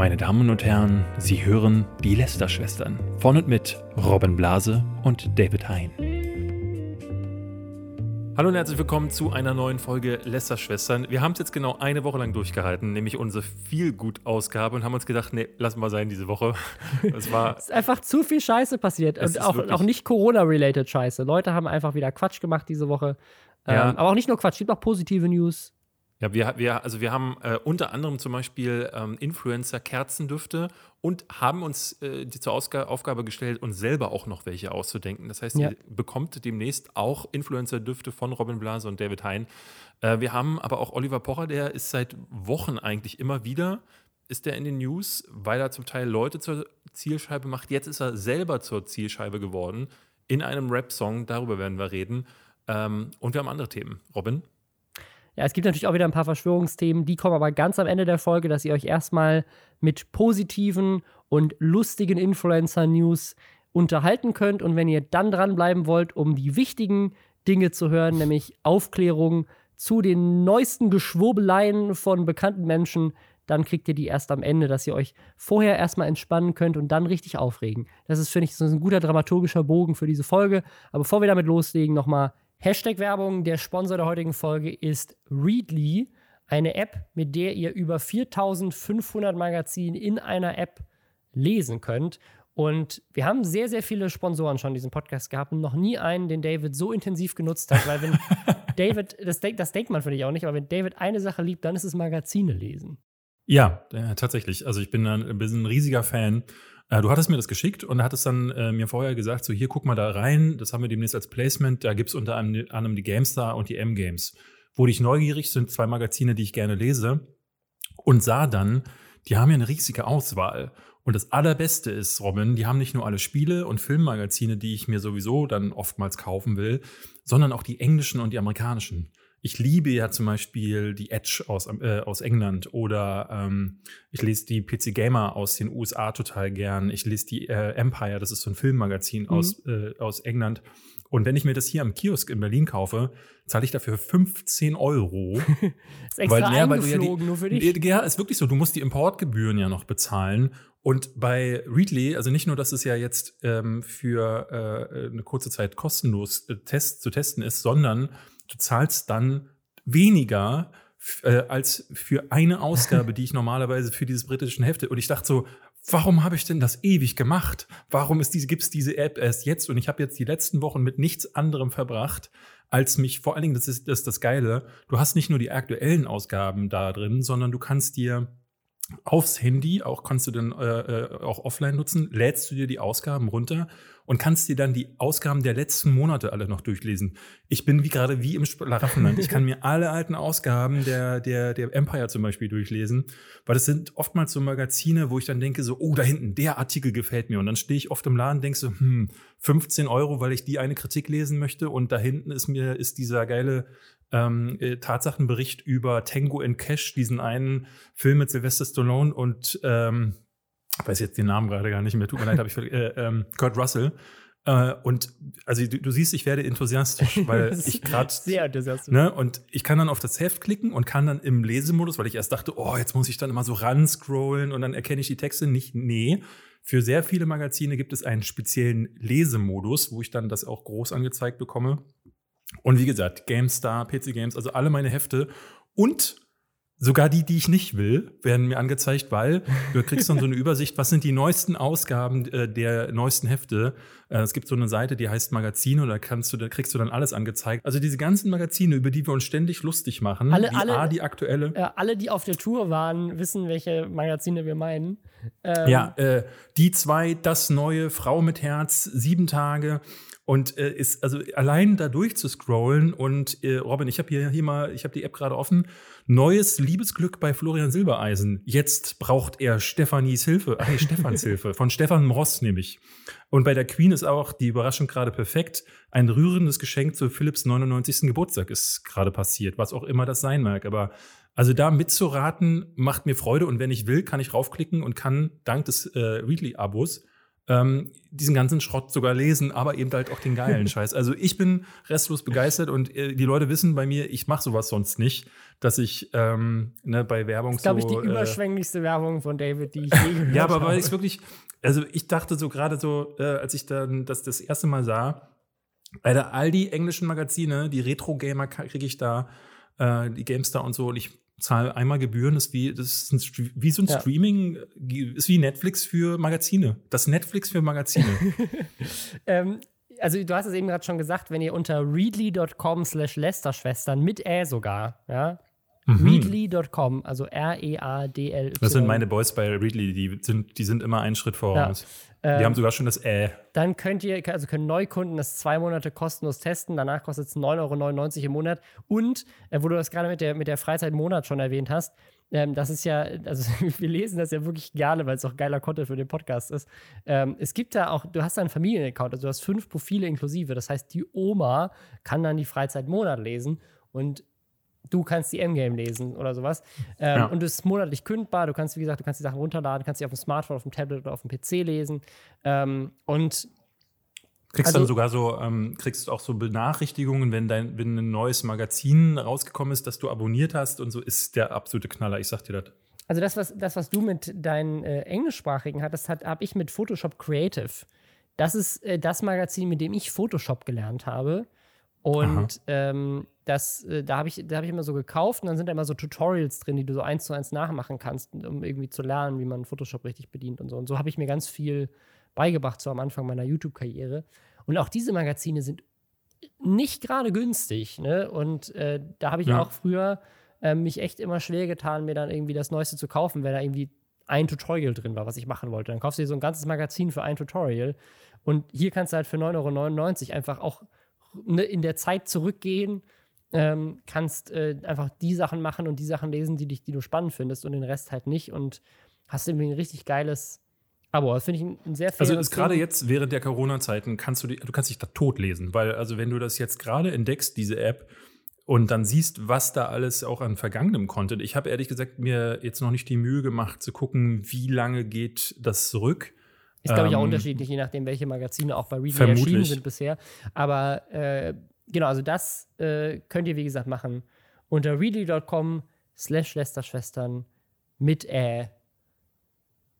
Meine Damen und Herren, Sie hören die Lester-Schwestern von und mit Robin Blase und David Hein. Hallo und herzlich willkommen zu einer neuen Folge Lester-Schwestern. Wir haben es jetzt genau eine Woche lang durchgehalten, nämlich unsere Feelgood-Ausgabe und haben uns gedacht, nee, lassen wir sein diese Woche. Es war es ist einfach zu viel Scheiße passiert und auch, auch nicht Corona-related Scheiße. Leute haben einfach wieder Quatsch gemacht diese Woche. Ja. Ähm, aber auch nicht nur Quatsch, es gibt auch positive News. Ja, wir, wir, also wir haben äh, unter anderem zum Beispiel ähm, Influencer-Kerzendüfte und haben uns äh, die zur Ausg Aufgabe gestellt, uns selber auch noch welche auszudenken. Das heißt, ja. ihr bekommt demnächst auch Influencer-Düfte von Robin Blase und David Hein. Äh, wir haben aber auch Oliver Pocher, der ist seit Wochen eigentlich immer wieder, ist der in den News, weil er zum Teil Leute zur Zielscheibe macht. Jetzt ist er selber zur Zielscheibe geworden in einem Rap-Song, darüber werden wir reden. Ähm, und wir haben andere Themen. Robin? Ja, es gibt natürlich auch wieder ein paar Verschwörungsthemen, die kommen aber ganz am Ende der Folge, dass ihr euch erstmal mit positiven und lustigen Influencer-News unterhalten könnt. Und wenn ihr dann dranbleiben wollt, um die wichtigen Dinge zu hören, nämlich Aufklärung zu den neuesten Geschwurbeleien von bekannten Menschen, dann kriegt ihr die erst am Ende, dass ihr euch vorher erstmal entspannen könnt und dann richtig aufregen. Das ist, finde ich, so ein guter dramaturgischer Bogen für diese Folge. Aber bevor wir damit loslegen, nochmal Hashtag Werbung, der Sponsor der heutigen Folge ist Readly, eine App, mit der ihr über 4500 Magazine in einer App lesen könnt. Und wir haben sehr, sehr viele Sponsoren schon in diesem Podcast gehabt und noch nie einen, den David so intensiv genutzt hat, weil wenn David, das, das denkt man für dich auch nicht, aber wenn David eine Sache liebt, dann ist es Magazine lesen. Ja, äh, tatsächlich. Also ich bin ein, bin ein riesiger Fan du hattest mir das geschickt und hattest dann äh, mir vorher gesagt, so hier, guck mal da rein, das haben wir demnächst als Placement, da gibt es unter anderem die GameStar und die M-Games. Wurde ich neugierig, sind zwei Magazine, die ich gerne lese und sah dann, die haben ja eine riesige Auswahl. Und das Allerbeste ist, Robin, die haben nicht nur alle Spiele und Filmmagazine, die ich mir sowieso dann oftmals kaufen will, sondern auch die englischen und die amerikanischen ich liebe ja zum Beispiel die Edge aus, äh, aus England oder ähm, ich lese die PC Gamer aus den USA total gern. Ich lese die äh, Empire, das ist so ein Filmmagazin mhm. aus, äh, aus England. Und wenn ich mir das hier am Kiosk in Berlin kaufe, zahle ich dafür 15 Euro. ist extra weil, ja, weil ja die, nur für dich. Ja, ist wirklich so. Du musst die Importgebühren ja noch bezahlen. Und bei Readly, also nicht nur, dass es ja jetzt ähm, für äh, eine kurze Zeit kostenlos äh, test, zu testen ist, sondern du zahlst dann weniger äh, als für eine Ausgabe, die ich normalerweise für dieses britischen Hefte. Und ich dachte so, warum habe ich denn das ewig gemacht? Warum ist diese, gibt es diese App erst jetzt? Und ich habe jetzt die letzten Wochen mit nichts anderem verbracht, als mich, vor allen Dingen, das ist das, ist das Geile, du hast nicht nur die aktuellen Ausgaben da drin, sondern du kannst dir aufs Handy, auch kannst du dann äh, äh, auch offline nutzen, lädst du dir die Ausgaben runter und kannst dir dann die Ausgaben der letzten Monate alle noch durchlesen. Ich bin wie gerade wie im Schlaraffenland. Ich kann mir alle alten Ausgaben der, der, der Empire zum Beispiel durchlesen, weil das sind oftmals so Magazine, wo ich dann denke so, oh, da hinten, der Artikel gefällt mir. Und dann stehe ich oft im Laden und denke so, hm, 15 Euro, weil ich die eine Kritik lesen möchte und da hinten ist mir, ist dieser geile ähm, äh, Tatsachenbericht über Tango and Cash, diesen einen Film mit Sylvester Stallone und ähm, ich weiß jetzt den Namen gerade gar nicht mehr, tut mir leid, habe ich äh, ähm, Kurt Russell. Äh, und also du, du, siehst, ich werde enthusiastisch, weil ich gerade sehr enthusiastisch. Ne, und ich kann dann auf das Heft klicken und kann dann im Lesemodus, weil ich erst dachte, oh, jetzt muss ich dann immer so ran scrollen und dann erkenne ich die Texte nicht. Nee, für sehr viele Magazine gibt es einen speziellen Lesemodus, wo ich dann das auch groß angezeigt bekomme. Und wie gesagt, GameStar, PC Games, also alle meine Hefte und Sogar die, die ich nicht will, werden mir angezeigt, weil du kriegst dann so eine Übersicht, was sind die neuesten Ausgaben äh, der neuesten Hefte. Äh, es gibt so eine Seite, die heißt Magazine und da kannst du, da kriegst du dann alles angezeigt. Also diese ganzen Magazine, über die wir uns ständig lustig machen, alle, die alle, A, die aktuelle. Äh, alle, die auf der Tour waren, wissen, welche Magazine wir meinen. Ähm, ja, äh, die zwei, das neue, Frau mit Herz, sieben Tage. Und äh, ist also allein da durchzuscrollen und äh, Robin, ich habe hier, hier mal, ich habe die App gerade offen. Neues Liebesglück bei Florian Silbereisen. Jetzt braucht er Stefanis Hilfe, ach nee, Stefans Hilfe, von Stefan Ross nämlich. Und bei der Queen ist auch die Überraschung gerade perfekt. Ein rührendes Geschenk zu Philipps 99. Geburtstag ist gerade passiert, was auch immer das sein mag. Aber also da mitzuraten macht mir Freude und wenn ich will, kann ich raufklicken und kann dank des äh, Readly-Abos ähm, diesen ganzen Schrott sogar lesen, aber eben halt auch den geilen Scheiß. Also ich bin restlos begeistert und äh, die Leute wissen bei mir, ich mache sowas sonst nicht, dass ich ähm, ne, bei Werbung Das ist, glaube ich, so, die äh, überschwänglichste Werbung von David, die ich je gehört Ja, aber habe. weil ich wirklich, also ich dachte so gerade so, äh, als ich dann das das erste Mal sah, Alter, all die englischen Magazine, die Retro-Gamer kriege ich da, äh, die GameStar und so, und ich zahle einmal Gebühren, ist wie, das ist ein, wie so ein Ja. Streaming, ist wie Netflix für Magazine. Das Netflix für Magazine. Ähm, also du hast es eben gerade schon gesagt, wenn ihr unter readly.com slash Lästerschwestern mit Ä sogar, ja, readly.com, also R-E-A-D-L-Y. Das sind meine Boys bei Readly, die sind, die sind immer einen Schritt voraus. Ähm, die haben sogar schon das Äh. Dann könnt ihr, also können Neukunden das zwei Monate kostenlos testen. Danach kostet es 9,99 Euro im Monat. Und, äh, wo du das gerade mit der, mit der Freizeitmonat schon erwähnt hast, ähm, das ist ja, also wir lesen das ja wirklich gerne, weil es auch geiler Content für den Podcast ist. Ähm, es gibt da auch, du hast da einen Familienaccount, also du hast fünf Profile inklusive. Das heißt, die Oma kann dann die Freizeitmonat lesen und du kannst die M-Game lesen oder sowas. Ähm, Ja. Und es ist monatlich kündbar. Du kannst, wie gesagt, du kannst die Sachen runterladen, kannst sie auf dem Smartphone, auf dem Tablet oder auf dem PC lesen. Ähm, und Kriegst Also- dann sogar so, ähm, kriegst auch so Benachrichtigungen, wenn dein, wenn ein neues Magazin rausgekommen ist, das du abonniert hast und so ist der absolute Knaller. Ich sag dir das. Also das, was, das, was du mit deinen äh, englischsprachigen hattest, hat, habe ich mit Photoshop Creative. Das ist äh, das Magazin, mit dem ich Photoshop gelernt habe. Und ähm, das, äh, da habe ich, da hab ich immer so gekauft und dann sind da immer so Tutorials drin, die du so eins zu eins nachmachen kannst, um irgendwie zu lernen, wie man Photoshop richtig bedient und so. Und so habe ich mir ganz viel beigebracht, so am Anfang meiner YouTube-Karriere. Und auch diese Magazine sind nicht gerade günstig. Ne? Und äh, da habe ich Ja. auch früher äh, mich echt immer schwer getan, mir dann irgendwie das Neueste zu kaufen, wenn da irgendwie ein Tutorial drin war, was ich machen wollte. Dann kaufst du dir so ein ganzes Magazin für ein Tutorial. Und hier kannst du halt für 9,99 Euro einfach auch ne, in der Zeit zurückgehen, ähm, kannst äh, einfach die Sachen machen und die Sachen lesen, die, dich, die du spannend findest und den Rest halt nicht. Und hast irgendwie ein richtig geiles Abo. Das finde ich ein, ein sehr Also gerade jetzt während der Corona-Zeiten kannst du die, du kannst dich da tot lesen, weil also wenn du das jetzt gerade entdeckst, diese App, und dann siehst, was da alles auch an vergangenem Content. Ich habe ehrlich gesagt mir jetzt noch nicht die Mühe gemacht zu gucken, wie lange geht das zurück. Ist, glaube ich, auch Ähm, unterschiedlich, je nachdem, welche Magazine auch bei Readly vermutlich. erschienen sind bisher. Aber äh, genau, also das äh, könnt ihr, wie gesagt, machen unter readly.com slash Lästerschwestern mit Ä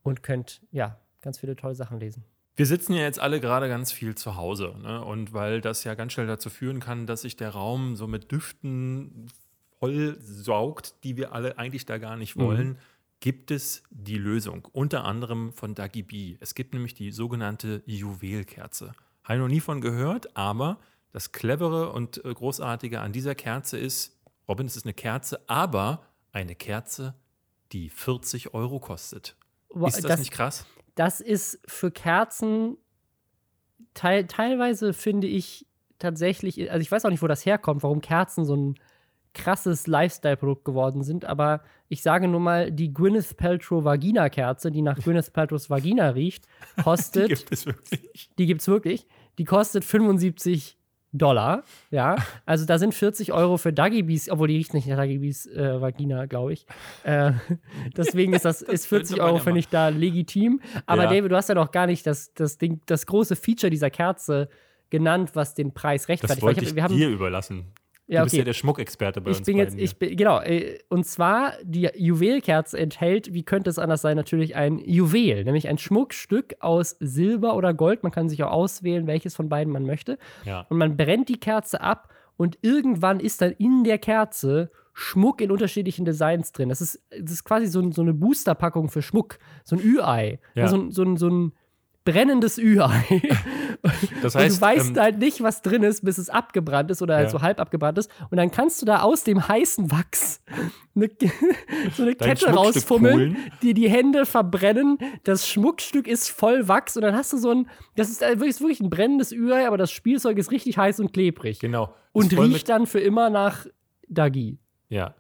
und könnt, ja, ganz viele tolle Sachen lesen. Wir sitzen ja jetzt alle gerade ganz viel zu Hause. Ne? Und weil das ja ganz schnell dazu führen kann, dass sich der Raum so mit Düften voll saugt, die wir alle eigentlich da gar nicht wollen, gibt es die Lösung. Unter anderem von Dagi B. Es gibt nämlich die sogenannte Juwelkerze. Habe ich noch nie von gehört, aber das Clevere und äh, Großartige an dieser Kerze ist, Robin, es ist eine Kerze, aber eine Kerze, die 40 Euro kostet. Ist das, nicht krass? das ist für Kerzen teil, teilweise finde ich tatsächlich, also ich weiß auch nicht, wo das herkommt, warum Kerzen so ein krasses Lifestyle-Produkt geworden sind, aber ich sage nur mal, die Gwyneth Paltrow Vagina-Kerze, die nach Gwyneth Paltrows Vagina riecht, kostet, Die gibt es wirklich. die gibt's wirklich, die kostet 75 Dollar, ja, also da sind 40 Euro für Duggy Bees, obwohl die riecht nicht nach Duggy Bees äh, Vagina, glaube ich. Äh, deswegen ist das, ist 40 könnte man Euro, finde ich, da legitim. Aber Ja. David, du hast ja noch gar nicht das, das Ding, das große Feature dieser Kerze genannt, was den Preis rechtfertigt. Das wollte ich wir haben, dir überlassen. Ja, Du bist ja okay. der Schmuckexperte bei Ich uns bin jetzt, ich bin, genau, äh, und zwar die Juwelkerze enthält, wie könnte es anders sein, natürlich ein Juwel, nämlich ein Schmuckstück aus Silber oder Gold. Man kann sich auch auswählen, welches von beiden man möchte. Ja. Und man brennt die Kerze ab und irgendwann ist dann in der Kerze Schmuck in unterschiedlichen Designs drin. Das ist, das ist quasi so, ein- so eine Boosterpackung für Schmuck, so ein Ü-Ei. Ja. So, ein- so, ein- so ein brennendes Ü-Ei. Das und heißt, du weißt ähm, halt nicht, was drin ist, bis es abgebrannt ist oder halt Ja. so halb abgebrannt ist. Und dann kannst du da aus dem heißen Wachs eine, so eine Dein Kette rausfummeln, dir die Hände verbrennen. Das Schmuckstück ist voll Wachs und dann hast du so ein, das ist äh, wirklich, wirklich ein brennendes Ü-Ei, aber das Spielzeug ist richtig heiß und klebrig. genau. Und riecht dann für immer nach Dagi. Ja.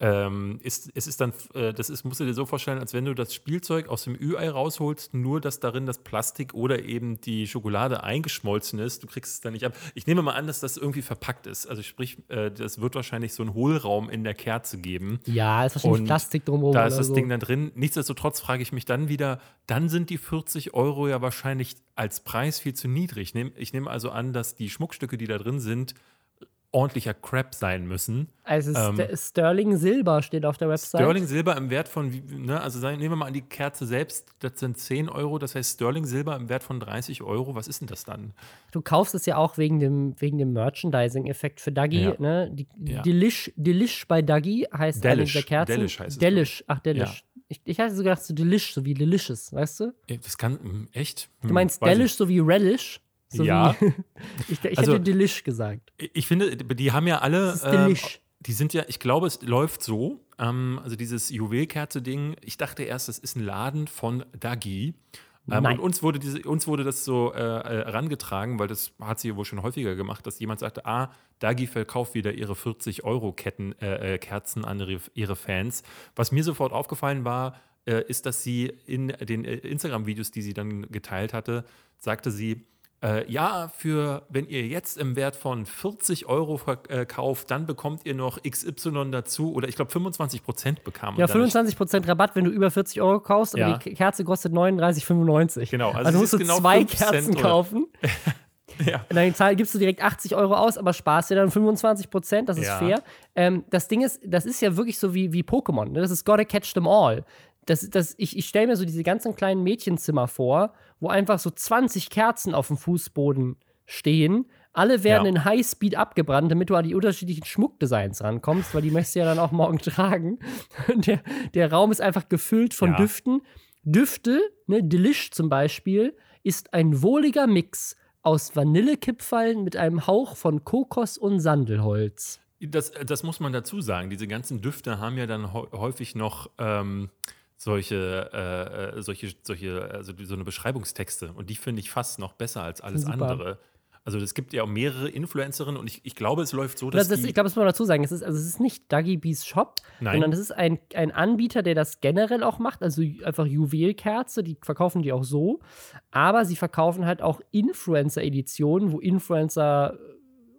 Ähm, ist, es ist dann, äh, das ist, musst du dir so vorstellen, als wenn du das Spielzeug aus dem Ü-Ei rausholst, nur dass darin das Plastik oder eben die Schokolade eingeschmolzen ist. Du kriegst es dann nicht ab. Ich nehme mal an, dass das irgendwie verpackt ist. Also sprich, äh, das wird wahrscheinlich so einen Hohlraum in der Kerze geben. Ja, ist wahrscheinlich Und Plastik drumherum. Da ist das so. Ding dann drin. Nichtsdestotrotz frage ich mich dann wieder, dann sind die 40 Euro ja wahrscheinlich als Preis viel zu niedrig. Ich nehme also an, dass die Schmuckstücke, die da drin sind, ordentlicher Crap sein müssen. Also ähm, St Sterling Silber steht auf der Website. Sterling Silber im Wert von, ne, also sagen, nehmen wir mal an die Kerze selbst, das sind 10 Euro, das heißt Sterling Silber im Wert von 30 Euro, was ist denn das dann? Du kaufst es ja auch wegen dem, wegen dem Merchandising-Effekt für Dagi. Ja. Ne? Die, Ja. Delish, Delish bei Dagi heißt eine Delish. dieser Kerzen. Delish heißt es, Delish. Ach, Delish. Ich, ich hatte so gedacht, so Delish, so wie Delicious, weißt du? Äh, Das kann, hm, echt? Du meinst Delish so wie Relish? So Ja. Ich ich Also- hätte Delish gesagt. Ich, finde, die haben ja alle, Das ist ähm, Delish. die sind ja, ich glaube, es läuft so, ähm, also dieses Juwelkerze-Ding, ich dachte erst, das ist ein Laden von Dagi. Ähm, und uns wurde, diese, uns wurde das so äh, äh, herangetragen, weil das hat sie ja wohl schon häufiger gemacht, dass jemand sagte, ah, Dagi verkauft wieder ihre 40-Euro-Ketten, äh, äh, an ihre, ihre Fans. Was mir sofort aufgefallen war, ist, dass sie in den Instagram-Videos, die sie dann geteilt hatte, sagte sie, äh, ja, für wenn ihr jetzt im Wert von 40 Euro verkauft, dann bekommt ihr noch XY dazu oder ich glaube 25 Prozent bekam. Ja, man dadurch. 25% Rabatt, wenn du über 40 Euro kaufst, aber Ja. die Kerze kostet 39,95. Genau, also Also, musst du genau zwei 5 Cent Kerzen oder- kaufen. Ja. Und dann zahl- gibst du direkt 80 Euro aus, aber sparst dir dann 25 Prozent, das ist Ja. fair. Ähm, das Ding ist, das ist ja wirklich so wie, wie Pokémon. Ne? Das ist gotta catch them all. Das, das, ich ich stelle mir so diese ganzen kleinen Mädchenzimmer vor, wo einfach so 20 Kerzen auf dem Fußboden stehen. Alle werden Ja. in Highspeed abgebrannt, damit du an die unterschiedlichen Schmuckdesigns rankommst, weil die möchtest du ja dann auch morgen tragen. Der, der Raum ist einfach gefüllt von Ja. Düften. Düfte, ne, Delish zum Beispiel, ist ein wohliger Mix aus Vanillekipferln mit einem Hauch von Kokos und Sandelholz. Das, das muss man dazu sagen. Diese ganzen Düfte haben ja dann hä- häufig noch ähm, solche, äh, äh, solche, solche, also so eine Beschreibungstexte. Und die finde ich fast noch besser als alles Super. andere. Also es gibt ja auch mehrere Influencerinnen und ich, ich glaube, es läuft so, dass Das, die, ich glaube, das muss man dazu sagen. Es ist, also es ist nicht Dougie Bees Shop, Nein. sondern es ist ein, ein Anbieter, der das generell auch macht. Also einfach Juwelkerze, die verkaufen die auch so. Aber sie verkaufen halt auch Influencer-Editionen, wo Influencer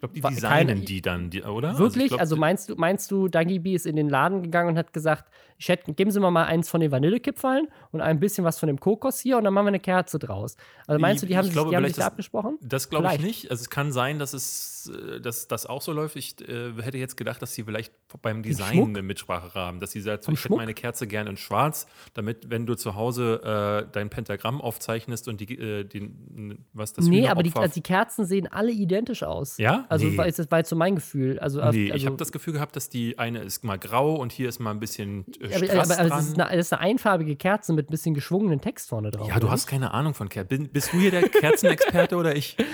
glaube, die designen keine- die dann, die, oder? Wirklich? ich glaub, Also, meinst du, meinst du, Dagi B ist in den Laden gegangen und hat gesagt, ich hätte, geben Sie mir mal eins von den Vanillekipferln und ein bisschen was von dem Kokos hier und dann machen wir eine Kerze draus. Also meinst du, die Ich haben, sich, glaube, die haben sich da das- abgesprochen? Das glaube ich nicht. Also es kann sein, dass es äh, dass das auch so läuft. Ich äh, hätte jetzt gedacht, dass sie vielleicht beim Design eine Mitsprache haben. Dass sie sagt, Vom ich hätte meine Kerze gerne in schwarz, damit, wenn du zu Hause äh, dein Pentagramm aufzeichnest und die, äh, den, was das Nee, aber die, also die Kerzen sehen alle identisch aus. Ja? Also Nee. war, ist das war jetzt so mein Gefühl. Also, Nee, also, ich habe das Gefühl gehabt, dass die eine ist mal grau und hier ist mal ein bisschen äh, aber, aber, aber dran. es, ist eine, es ist eine einfarbige Kerze mit ein bisschen geschwungenen Text vorne drauf. ja, du hast keine Ahnung von Kerzen. Bist du hier der Kerzenexperte oder ich?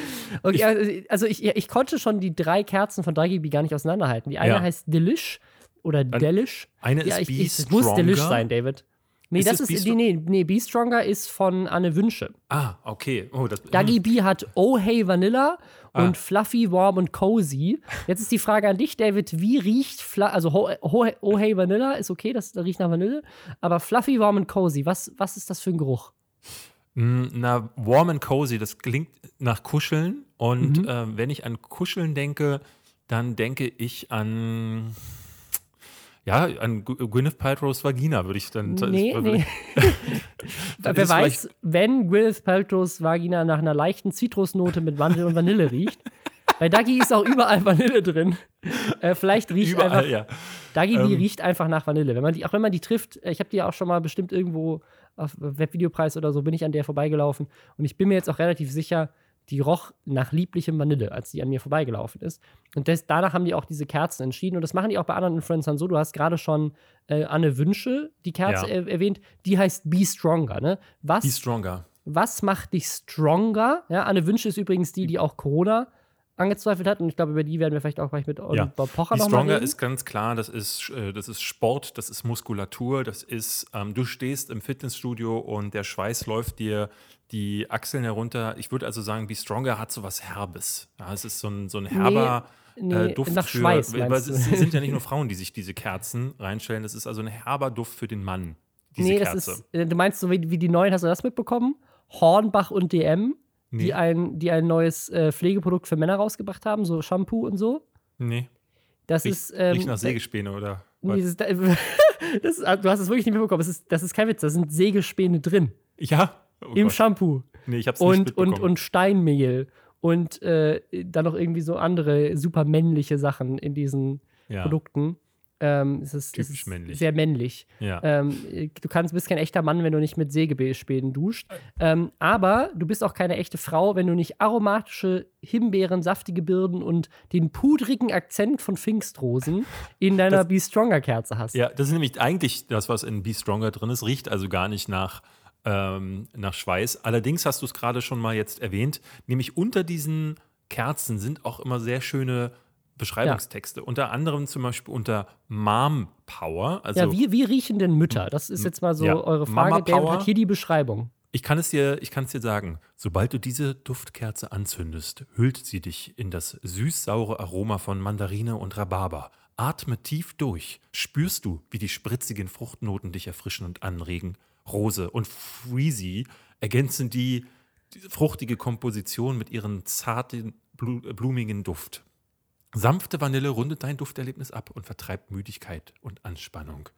Okay, also, also ich, ich konnte schon die drei Kerzen von Dagi gar nicht auseinanderhalten. Die eine Ja. heißt Delish oder Delish. Eine ja, ist ich, Be ich, es muss. Delish sein, David. Nee, Ist das ist, Be nee, nee, nee, Be Stronger ist von Anne Wünsche. Ah, okay. Oh, das, Dagi B hat Oh Hey Vanilla Ah. und Fluffy, Warm und Cozy. Jetzt ist die Frage an dich, David, wie riecht, Fla also Ho Ho oh Hey Vanilla ist okay, das, das riecht nach Vanille, aber Fluffy, Warm und Cozy, was, was ist das für ein Geruch? Mm, Na, warm and cozy, das klingt nach Kuscheln. Und Mhm. äh, wenn ich an Kuscheln denke, dann denke ich an, ja, an Gwyneth Paltrow's Vagina, würde ich dann. Nee, würde- nee. Dann Wer weiß, wenn Gwyneth Paltrow's Vagina nach einer leichten Zitrusnote mit Mandel und Vanille riecht. Bei Dagi ist auch überall Vanille drin. Äh, vielleicht riecht Überall, einfach. ja. Dagi Ähm. die riecht einfach nach Vanille. Wenn man die, auch wenn man die trifft, äh, ich habe die ja auch schon mal bestimmt irgendwo auf Webvideopreis oder so, bin ich an der vorbeigelaufen. Und ich bin mir jetzt auch relativ sicher, die roch nach lieblichem Vanille, als die an mir vorbeigelaufen ist. Und des, danach haben die auch diese Kerzen entschieden. Und das machen die auch bei anderen Influencern so. Du hast gerade schon äh, Anne Wünsche, die Kerze Ja. er erwähnt. Die heißt Be Stronger. Ne? Was, Be stronger. was macht dich stronger? Ja, Anne Wünsche ist übrigens die, die auch Corona angezweifelt hat. Und ich glaube, über die werden wir vielleicht auch gleich mit Ja. Bob Pocher Die noch mal Stronger reden. ist ganz klar, das ist, äh, das ist Sport, das ist Muskulatur, das ist, ähm, du stehst im Fitnessstudio und der Schweiß läuft dir die Achseln herunter. Ich würde also sagen, Be Stronger hat so was Herbes. Ja, es ist so ein, so ein herber nee, äh, Duft nach für, Schweiß, weil es sind ja nicht nur Frauen, die sich diese Kerzen reinstellen, das ist also ein herber Duft für den Mann, diese nee, Kerze. das ist, äh, du meinst so wie, wie die neuen, hast du das mitbekommen? Hornbach und DM, nee, die, ein, die ein neues äh, Pflegeprodukt für Männer rausgebracht haben, so Shampoo und so. nee. Das Riecht, ist. Ähm, riecht nach Sägespäne, oder? Nee, das ist, das ist, du hast es wirklich nicht mitbekommen. Das ist, das ist kein Witz. Da sind Sägespäne drin. Ja? Oh Im Gott. Shampoo. Nee, ich hab's nicht Und, mitbekommen. und, und Steinmehl. Und äh, dann noch irgendwie so andere super männliche Sachen in diesen ja. Produkten. Ähm, es ist, es Typisch ist männlich. sehr männlich. Ja. Ähm, du kannst, bist kein echter Mann, wenn du nicht mit Sägespänen duscht. Ähm, aber du bist auch keine echte Frau, wenn du nicht aromatische Himbeeren, saftige Birnen und den pudrigen Akzent von Pfingstrosen in deiner Das- Be Stronger Kerze hast. Ja, das ist nämlich eigentlich das, was in Be Stronger drin ist. Riecht also gar nicht nach, ähm, nach Schweiß. Allerdings hast du es gerade schon mal jetzt erwähnt, nämlich unter diesen Kerzen sind auch immer sehr schöne Beschreibungstexte. Unter anderem zum Beispiel unter Mom Power. Also ja, wie, wie riechen denn Mütter? Das ist jetzt mal so Ja, eure Mama Frage. David Power. hat hier die Beschreibung. ich kann es dir, ich kann es dir sagen. Sobald du diese Duftkerze anzündest, hüllt sie dich in das süß-saure Aroma von Mandarine und Rhabarber. Atme tief durch. Spürst du, wie die spritzigen Fruchtnoten dich erfrischen und anregen. Rose und Freezy ergänzen die, fruchtige Komposition mit ihren zarten, blu blumigen Duft. Sanfte Vanille rundet dein Dufterlebnis ab und vertreibt Müdigkeit und Anspannung.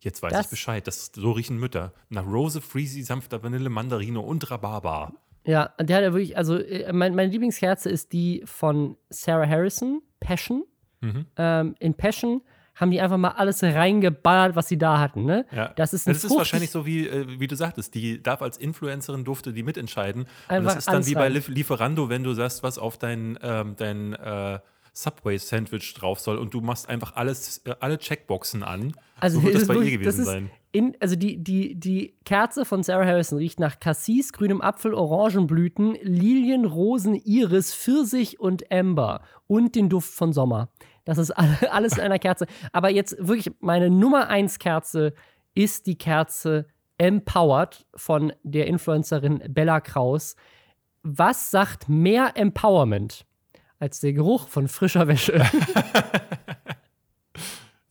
Jetzt weiß Das- ich Bescheid. Das, so riechen Mütter. Nach Rose, Freezy, sanfter Vanille, Mandarine und Rhabarber. Ja, der hat ja wirklich, also äh, mein, meine Lieblingskerze ist die von Sarah Harrison, Passion. Mhm. Ähm, in Passion haben die einfach mal alles reingeballert, was sie da hatten. Ne? Ja. Das ist ein das ist wahrscheinlich so, wie, äh, wie du sagtest. Die darf als Influencerin durfte die mitentscheiden. und das ist dann wie bei Lieferando, wenn du sagst, was auf dein, ähm, dein äh, Subway-Sandwich drauf soll und du machst einfach alles, äh, alle Checkboxen an. Also so wird es das bei ihr gewesen ist sein. In, also die, die, die Kerze von Sarah Harrison riecht nach Cassis, grünem Apfel, Orangenblüten, Lilien, Rosen, Iris, Pfirsich und Amber und den Duft von Sommer. Das ist alle- alles in einer Kerze. Aber jetzt wirklich meine Nummer eins Kerze ist die Kerze Empowered von der Influencerin Bella Kraus. Was sagt mehr Empowerment als der Geruch von frischer Wäsche?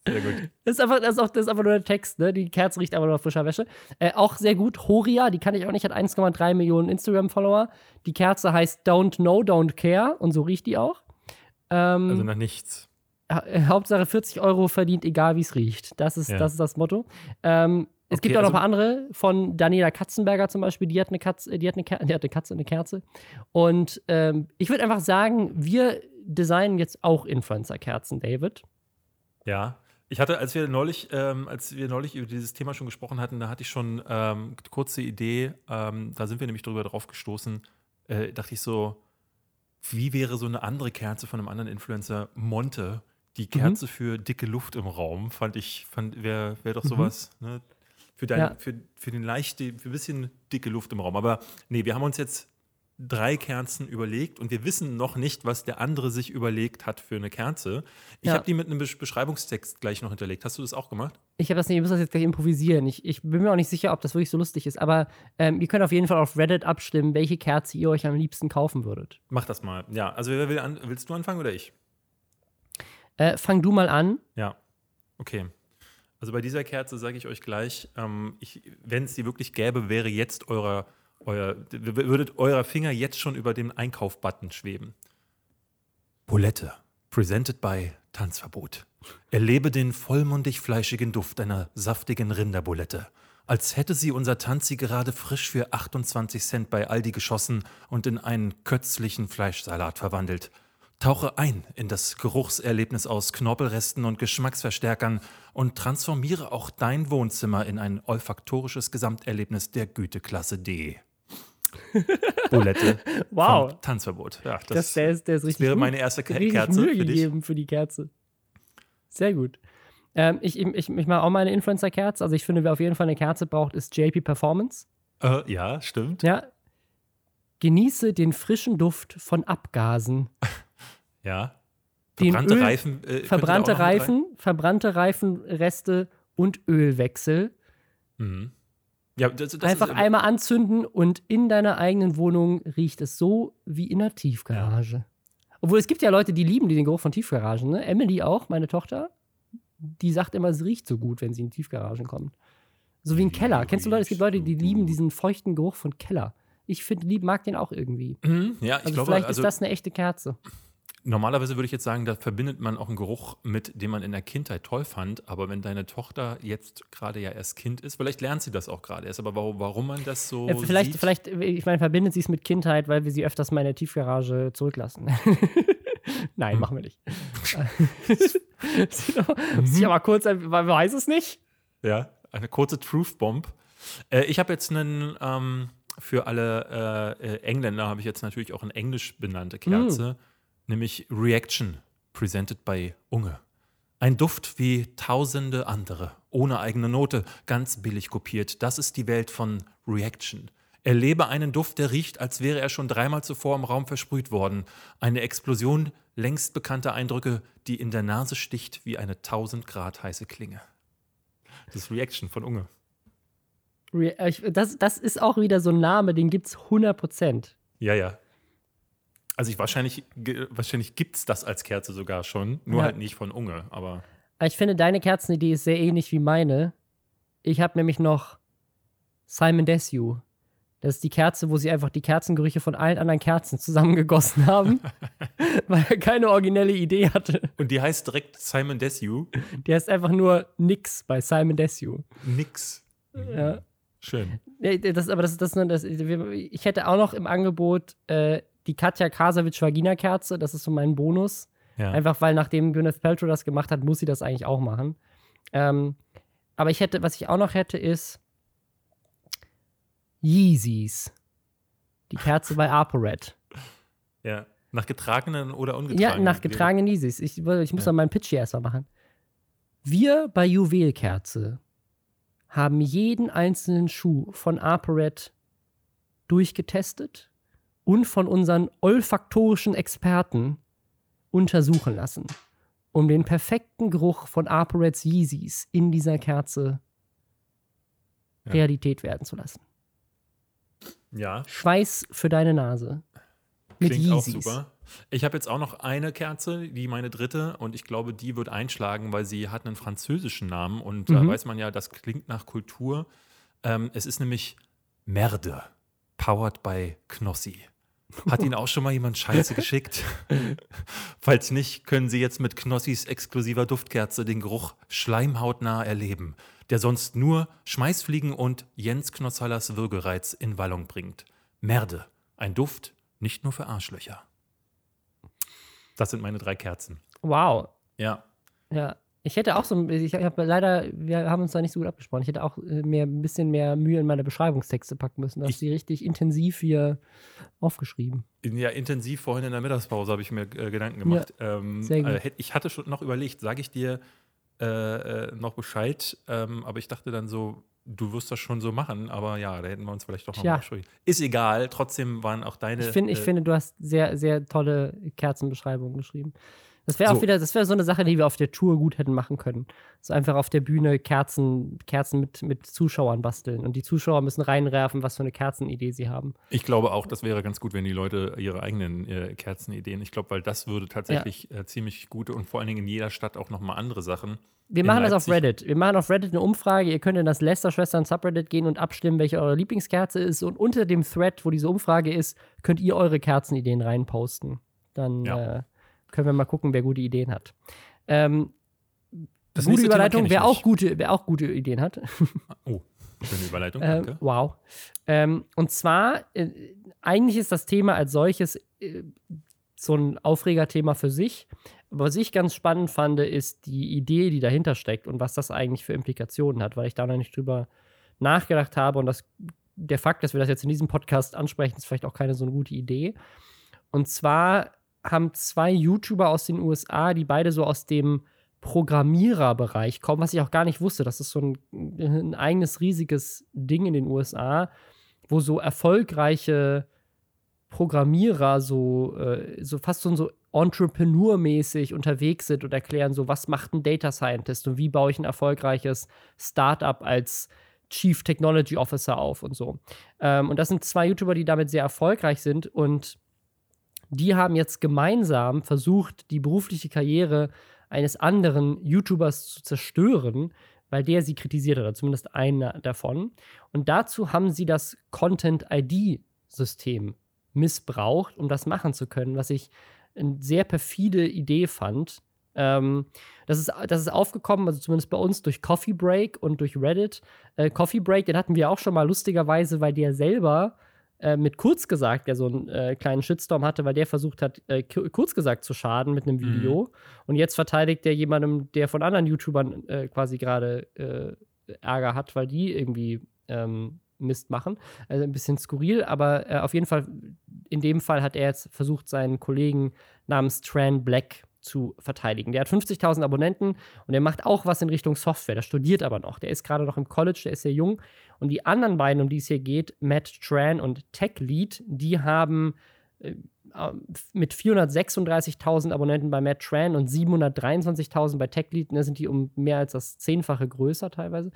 Sehr gut. Das ist, einfach, das, ist auch, das ist einfach nur der Text, ne? Die Kerze riecht einfach nur nach frischer Wäsche. Äh, auch sehr gut. Horia, die kann ich auch nicht, hat 1,3 Millionen Instagram-Follower. Die Kerze heißt Don't Know, Don't Care und so riecht die auch. Ähm, Also nach nichts. Äh, Hauptsache 40 Euro verdient, egal wie es riecht. Das ist, Ja. das ist das Motto. Ähm, es Okay, gibt auch noch also- ein paar andere, von Daniela Katzenberger zum Beispiel, die hat eine Katze, die hat eine, Ker die hat eine Katze, eine Kerze. Und ähm, ich würde einfach sagen, wir designen jetzt auch Influencer-Kerzen, David. Ja. Ich hatte, als wir neulich, ähm, als wir neulich über dieses Thema schon gesprochen hatten, da hatte ich schon ähm, kurze Idee, ähm, da sind wir nämlich drüber drauf gestoßen, äh, dachte ich so, wie wäre so eine andere Kerze von einem anderen Influencer, Monte, die Kerze für dicke Luft im Raum, fand ich, fand, wäre wär doch sowas, ne? Für, dein, Ja. für, für den leichte, für ein bisschen dicke Luft im Raum. Aber nee, wir haben uns jetzt drei Kerzen überlegt und wir wissen noch nicht, was der andere sich überlegt hat für eine Kerze. Ich Ja. habe die mit einem Besch- Beschreibungstext gleich noch hinterlegt. Hast du das auch gemacht? Ich habe das nicht, ihr müsst das jetzt gleich improvisieren. Ich, ich bin mir auch nicht sicher, ob das wirklich so lustig ist, aber ähm, ihr könnt auf jeden Fall auf Reddit abstimmen, welche Kerze ihr euch am liebsten kaufen würdet. Mach das mal. Ja, also wer will an, willst du anfangen oder ich? Äh, fang du mal an. Ja, okay. Also bei dieser Kerze sage ich euch gleich, ähm, wenn es die wirklich gäbe, wäre jetzt eurer, euer, würdet eurer Finger jetzt schon über dem Einkauf-Button schweben. Bulette, presented by Tanzverbot. Erlebe den vollmundig fleischigen Duft einer saftigen Rinderbulette. Als hätte sie unser Tanzi gerade frisch für 28 Cent bei Aldi geschossen und in einen kötzlichen Fleischsalat verwandelt. Tauche ein in das Geruchserlebnis aus Knorpelresten und Geschmacksverstärkern und transformiere auch dein Wohnzimmer in ein olfaktorisches Gesamterlebnis der Güteklasse D. Bulette Wow. Tanzverbot. Ja, das, Das, der, ist, der ist richtig wäre meine erste Ke- richtig Kerze Mühe für dich. gegeben für die Kerze. Sehr gut. Ähm, ich ich, ich, ich mache auch meine Influencer-Kerze. Also ich finde, wer auf jeden Fall eine Kerze braucht, ist JP Performance. Äh, ja, stimmt. Ja. Genieße den frischen Duft von Abgasen. Ja. Verbrannte Öl- Reifen. Äh, verbrannte? Reifen, verbrannte Reifenreste und Ölwechsel. Mhm. Ja, das, das Einfach einmal anzünden und in deiner eigenen Wohnung riecht es so wie in einer Tiefgarage. Obwohl es gibt ja Leute, die lieben den Geruch von Tiefgaragen. Ne? Emily auch, meine Tochter, die sagt immer, es riecht so gut, wenn sie in Tiefgaragen kommt. So wie ein Keller. Kennst du Leute? Es gibt Leute, die lieben diesen feuchten Geruch von Keller. Ich finde, lieb mag den auch irgendwie. Mhm, ja, ich Also glaube, vielleicht also ist das eine echte Kerze. Normalerweise würde ich jetzt sagen, da verbindet man auch einen Geruch mit, den man in der Kindheit toll fand. Aber wenn deine Tochter jetzt gerade ja erst Kind ist, vielleicht lernt sie das auch gerade erst. Aber warum, warum man das so Äh, vielleicht, sieht, vielleicht, ich meine, verbindet sie es mit Kindheit, weil wir sie öfters mal in der Tiefgarage zurücklassen. Nein, machen wir nicht. Muss ich aber kurz, man weiß es nicht. Ja, eine kurze Truth Bomb. Äh, ich habe jetzt einen, ähm, für alle äh, äh, Engländer habe ich jetzt natürlich auch eine englisch benannte Kerze, nämlich Reaction, presented by Unge. Ein Duft wie tausende andere, ohne eigene Note, ganz billig kopiert. Das ist die Welt von Reaction. Erlebe einen Duft, der riecht, als wäre er schon dreimal zuvor im Raum versprüht worden. Eine Explosion längst bekannter Eindrücke, die in der Nase sticht wie eine 1000 Grad heiße Klinge. Das ist Reaction von Unge. Äh, das, das ist auch wieder so ein Name, den gibt es 100%. Ja, ja. Also ich, wahrscheinlich, wahrscheinlich gibt es das als Kerze sogar schon, nur Ja. halt nicht von Unge, aber Ich finde, deine Kerzenidee ist sehr ähnlich wie meine. Ich habe nämlich noch Simon Desue. Das ist die Kerze, wo sie einfach die Kerzengerüche von allen anderen Kerzen zusammengegossen haben, weil er keine originelle Idee hatte. und die heißt direkt Simon Desue. Der ist einfach nur nix bei Simon Desue. Nix. Ja. Schön. Das, aber das, das, das, ich hätte auch noch im Angebot äh, die Katja Krasavitsch Vagina-Kerze. Das ist so mein Bonus. Ja. Einfach weil nachdem Gwyneth Paltrow das gemacht hat, muss sie das eigentlich auch machen. Ähm, aber ich hätte, was ich auch noch hätte, ist Yeezys. Die Kerze bei ApoRed. ja. Nach getragenen oder Ja, ungetragenen? nach getragenen Yeezys. Ich, ich muss Ja. noch meinen Pitch hier erstmal machen. Wir bei Juwelkerze haben jeden einzelnen Schuh von ApoRed durchgetestet und von unseren olfaktorischen Experten untersuchen lassen, um den perfekten Geruch von ApoReds Yeezys in dieser Kerze Ja. Realität werden zu lassen. Ja, Schweiß für deine Nase. Mit klingt auch Yeezys. super. Ich habe jetzt auch noch eine Kerze, die meine dritte, und ich glaube, die wird einschlagen, weil sie hat einen französischen Namen und da Mhm. weiß man ja, das klingt nach Kultur. Ähm, es ist nämlich Merde, powered by Knossi. Hat Ihnen auch schon mal jemand Scheiße geschickt? Falls nicht, können Sie jetzt mit Knossis exklusiver Duftkerze den Geruch schleimhautnah erleben, der sonst nur Schmeißfliegen und Jens Knossallers Würgereiz in Wallung bringt. Merde, ein Duft nicht nur für Arschlöcher. Das sind meine drei Kerzen. Wow. Ja. Ja. Ich hätte auch so, ich habe leider, wir haben uns da nicht so gut abgesprochen. Ich hätte auch äh, mehr, ein bisschen mehr Mühe in meine Beschreibungstexte packen müssen. Da hast du die richtig intensiv hier aufgeschrieben. Ja, intensiv vorhin in der Mittagspause habe ich mir äh, Gedanken gemacht. ähm, sehr gut. äh, ich hatte schon noch überlegt, sage ich dir äh, äh, noch Bescheid, ähm, aber ich dachte dann so, du wirst das schon so machen, aber ja, da hätten wir uns vielleicht doch noch Tja. mal absprechen. Ist egal, trotzdem waren auch deine. Ich, find, ich äh, finde, du hast sehr, sehr tolle Kerzenbeschreibungen geschrieben. Das wäre auch So. wieder, das wäre so eine Sache, die wir auf der Tour gut hätten machen können. So einfach auf der Bühne Kerzen, Kerzen mit, mit Zuschauern basteln. Und die Zuschauer müssen reinwerfen, was für eine Kerzenidee sie haben. Ich glaube auch, das wäre ganz gut, wenn die Leute ihre eigenen äh, Kerzenideen, ich glaube, weil das würde tatsächlich äh, ziemlich gute und vor allen Dingen in jeder Stadt auch nochmal andere Sachen. Wir machen das auf Reddit. Wir machen auf Reddit eine Umfrage. Ihr könnt in das Lester-Schwestern Subreddit gehen und abstimmen, welche eure Lieblingskerze ist. Und unter dem Thread, wo diese Umfrage ist, könnt ihr eure Kerzenideen reinposten. Dann Ja. äh, können wir mal gucken, wer gute Ideen hat. Ähm, Das gute Überleitung, wer auch, gute, wer auch gute Ideen hat. Oh, schöne Überleitung, Ähm, danke. wow. Ähm, und zwar, äh, eigentlich ist das Thema als solches äh, so ein Aufregerthema für sich. Was ich ganz spannend fand, ist die Idee, die dahinter steckt und was das eigentlich für Implikationen hat, weil ich da noch nicht drüber nachgedacht habe und das, der Fakt, dass wir das jetzt in diesem Podcast ansprechen, ist vielleicht auch keine so eine gute Idee. Und zwar haben zwei YouTuber aus den USA, die beide so aus dem Programmiererbereich kommen, was ich auch gar nicht wusste. Das ist so ein, ein eigenes riesiges Ding in den USA, wo so erfolgreiche Programmierer so, äh, so fast so, so Entrepreneur-mäßig unterwegs sind und erklären, so was macht ein Data Scientist und wie baue ich ein erfolgreiches Startup als Chief Technology Officer auf und so. Ähm, und das sind zwei YouTuber, die damit sehr erfolgreich sind und die haben jetzt gemeinsam versucht, die berufliche Karriere eines anderen YouTubers zu zerstören, weil der sie kritisiert hat, oder zumindest einer davon. Und dazu haben sie das Content-ID-System missbraucht, um das machen zu können, was ich eine sehr perfide Idee fand. Ähm, das, ist, das ist aufgekommen, also zumindest bei uns durch Coffee Break und durch Reddit. Äh, Coffee Break, den hatten wir auch schon mal lustigerweise, weil der selber äh, mit kurz gesagt, der so einen äh, kleinen Shitstorm hatte, weil der versucht hat, äh, kurz gesagt zu schaden mit einem mhm. Video. Mhm. Und jetzt verteidigt der jemandem, der von anderen YouTubern äh, quasi gerade äh, Ärger hat, weil die irgendwie ähm, Mist machen. Also ein bisschen skurril, aber auf jeden Fall, in dem Fall hat er jetzt versucht, seinen Kollegen namens Tran Black zu verteidigen. Der hat 50.000 Abonnenten und er macht auch was in Richtung Software. Der studiert aber noch. Der ist gerade noch im College, der ist sehr jung. Und die anderen beiden, um die es hier geht, Matt Tran und Tech Lead, die haben äh, mit 436.000 Abonnenten bei Matt Tran und 723.000 bei Tech Lead, ne, sind die um mehr als das Zehnfache größer teilweise.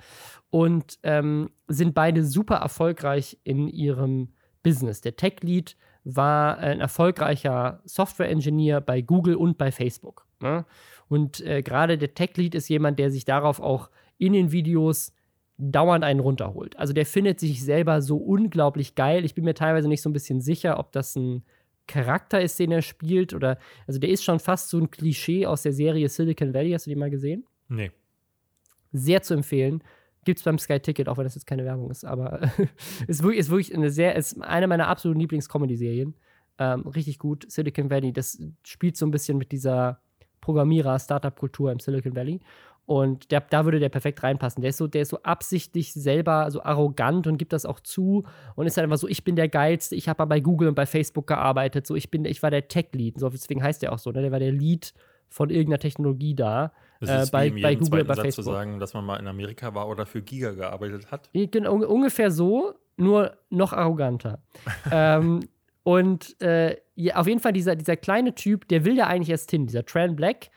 Und ähm, sind beide super erfolgreich in ihrem Business. Der Tech Lead war ein erfolgreicher Software-Engineer bei Google und bei Facebook. Ne? Und äh, gerade der Tech-Lead ist jemand, der sich darauf auch in den Videos dauernd einen runterholt. Also der findet sich selber so unglaublich geil. Ich bin mir teilweise nicht so ein bisschen sicher, ob das ein Charakter ist, den er spielt oder also der ist schon fast so ein Klischee aus der Serie Silicon Valley. Hast du die mal gesehen? Nee. Sehr zu empfehlen. Gibt es beim Sky Ticket, auch wenn das jetzt keine Werbung ist, aber ist, wirklich, ist wirklich eine sehr, ist eine meiner absoluten Lieblings-Comedy-Serien. Ähm, richtig gut. Silicon Valley, das spielt so ein bisschen mit dieser Programmierer-Startup-Kultur im Silicon Valley. Und der, da würde der perfekt reinpassen. Der ist, so, der ist so absichtlich selber so arrogant und gibt das auch zu und ist halt einfach so, ich bin der Geilste, ich habe bei Google und bei Facebook gearbeitet, so ich bin, ich war der Tech-Lead. So, deswegen heißt der auch so, ne? Der war der Lead von irgendeiner Technologie da. Das äh, bei, bei Google bei Facebook. zu sagen, dass man mal in Amerika war oder für Giga gearbeitet hat. Genau, ungefähr so, nur noch arroganter. ähm, und äh, ja, auf jeden Fall dieser, dieser kleine Typ, der will ja eigentlich erst hin, dieser Tran Black,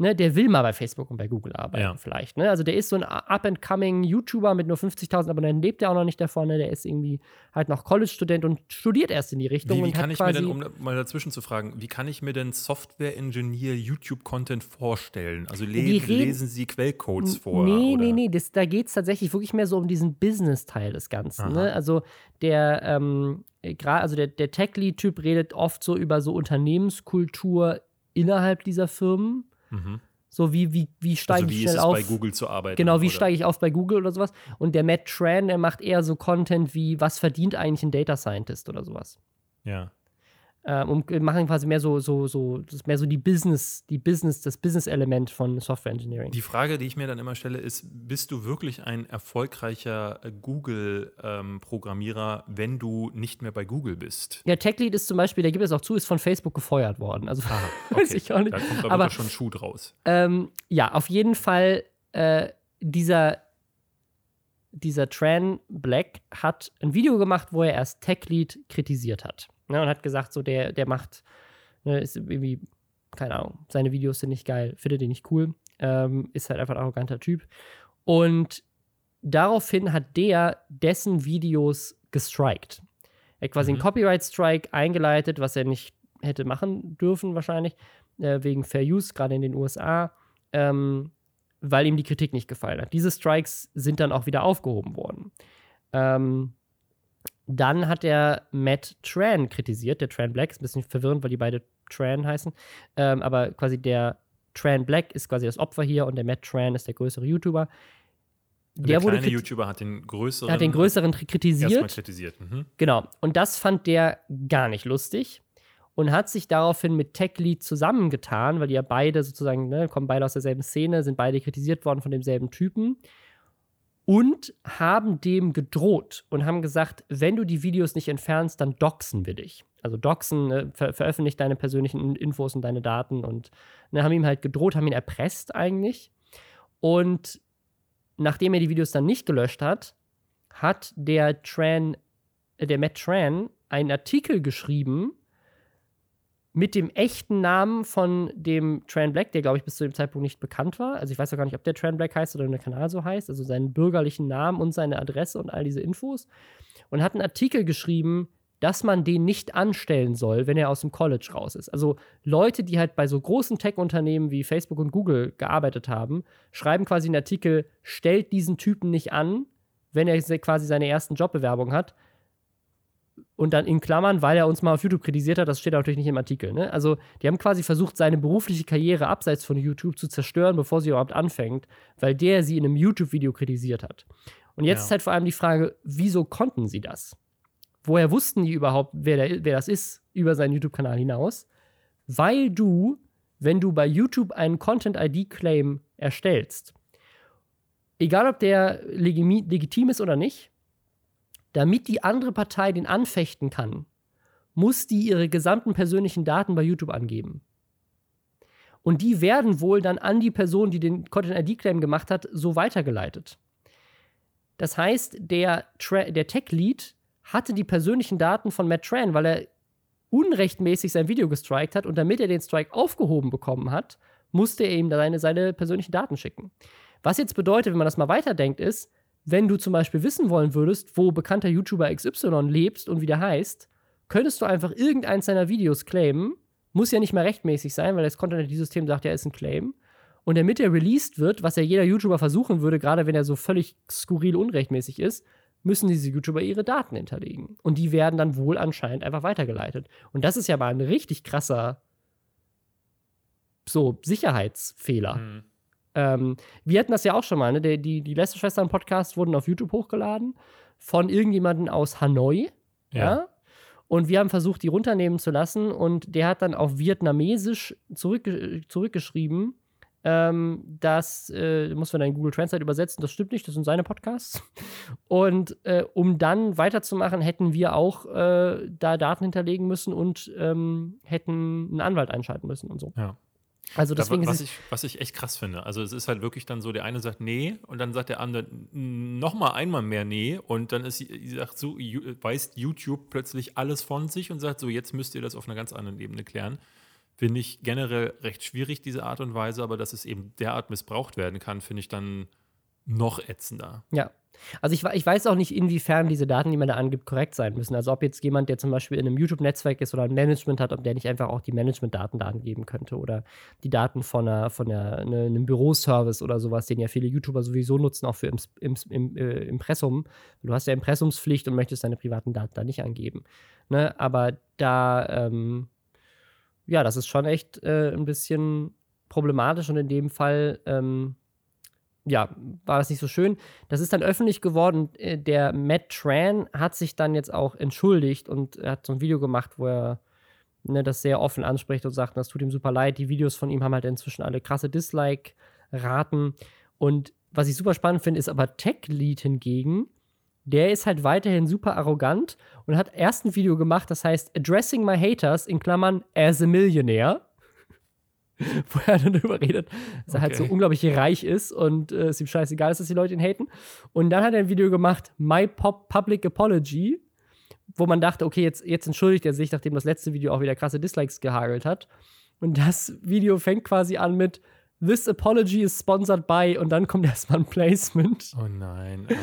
ne, der will mal bei Facebook und bei Google arbeiten, ja. vielleicht. Ne? Also der ist so ein up-and-coming YouTuber mit nur 50.000 Abonnenten, lebt der auch noch nicht davon, ne? der ist irgendwie halt noch College-Student und studiert erst in die Richtung. Wie, wie kann ich mir denn, um mal dazwischen zu fragen, wie kann ich mir denn Software-Engineer YouTube-Content vorstellen? Also le lesen Sie Quellcodes vor? Nee, oder? nee, nee, das, da geht es tatsächlich wirklich mehr so um diesen Business-Teil des Ganzen. Ne? Also der, ähm, gerade, also der, der Tech-Lead-Typ redet oft so über so Unternehmenskultur innerhalb dieser Firmen. Mhm. So wie, wie, wie steige also ich schnell auf? bei Google zu arbeiten. Genau, wie steige ich auf bei Google oder sowas. Und der Matt Tran, der macht eher so Content wie, was verdient eigentlich ein Data Scientist oder sowas. Ja. Ähm, und machen quasi mehr so, so, so, das mehr so die Business, die Business, das Business-Element von Software Engineering. Die Frage, die ich mir dann immer stelle, ist: Bist du wirklich ein erfolgreicher äh, Google-Programmierer, ähm, wenn du nicht mehr bei Google bist? Ja, TechLead ist zum Beispiel, der gibt es auch zu, ist von Facebook gefeuert worden. Also Aha, okay. weiß ich auch nicht. Da kommt aber, aber schon ein Schuh draus. Ähm, ja, auf jeden Fall, äh, dieser, dieser Tran Black hat ein Video gemacht, wo er erst TechLead kritisiert hat. Ne, und hat gesagt, so der, der macht, ne, ist irgendwie, keine Ahnung, seine Videos sind nicht geil, findet ihn nicht cool, ähm, ist halt einfach ein arroganter Typ. Und daraufhin hat der dessen Videos gestrikt. Er hat quasi mhm. einen Copyright-Strike eingeleitet, was er nicht hätte machen dürfen, wahrscheinlich, äh, wegen Fair Use, gerade in den USA, ähm, weil ihm die Kritik nicht gefallen hat. Diese Strikes sind dann auch wieder aufgehoben worden. Ähm, dann hat er Matt Tran kritisiert, der Tran Black. Ist ein bisschen verwirrend, weil die beide Tran heißen. Ähm, aber quasi der Tran Black ist quasi das Opfer hier und der Matt Tran ist der größere YouTuber. Der, der kleine YouTuber hat den größeren, hat den größeren kritisiert. kritisiert. Mhm. Genau. Und das fand der gar nicht lustig und hat sich daraufhin mit Tech Lead zusammengetan, weil die ja beide sozusagen, ne, kommen beide aus derselben Szene, sind beide kritisiert worden von demselben Typen und haben dem gedroht und haben gesagt, wenn du die Videos nicht entfernst, dann doxen wir dich. Also doxen, ne, ver veröffentlicht deine persönlichen Infos und deine Daten und ne, haben ihm halt gedroht, haben ihn erpresst eigentlich. Und nachdem er die Videos dann nicht gelöscht hat, hat der Tran, äh, der Matt Tran einen Artikel geschrieben mit dem echten Namen von dem Tran Black, der, glaube ich, bis zu dem Zeitpunkt nicht bekannt war. Also ich weiß auch gar nicht, ob der Tran Black heißt oder der Kanal so heißt. Also seinen bürgerlichen Namen und seine Adresse und all diese Infos. Und hat einen Artikel geschrieben, dass man den nicht anstellen soll, wenn er aus dem College raus ist. Also Leute, die halt bei so großen Tech-Unternehmen wie Facebook und Google gearbeitet haben, schreiben quasi einen Artikel, stellt diesen Typen nicht an, wenn er quasi seine ersten Jobbewerbungen hat. Und dann in Klammern, weil er uns mal auf YouTube kritisiert hat, das steht natürlich nicht im Artikel. Ne? Also, die haben quasi versucht, seine berufliche Karriere abseits von YouTube zu zerstören, bevor sie überhaupt anfängt, weil der sie in einem YouTube-Video kritisiert hat. Und jetzt ja. ist halt vor allem die Frage, wieso konnten sie das? Woher wussten die überhaupt, wer, der, wer das ist, über seinen YouTube-Kanal hinaus? Weil du, wenn du bei YouTube einen Content-ID-Claim erstellst, egal ob der legitim ist oder nicht, damit die andere Partei den anfechten kann, muss die ihre gesamten persönlichen Daten bei YouTube angeben. Und die werden wohl dann an die Person, die den Content-ID-Claim gemacht hat, so weitergeleitet. Das heißt, der, der Tech-Lead hatte die persönlichen Daten von Matt Tran, weil er unrechtmäßig sein Video gestrikt hat und damit er den Strike aufgehoben bekommen hat, musste er ihm seine, seine persönlichen Daten schicken. Was jetzt bedeutet, wenn man das mal weiterdenkt, ist, wenn du zum Beispiel wissen wollen würdest, wo bekannter YouTuber XY lebst und wie der heißt, könntest du einfach irgendeins seiner Videos claimen. Muss ja nicht mehr rechtmäßig sein, weil das Content-ID-System sagt, ja, ist ein Claim. Und damit er released wird, was ja jeder YouTuber versuchen würde, gerade wenn er so völlig skurril unrechtmäßig ist, müssen diese YouTuber ihre Daten hinterlegen. Und die werden dann wohl anscheinend einfach weitergeleitet. Und das ist ja mal ein richtig krasser so Sicherheitsfehler. Mhm. Ähm, wir hatten das ja auch schon mal, ne? Die, die, die Lester-Schwestern-Podcasts wurden auf YouTube hochgeladen von irgendjemandem aus Hanoi. Ja. ja. Und wir haben versucht, die runternehmen zu lassen. Und der hat dann auf Vietnamesisch zurück, zurückgeschrieben, ähm, das äh, muss man dann in Google Translate übersetzen. Das stimmt nicht, das sind seine Podcasts. Und äh, um dann weiterzumachen, hätten wir auch äh, da Daten hinterlegen müssen und ähm, hätten einen Anwalt einschalten müssen und so. Ja. Also deswegen was, ich, was ich echt krass finde. Also es ist halt wirklich dann so, der eine sagt nee und dann sagt der andere noch mal einmal mehr nee und dann ist sagt so weist YouTube plötzlich alles von sich und sagt so jetzt müsst ihr das auf einer ganz anderen Ebene klären. Finde ich generell recht schwierig diese Art und Weise, aber dass es eben derart missbraucht werden kann, finde ich dann noch ätzender. Ja, also ich, ich, weiß auch nicht, inwiefern diese Daten, die man da angibt, korrekt sein müssen. Also ob jetzt jemand, der zum Beispiel in einem YouTube-Netzwerk ist oder ein Management hat, ob der nicht einfach auch die Management-Daten da angeben könnte oder die Daten von, einer, von einer, ne, einem Büroservice oder sowas, den ja viele YouTuber sowieso nutzen, auch für im, im, im äh, Impressum. Du hast ja Impressumspflicht und möchtest deine privaten Daten da nicht angeben. Ne? Aber da, ähm, ja, das ist schon echt äh, ein bisschen problematisch und in dem Fall ähm, ja, war das nicht so schön. Das ist dann öffentlich geworden. Äh, der Matt Tran hat sich dann jetzt auch entschuldigt und hat so ein Video gemacht, wo er ne, das sehr offen anspricht und sagt, das tut ihm super leid. Die Videos von ihm haben halt inzwischen alle krasse Dislike-Raten. Und was ich super spannend finde, ist aber Tech Lead hingegen, der ist halt weiterhin super arrogant und hat erst ein Video gemacht, das heißt Addressing My Haters in Klammern as a Millionaire. wo er dann darüber redet, dass okay. er halt so unglaublich reich ist und äh, es ihm scheißegal ist, dass die Leute ihn haten. Und dann hat er ein Video gemacht, My Pop Public Apology, wo man dachte, okay, jetzt, jetzt entschuldigt er sich, nachdem das letzte Video auch wieder krasse Dislikes gehagelt hat. Und das Video fängt quasi an mit This apology is sponsored by und dann kommt erstmal ein Placement. Oh nein. Ey,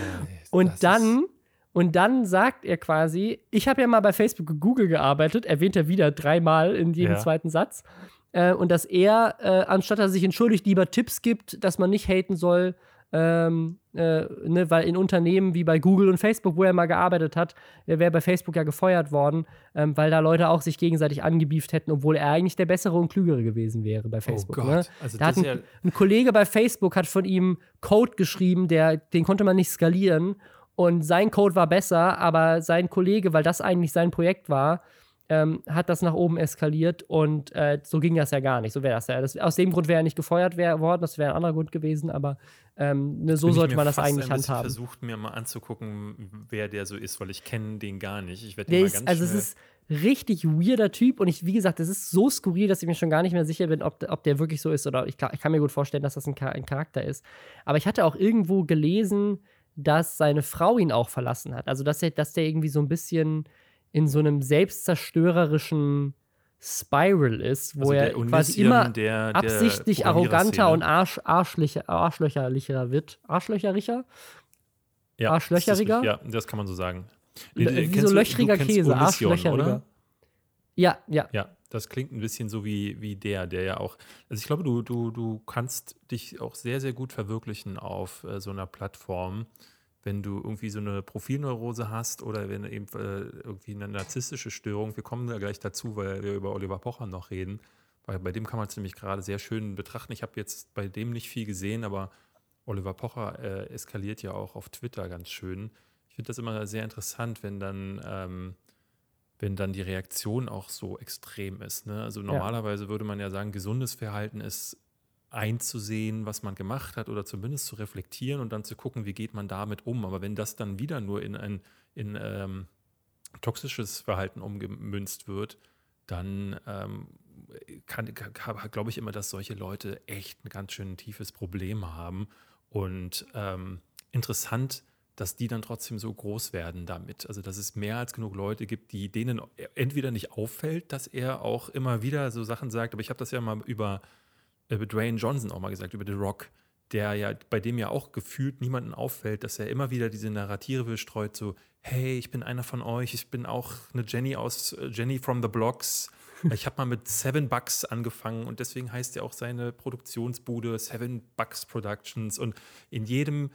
und dann und dann sagt er quasi, ich habe ja mal bei Facebook und Google gearbeitet, erwähnt er wieder dreimal in jedem ja. zweiten Satz. Äh, und dass er, äh, anstatt dass er sich entschuldigt, lieber Tipps gibt, dass man nicht haten soll, ähm, äh, ne, weil in Unternehmen wie bei Google und Facebook, wo er mal gearbeitet hat, er wäre bei Facebook ja gefeuert worden, ähm, weil da Leute auch sich gegenseitig angebieft hätten, obwohl er eigentlich der bessere und klügere gewesen wäre bei oh Facebook. Oh Gott. Ne? Also da hat ein, ja ein, Kollege bei Facebook hat von ihm Code geschrieben, der, den konnte man nicht skalieren und sein Code war besser, aber sein Kollege, weil das eigentlich sein Projekt war, ähm, hat das nach oben eskaliert und äh, so ging das ja gar nicht. So wäre das ja. Das, aus dem Grund wäre er nicht gefeuert wär, worden, das wäre ein anderer Grund gewesen, aber ähm, ne, so sollte man das eigentlich handhaben. Ich versucht mir mal anzugucken, wer der so ist, weil ich kenne den gar nicht. Ich werde den mal ganz Also es ist richtig weirder Typ und ich, wie gesagt, es ist so skurril, dass ich mir schon gar nicht mehr sicher bin, ob, ob der wirklich so ist oder ich, ich kann mir gut vorstellen, dass das ein, ein Charakter ist. Aber ich hatte auch irgendwo gelesen, dass seine Frau ihn auch verlassen hat. Also dass er, dass der irgendwie so ein bisschen in so einem selbstzerstörerischen Spiral ist, wo Also er quasi immer der- der absichtlich arroganter und Arsch, Arschlöcher, Arschlöcherlicher wird. Arschlöcheriger? Ja, Arschlöcheriger? Das ja, das kann man so sagen. L- Wie kennst so du- löchriger du kennst Käse, Onision, Arschlöcheriger. oder? Ja, ja. Ja, das klingt ein bisschen so wie, wie der, der ja auch. Also ich glaube, du, du, du kannst dich auch sehr, sehr gut verwirklichen auf äh, so einer Plattform, wenn du irgendwie so eine Profilneurose hast oder wenn eben äh, irgendwie eine narzisstische Störung. Wir kommen da gleich dazu, weil wir über Oliver Pocher noch reden. Weil bei dem kann man es nämlich gerade sehr schön betrachten. Ich habe jetzt bei dem nicht viel gesehen, aber Oliver Pocher äh, eskaliert ja auch auf Twitter ganz schön. Ich finde das immer sehr interessant, wenn dann, ähm, wenn dann die Reaktion auch so extrem ist. Ne? Also normalerweise würde man ja sagen, gesundes Verhalten ist einzusehen, was man gemacht hat oder zumindest zu reflektieren und dann zu gucken, wie geht man damit um. Aber wenn das dann wieder nur in ein in, ähm, toxisches Verhalten umgemünzt wird, dann ähm, kann, kann, glaube ich immer, dass solche Leute echt ein ganz schön tiefes Problem haben. Und ähm, interessant, dass die dann trotzdem so groß werden damit. Also, dass es mehr als genug Leute gibt, die denen entweder nicht auffällt, dass er auch immer wieder so Sachen sagt, aber ich habe das ja mal über, über Dwayne Johnson auch mal gesagt, über The Rock, der ja, bei dem ja auch gefühlt niemanden auffällt, dass er immer wieder diese Narrative streut, so, hey, ich bin einer von euch, ich bin auch eine Jenny aus äh, Jenny from the Blocks. Ich habe mal mit Seven Bucks angefangen und deswegen heißt ja auch seine Produktionsbude Seven Bucks Productions und in jedem äh,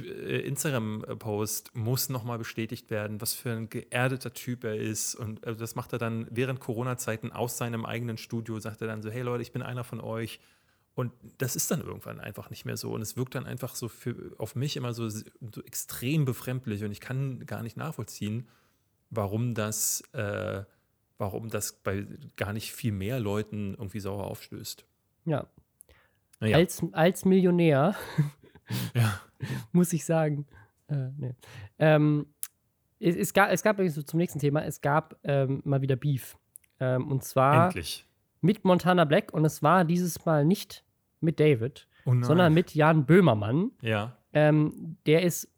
Instagram-Post muss nochmal bestätigt werden, was für ein geerdeter Typ er ist. Und äh, das macht er dann während Corona-Zeiten aus seinem eigenen Studio, sagt er dann so, hey Leute, ich bin einer von euch. Und das ist dann irgendwann einfach nicht mehr so. Und es wirkt dann einfach so für, auf mich immer so, so extrem befremdlich. Und ich kann gar nicht nachvollziehen, warum das, äh, warum das bei gar nicht viel mehr Leuten irgendwie sauer aufstößt. Ja. Naja. Als, als Millionär Ja. muss ich sagen. Äh, nee. ähm, es, es, gab, es gab übrigens so zum nächsten Thema, es gab ähm, mal wieder Beef. Ähm, und zwar Endlich. mit Montana Black und es war dieses Mal nicht mit David, Oh sondern mit Jan Böhmermann. Ja. Ähm, der ist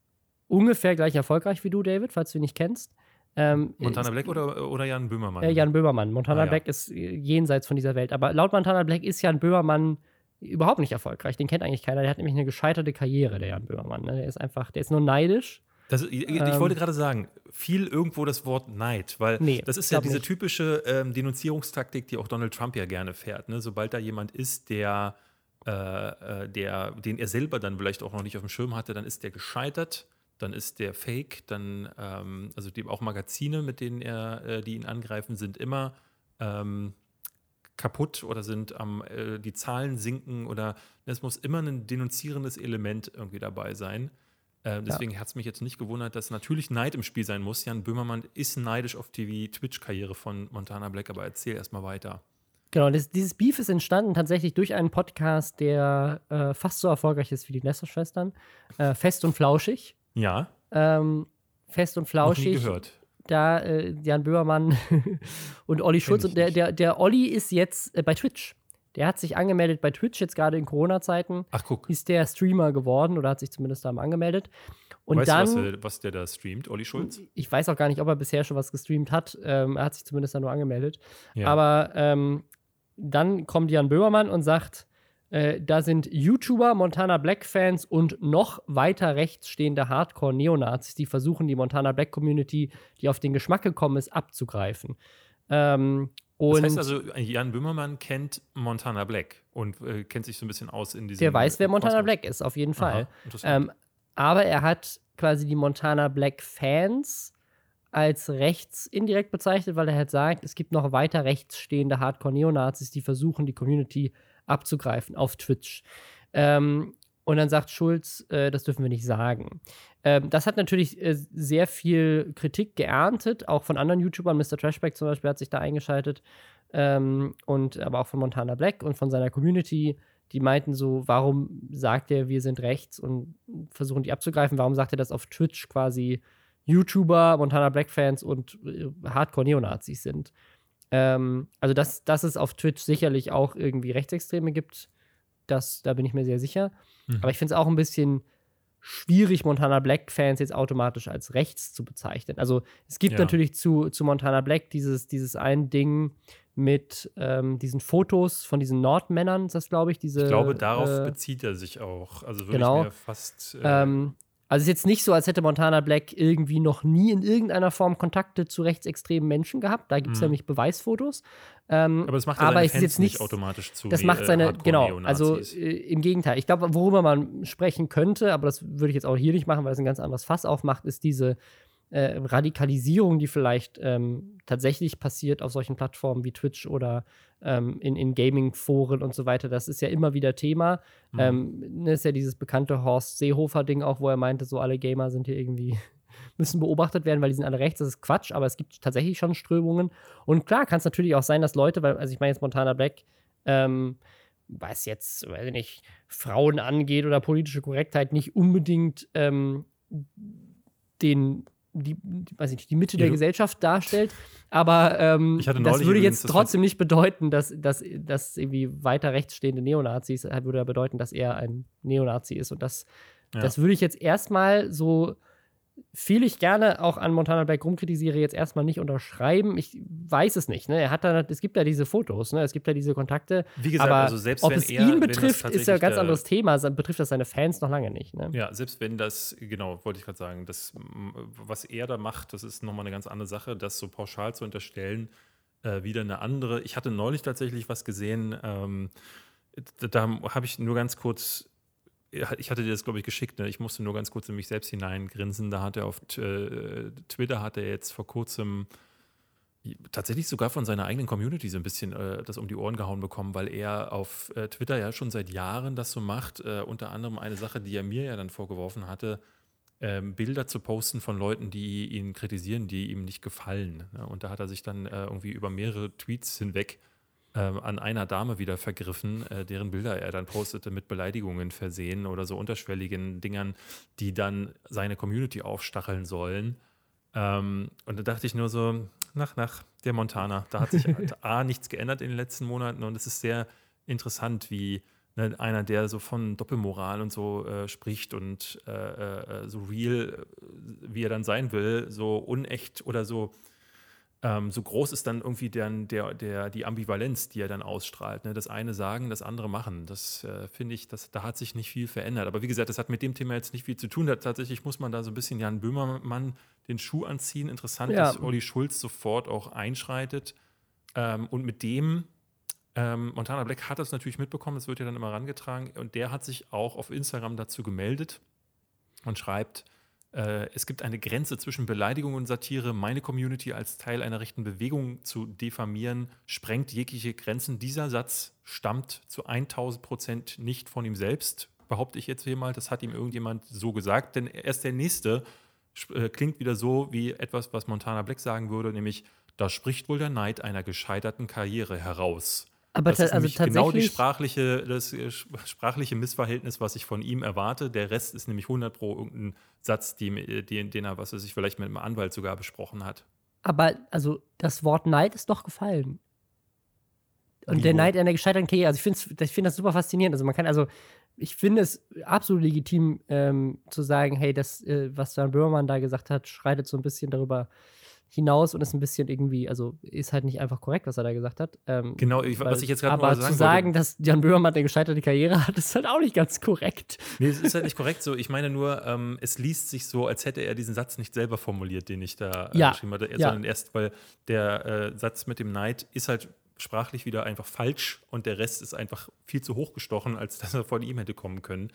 ungefähr gleich erfolgreich wie du, David, falls du ihn nicht kennst. Ähm, Montana Black oder, oder Jan Böhmermann? Äh, Jan Böhmermann. Montana Ah, ja. Black ist jenseits von dieser Welt. Aber laut Montana Black ist Jan Böhmermann überhaupt nicht erfolgreich. Den kennt eigentlich keiner. Der hat nämlich eine gescheiterte Karriere, der Jan Böhmermann. Ne? Der ist einfach, der ist nur neidisch. Das, ich, Ähm, wollte gerade sagen, viel irgendwo das Wort Neid, weil Nee, das ist ja diese nicht. typische ähm, Denunzierungstaktik, die auch Donald Trump ja gerne fährt. Ne? Sobald da jemand ist, der, äh, äh, der, den er selber dann vielleicht auch noch nicht auf dem Schirm hatte, dann ist der gescheitert, dann ist der Fake, dann, ähm, also die, auch Magazine, mit denen er, äh, die ihn angreifen, sind immer ähm, kaputt oder sind am, äh, die Zahlen sinken oder es muss immer ein denunzierendes Element irgendwie dabei sein. Äh, deswegen hat es mich jetzt nicht gewundert, dass natürlich Neid im Spiel sein muss. Jan Böhmermann ist neidisch auf die Twitch-Karriere von Montana Black, aber erzähl erstmal weiter. Genau, das, dieses Beef ist entstanden tatsächlich durch einen Podcast, der äh, fast so erfolgreich ist wie die Nestor-Schwestern. Äh, Fest und Flauschig. Ja, Ähm, Fest und noch nie Flauschig. gehört. Da äh, Jan Böhmermann und Olli Schulz. Und der, der, der Olli ist jetzt äh, bei Twitch. Der hat sich angemeldet bei Twitch, jetzt gerade in Corona-Zeiten. Ach, guck. Ist der Streamer geworden oder hat sich zumindest da mal angemeldet. Und weißt dann, du, was der, was der da streamt, Olli Schulz? ich weiß auch gar nicht, ob er bisher schon was gestreamt hat. Ähm, er hat sich zumindest da nur angemeldet. Ja. Aber ähm, dann kommt Jan Böhmermann und sagt, äh, da sind YouTuber, Montana Black-Fans und noch weiter rechts stehende Hardcore-Neonazis, die versuchen, die Montana Black-Community, die auf den Geschmack gekommen ist, abzugreifen. Ähm, und das heißt also, Jan Böhmermann kennt Montana Black und äh, kennt sich so ein bisschen aus in diesem. der weiß, wer Montana Kosmos. Black ist, auf jeden Fall. Aha. Ähm, aber er hat quasi die Montana Black Fans als rechts indirekt bezeichnet, weil er halt sagt, es gibt noch weiter rechts stehende Hardcore-Neonazis, die versuchen, die Community abzugreifen auf Twitch. Ähm, und dann sagt Schulz, äh, das dürfen wir nicht sagen. Ähm, das hat natürlich äh, sehr viel Kritik geerntet, auch von anderen YouTubern. Mr. Trashback zum Beispiel hat sich da eingeschaltet. Ähm, und aber auch von Montana Black und von seiner Community. Die meinten so, warum sagt er, wir sind rechts und versuchen die abzugreifen? Warum sagt er das auf Twitch quasi YouTuber, Montana Black Fans und äh, Hardcore-Neonazis sind? Ähm, also, dass, dass es auf Twitch sicherlich auch irgendwie Rechtsextreme gibt, das, da bin ich mir sehr sicher. Mhm. Aber ich finde es auch ein bisschen schwierig, Montana Black-Fans jetzt automatisch als rechts zu bezeichnen. Also es gibt Ja. natürlich zu, zu Montana Black dieses, dieses ein Ding mit ähm, diesen Fotos von diesen Nordmännern, ist das glaube ich, diese. Ich glaube, darauf äh, bezieht er sich auch. Also würde genau. ich mir fast. Äh, ähm, also es ist jetzt nicht so, als hätte Montana Black irgendwie noch nie in irgendeiner Form Kontakte zu rechtsextremen Menschen gehabt. Da gibt es Mhm. nämlich Beweisfotos. Ähm, aber es macht aber seine es ist jetzt nicht nicht- automatisch zu. das macht äh, seine, genau, Hardcore-Neonazis. also äh, im Gegenteil. Ich glaube, worüber man sprechen könnte, aber das würde ich jetzt auch hier nicht machen, weil es ein ganz anderes Fass aufmacht, ist diese äh, Radikalisierung, die vielleicht ähm, tatsächlich passiert auf solchen Plattformen wie Twitch oder ähm, in, in Gaming-Foren und so weiter. Das ist ja immer wieder Thema. Mhm. Ähm, ne, ist ja dieses bekannte Horst Seehofer-Ding auch, wo er meinte, so alle Gamer sind hier irgendwie müssen beobachtet werden, weil die sind alle rechts. Das ist Quatsch, aber es gibt tatsächlich schon Strömungen. Und klar kann es natürlich auch sein, dass Leute, weil, also ich meine jetzt Montana Black, ähm, was jetzt, weiß ich nicht, Frauen angeht oder politische Korrektheit, nicht unbedingt ähm, den, die, weiß ich nicht, die Mitte der Ja. Gesellschaft darstellt. Aber ähm, das würde jetzt trotzdem nicht bedeuten, dass, dass, dass irgendwie weiter rechts stehende Neonazis, äh, würde ja bedeuten, dass er ein Neonazi ist. Und das, Ja. das würde ich jetzt erstmal so viel ich gerne auch an Montana Black rumkritisiere, jetzt erstmal nicht unterschreiben. Ich weiß es nicht. Ne? Er hat da, es gibt ja diese Fotos, ne? es gibt ja diese Kontakte. Wie gesagt, aber also selbst ob wenn es er- ihn betrifft, ist ja ein ganz der- anderes Thema. Betrifft das seine Fans noch lange nicht. Ne? Ja, selbst wenn das, genau, wollte ich gerade sagen, das, was er da macht, das ist nochmal eine ganz andere Sache, das so pauschal zu unterstellen, äh, wieder eine andere. Ich hatte neulich tatsächlich was gesehen, ähm, da, da habe ich nur ganz kurz, ich hatte dir das, glaube ich, geschickt, ne? ich musste nur ganz kurz in mich selbst hineingrinsen. Da hat er auf äh, Twitter, hat er jetzt vor kurzem tatsächlich sogar von seiner eigenen Community so ein bisschen äh, das um die Ohren gehauen bekommen, weil er auf äh, Twitter ja schon seit Jahren das so macht. Äh, unter anderem eine Sache, die er mir ja dann vorgeworfen hatte, ähm, Bilder zu posten von Leuten, die ihn kritisieren, die ihm nicht gefallen. Ne? Und da hat er sich dann äh, irgendwie über mehrere Tweets hinweg ähm, an einer Dame wieder vergriffen, äh, deren Bilder er dann postete mit Beleidigungen versehen oder so unterschwelligen Dingern, die dann seine Community aufstacheln sollen. Ähm, und da dachte ich nur so, nach, nach, der Montana. Da hat sich A, nichts geändert in den letzten Monaten und es ist sehr interessant, wie ne, einer, der so von Doppelmoral und so äh, spricht und äh, äh, so real, äh, wie er dann sein will, so unecht oder so, ähm, so groß ist dann irgendwie der, der, der, die Ambivalenz, die er dann ausstrahlt. Ne? Das eine sagen, das andere machen. Das äh, finde ich, das, da hat sich nicht viel verändert. Aber wie gesagt, das hat mit dem Thema jetzt nicht viel zu tun. Da, tatsächlich muss man da so ein bisschen Jan Böhmermann den Schuh anziehen. Interessant, Ja. dass Olli Schulz sofort auch einschreitet. Ähm, und mit dem, ähm, Montana Black hat das natürlich mitbekommen, es wird ja dann immer rangetragen. Und der hat sich auch auf Instagram dazu gemeldet und schreibt, äh, es gibt eine Grenze zwischen Beleidigung und Satire. Meine Community als Teil einer rechten Bewegung zu diffamieren, sprengt jegliche Grenzen. Dieser Satz stammt zu 1000 Prozent nicht von ihm selbst, behaupte ich jetzt hier mal. Das hat ihm irgendjemand so gesagt, denn erst der nächste äh, klingt wieder so wie etwas, was Montana Black sagen würde, nämlich da spricht wohl der Neid einer gescheiterten Karriere heraus. Aber Das ist also nämlich genau die sprachliche, das äh, sp- sprachliche Missverhältnis, was ich von ihm erwarte. Der Rest ist nämlich 100 pro irgendein Satz, die, äh, den, den er, was er sich vielleicht mit einem Anwalt sogar besprochen hat. Aber also das Wort Neid ist doch gefallen. Und Wie, der wo? Neid einer gescheiterten Karriere, also ich finde ich find das super faszinierend. Also man kann, also ich finde es absolut legitim ähm, zu sagen, hey, das, äh, was Jan Böhmermann da gesagt hat, schreitet so ein bisschen darüber hinaus und ist ein bisschen irgendwie, also ist halt nicht einfach korrekt, was er da gesagt hat. Ähm, Genau, ich, was weil- ich jetzt gerade Aber mal zu sagen sagen, wollte, dass Jan Böhmermann eine gescheiterte Karriere hat, ist halt auch nicht ganz korrekt. nee, es ist halt nicht korrekt so. Ich meine nur, ähm, es liest sich so, als hätte er diesen Satz nicht selber formuliert, den ich da äh, Ja, geschrieben hatte, ja. sondern erst, weil der äh, Satz mit dem Neid ist halt sprachlich wieder einfach falsch und der Rest ist einfach viel zu hoch gestochen, als dass er von ihm hätte kommen können.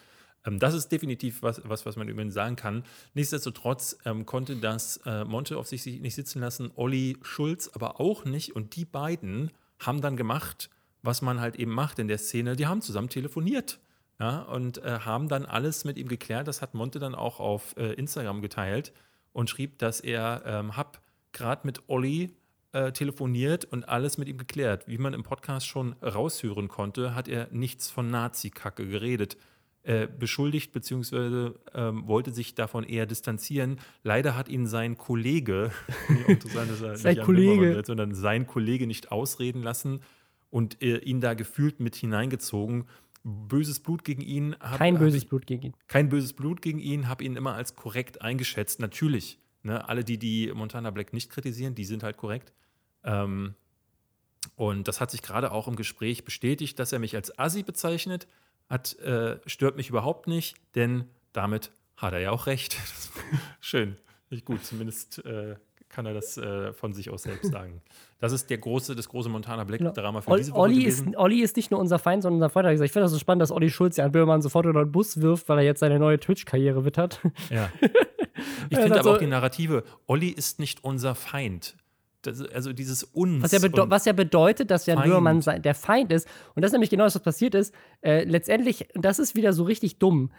Ähm, das ist definitiv was, was, was man über ihn sagen kann. Nichtsdestotrotz ähm, konnte das äh, Monte auf sich nicht sitzen lassen, Olli Schulz aber auch nicht. Und die beiden haben dann gemacht, was man halt eben macht in der Szene. Die haben zusammen telefoniert. Ja, und äh, haben dann alles mit ihm geklärt. Das hat Monte dann auch auf äh, Instagram geteilt und schrieb, dass er ähm, hab gerade mit Olli äh, telefoniert und alles mit ihm geklärt. Wie man im Podcast schon raushören konnte, hat er nichts von Nazi-Kacke geredet. Äh, beschuldigt bzw. Ähm, wollte sich davon eher distanzieren. Leider hat ihn sein Kollege, Sein nicht Jan Kollege. Wird, sondern sein Kollege nicht ausreden lassen und äh, ihn da gefühlt mit hineingezogen. böses Blut gegen ihn. Hab, kein böses ich, Blut gegen ihn. Kein böses Blut gegen ihn, habe ihn immer als korrekt eingeschätzt. Natürlich, ne, alle, die die Montana Black nicht kritisieren, die sind halt korrekt. Ähm, und das hat sich gerade auch im Gespräch bestätigt, dass er mich als Assi bezeichnet. Hat, äh, stört mich überhaupt nicht, denn damit hat er ja auch recht. Schön. Nicht gut, zumindest äh, kann er das äh, von sich aus selbst sagen. Das ist der große, das große Montana Black-Drama genau. für diese Woche Olli ist, Olli ist nicht nur unser Feind, sondern unser Freund. Ich finde das so spannend, dass Olli Schulz ja an Böhmermann sofort unter den Bus wirft, weil er jetzt seine neue Twitch-Karriere wittert. Ja. Ich finde aber auch die Narrative, Olli ist nicht unser Feind. Das, also dieses uns. Was ja, was ja, bedeutet, dass Jan Böhmermann der Feind ist. Und das ist nämlich genau das, was passiert ist. Äh, letztendlich, das ist wieder so richtig dumm,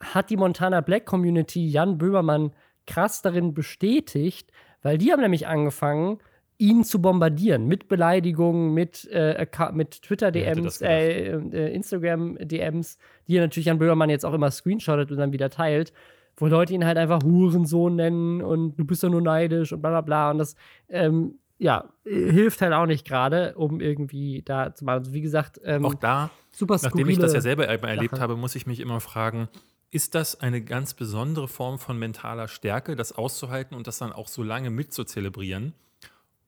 hat die Montana Black Community Jan Böhmermann krass darin bestätigt, weil die haben nämlich angefangen, ihn zu bombardieren mit Beleidigungen, mit, äh, mit Twitter-DMs, äh, äh, Instagram-DMs, die er natürlich an Böhmermann jetzt auch immer screenshottet und dann wieder teilt, wo Leute ihn halt einfach Hurensohn nennen und du bist ja nur neidisch und bla bla bla. Und das, ähm, ja, hilft halt auch nicht gerade, um irgendwie da zu machen. Also wie gesagt, ähm, auch da, super nachdem ich das ja selber erlebt Sache. habe, muss ich mich immer fragen, ist das eine ganz besondere Form von mentaler Stärke, das auszuhalten und das dann auch so lange mitzuzelebrieren?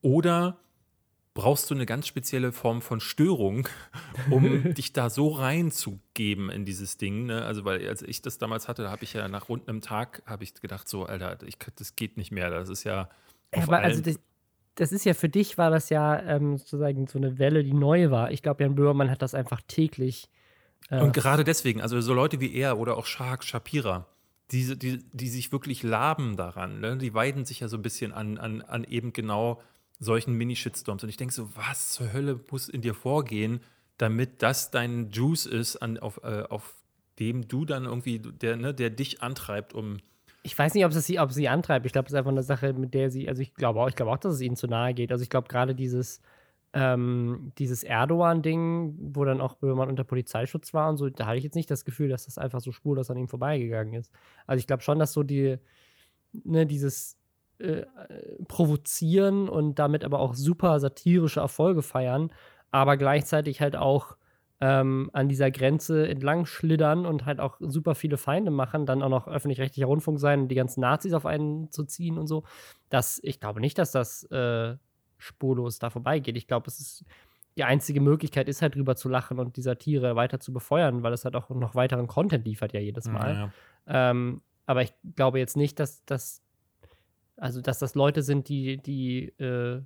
Oder brauchst du eine ganz spezielle Form von Störung, um dich da so reinzugeben in dieses Ding. Ne? Also, weil als ich das damals hatte, da habe ich ja nach rund einem Tag habe ich gedacht, so, Alter, ich, das geht nicht mehr. Das ist ja. aber also das, das, ist ja für dich war das ja ähm, sozusagen so eine Welle, die neu war. Ich glaube, Jan Böhmermann hat das einfach täglich ja. Und gerade deswegen, also so Leute wie er oder auch Shark Shapira, die, die, die sich wirklich laben daran, ne? die weiden sich ja so ein bisschen an, an, an eben genau solchen Mini-Shitstorms. Und ich denke so, was zur Hölle muss in dir vorgehen, damit das dein Juice ist, an, auf, äh, auf dem du dann irgendwie, der, ne, der dich antreibt, um. Ich weiß nicht, ob es sie, ob sie antreibt. Ich glaube, es ist einfach eine Sache, mit der sie, also ich glaube auch, ich glaube auch, dass es ihnen zu nahe geht. Also ich glaube gerade dieses, ähm, dieses Erdogan-Ding, wo dann auch Böhmermann unter Polizeischutz war und so, da hatte ich jetzt nicht das Gefühl, dass das einfach so spurlos an ihm vorbeigegangen ist. Also ich glaube schon, dass so die, ne, dieses äh, Provozieren und damit aber auch super satirische Erfolge feiern, aber gleichzeitig halt auch ähm, an dieser Grenze entlang schlittern und halt auch super viele Feinde machen, dann auch noch öffentlich-rechtlicher Rundfunk sein und die ganzen Nazis auf einen zu ziehen und so. Das, ich glaube nicht, dass das äh, spurlos da vorbeigeht. Ich glaube, es ist die einzige Möglichkeit ist halt drüber zu lachen und die Satire weiter zu befeuern, weil es halt auch noch weiteren Content liefert ja jedes Mal. Ja, ja. Ähm, aber ich glaube jetzt nicht, dass, dass, also dass das Leute sind, die, die äh,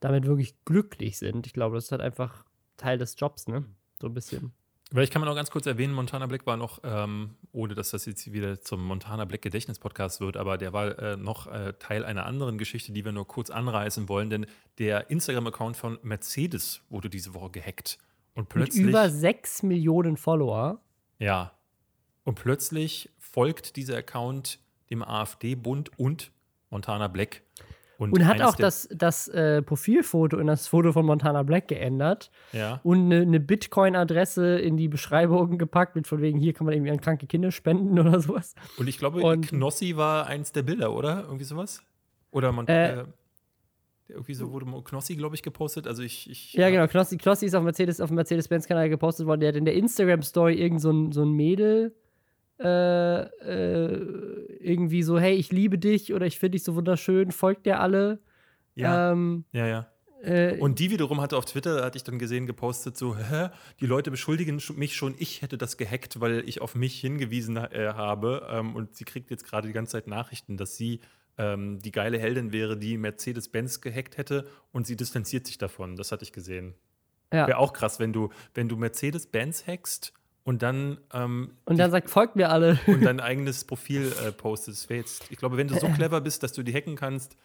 damit wirklich glücklich sind. Ich glaube, das ist halt einfach Teil des Jobs, ne? So ein bisschen. Vielleicht kann man noch ganz kurz erwähnen, Montana Black war noch, ähm, ohne dass das jetzt wieder zum Montana Black Gedächtnis-Podcast wird, aber der war äh, noch äh, Teil einer anderen Geschichte, die wir nur kurz anreißen wollen, denn der Instagram-Account von Mercedes wurde diese Woche gehackt. Und plötzlich. Mit über 6 Millionen Follower. Ja. Und plötzlich folgt dieser Account dem AfD-Bund und Montana Black. Und, und hat auch das, das äh, Profilfoto in das Foto von Montana Black geändert. Ja. Und eine, eine Bitcoin-Adresse in die Beschreibung gepackt, mit von wegen, hier kann man irgendwie an kranke Kinder spenden oder sowas. Und ich glaube, und, Knossi war eins der Bilder, oder? Irgendwie sowas? Oder man. Äh, äh, irgendwie so wurde Knossi, glaube ich, gepostet. Also ich, ich ja, genau. Knossi, Knossi ist auf Mercedes, auf dem Mercedes-Benz-Kanal gepostet worden. Der hat in der Instagram-Story irgend so ein, so ein Mädel äh, äh, irgendwie so, hey, ich liebe dich oder ich finde dich so wunderschön, folgt der alle. Ja. Ähm, ja, ja. Äh, und die wiederum hatte auf Twitter, hatte ich dann gesehen, gepostet, so, hä, die Leute beschuldigen mich schon, ich hätte das gehackt, weil ich auf mich hingewiesen äh, habe. Ähm, und sie kriegt jetzt gerade die ganze Zeit Nachrichten, dass sie ähm, die geile Heldin wäre, die Mercedes-Benz gehackt hätte und sie distanziert sich davon. Das hatte ich gesehen. Ja. Wäre auch krass, wenn du, wenn du Mercedes-Benz hackst und dann ähm, und dann die, sagt folgt mir alle und dein eigenes Profil äh, postest. Jetzt, ich glaube, wenn du so clever bist, dass du die hacken kannst.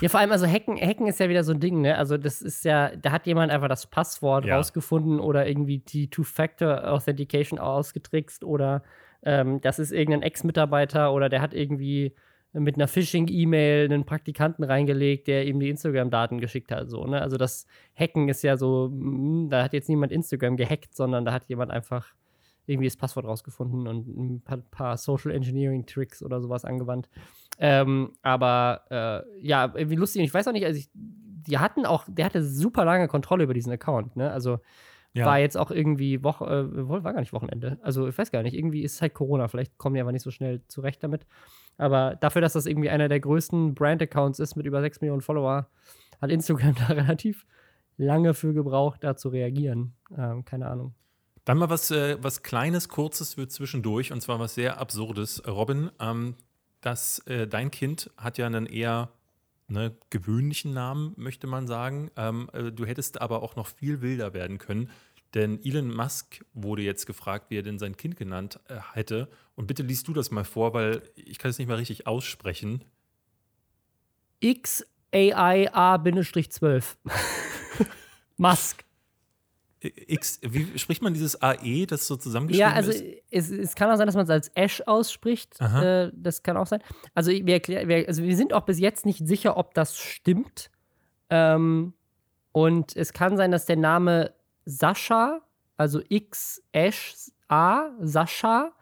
Ja, vor allem also hacken, hacken ist ja wieder so ein Ding, ne? Also das ist ja, da hat jemand einfach das Passwort ja. rausgefunden oder irgendwie die Two-Factor Authentication ausgetrickst oder ähm, das ist irgendein Ex-Mitarbeiter oder der hat irgendwie mit einer Phishing-E-Mail einen Praktikanten reingelegt, der ihm die Instagram-Daten geschickt hat. So, ne? Also das Hacken ist ja so, hm, da hat jetzt niemand Instagram gehackt, sondern da hat jemand einfach irgendwie das Passwort rausgefunden und ein paar, paar Social Engineering Tricks oder sowas angewandt. Ähm, aber äh, ja, irgendwie lustig. Ich weiß auch nicht, also ich, die hatten auch, der hatte super lange Kontrolle über diesen Account, ne? Also Ja. War jetzt auch irgendwie Woche, äh, war gar nicht Wochenende. Also ich weiß gar nicht, irgendwie ist es halt Corona, vielleicht kommen die aber nicht so schnell zurecht damit. Aber dafür, dass das irgendwie einer der größten Brand-Accounts ist mit über 6 Millionen Follower, hat Instagram da relativ lange für gebraucht, da zu reagieren. Ähm, keine Ahnung. Dann mal was, äh, was Kleines, Kurzes für zwischendurch, und zwar was sehr Absurdes. Robin, ähm, das, äh, dein Kind hat ja einen eher ne, gewöhnlichen Namen, möchte man sagen. Ähm, äh, du hättest aber auch noch viel wilder werden können. Denn Elon Musk wurde jetzt gefragt, wie er denn sein Kind genannt äh, hätte. Und bitte liest du das mal vor, weil ich kann es nicht mal richtig aussprechen. XAIA-12. Musk. X, wie spricht man dieses AE, das so zusammengeschrieben Ja, also ist? es, es kann auch sein, dass man es als Ash ausspricht. Äh, das kann auch sein. Also wir, erklär, wir, also wir sind auch bis jetzt nicht sicher, ob das stimmt. Ähm, und es kann sein, dass der Name Sascha, also X Ash A, Sascha,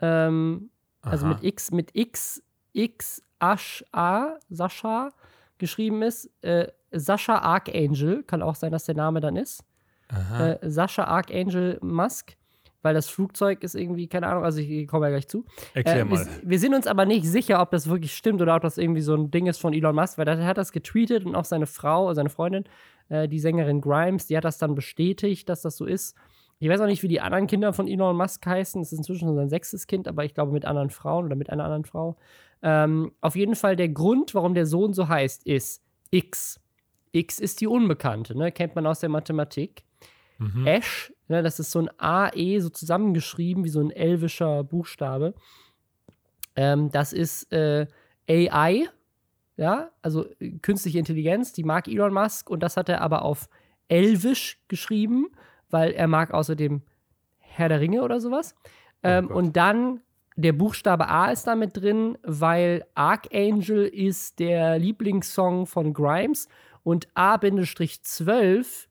ähm, also mit X, mit X, X Ash A, Sascha geschrieben ist. Äh, Sascha Archangel, kann auch sein, dass der Name dann ist. Äh, Sascha Archangel Musk, weil das Flugzeug ist irgendwie, keine Ahnung, also ich komme ja gleich zu. Erklär Äh, mal. Wir, wir sind uns aber nicht sicher, ob das wirklich stimmt oder ob das irgendwie so ein Ding ist von Elon Musk, weil er hat das getweetet und auch seine Frau, seine Freundin, äh, die Sängerin Grimes, die hat das dann bestätigt, dass das so ist. Ich weiß auch nicht, wie die anderen Kinder von Elon Musk heißen. Es ist inzwischen sein sechstes Kind, aber ich glaube mit anderen Frauen oder mit einer anderen Frau. Ähm, auf jeden Fall der Grund, warum der Sohn so heißt, ist X. X ist die Unbekannte, ne? kennt man aus der Mathematik. Mhm. Ash, ne, das ist so ein AE, so zusammengeschrieben, wie so ein elvischer Buchstabe. Ähm, das ist äh, AI, ja, also äh, künstliche Intelligenz, die mag Elon Musk und das hat er aber auf Elvisch geschrieben, weil er mag außerdem Herr der Ringe oder sowas. Ähm, Gott. und dann der Buchstabe A ist da mit drin, weil Archangel ist der Lieblingssong von Grimes und A-12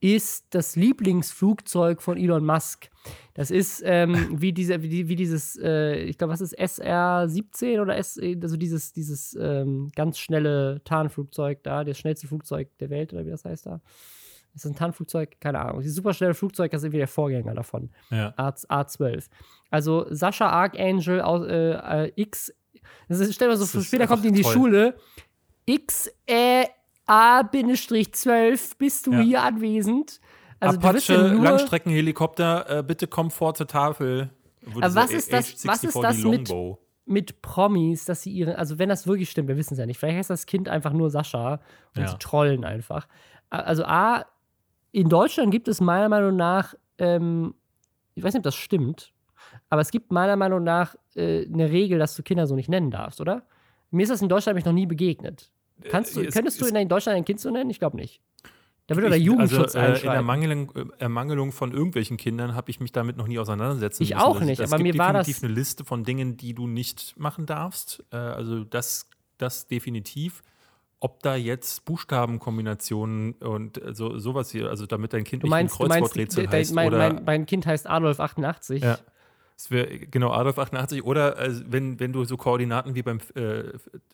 ist das Lieblingsflugzeug von Elon Musk. Das ist ähm, wie, diese, wie, wie dieses, äh, ich glaube, was ist SR-17 oder S, also dieses, dieses ähm, ganz schnelle Tarnflugzeug da, das schnellste Flugzeug der Welt oder wie das heißt da. Ist das ein Tarnflugzeug? Keine Ahnung. Dieses superschnelle Flugzeug, das ist irgendwie der Vorgänger davon. Ja. A, A12. Also Sascha Archangel aus äh, äh, X. Das ist, stell mal so ist später kommt die in die toll. Schule. X äh, A-12 bist du Ja. hier anwesend. Also Apache, ja Langstreckenhelikopter, äh, bitte komm vor zur Tafel. Aber was so ist das- H64 was ist das mit- mit Promis, dass sie ihre, also wenn das wirklich stimmt, wir wissen es ja nicht, vielleicht heißt das Kind einfach nur Sascha und Ja. sie trollen einfach. Also A, in Deutschland gibt es meiner Meinung nach, ähm, ich weiß nicht, ob das stimmt, aber es gibt meiner Meinung nach äh, eine Regel, dass du Kinder so nicht nennen darfst, oder? Mir ist das in Deutschland nämlich noch nie begegnet. Kannst du, Äh, es- könntest du es- in Deutschland ein Kind so nennen? Ich glaube nicht. Da würde der Ich- Jugendschutz also, äh, In. Ermangelung, äh, Ermangelung von irgendwelchen Kindern habe ich mich damit noch nie auseinandersetzen Ich müssen. auch Also, nicht, es aber gibt mir war definitiv das- eine Liste von Dingen, die du nicht machen darfst. Äh, also das, das definitiv. Ob da jetzt Buchstabenkombinationen und so, sowas hier, also damit dein Kind du meinst, nicht ein Kreuzworträtsel heißt mein, oder mein, mein Kind heißt Adolf 88. Ja. Es wäre genau Adolf 88 oder äh, wenn, wenn du so Koordinaten wie beim äh,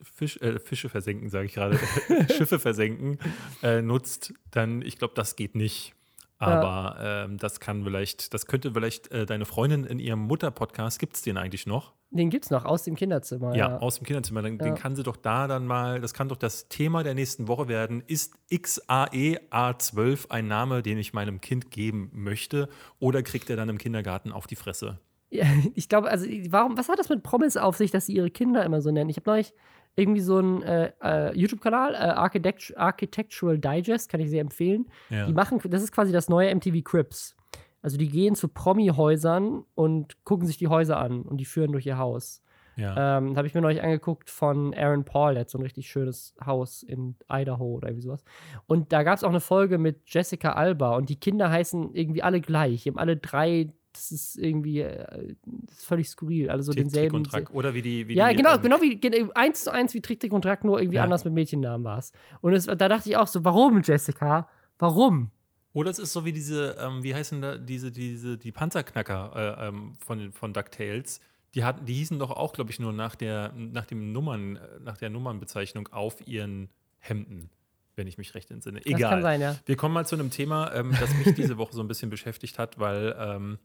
Fisch, äh, Fische versenken, sage ich gerade, Schiffe versenken äh, nutzt, dann ich glaube, das geht nicht. Aber ähm, das kann vielleicht, das könnte vielleicht äh, deine Freundin in ihrem Mutter-Podcast, gibt es den eigentlich noch? Den gibt's noch aus dem Kinderzimmer. Ja, aus dem Kinderzimmer. Dann, Den Ja. kann sie doch da dann mal, das kann doch das Thema der nächsten Woche werden. Ist XAE A12 ein Name, den ich meinem Kind geben möchte? Oder kriegt er dann im Kindergarten auf die Fresse? Ja, ich glaube, also warum, was hat das mit Promis auf sich, dass sie ihre Kinder immer so nennen? Ich habe neulich irgendwie so einen äh, äh, YouTube-Kanal, äh, Architect Architectural Digest, kann ich sehr empfehlen. Ja. Die machen, das ist quasi das neue MTV Crips. Also die gehen zu Promi-Häusern und gucken sich die Häuser an und die führen durch ihr Haus. Ja. Ähm, habe ich mir neulich angeguckt von Aaron Paul, der hat so ein richtig schönes Haus in Idaho oder irgendwie sowas. Und da gab es auch eine Folge mit Jessica Alba und die Kinder heißen irgendwie alle gleich. Die haben alle drei, das ist irgendwie äh, das ist völlig skurril. Alle so Tick, denselben. und Track. Oder wie die. Wie ja, die, genau, ähm, genau wie gen- eins zu eins wie Trick, Trick und Track, nur irgendwie Ja. anders mit Mädchennamen war es. Und es, da dachte ich auch so, warum, Jessica? Warum? Oder es ist so wie diese, ähm, wie heißen da diese, diese, die Panzerknacker äh, ähm, von, von DuckTales. Die, hatten, die hießen doch auch, glaube ich, nur nach der, nach dem Nummern, äh, nach der Nummernbezeichnung auf ihren Hemden. Wenn ich mich recht entsinne. Das Egal. kann sein, ja. Wir kommen mal zu einem Thema, ähm, das mich diese Woche so ein bisschen beschäftigt hat, weil ähm,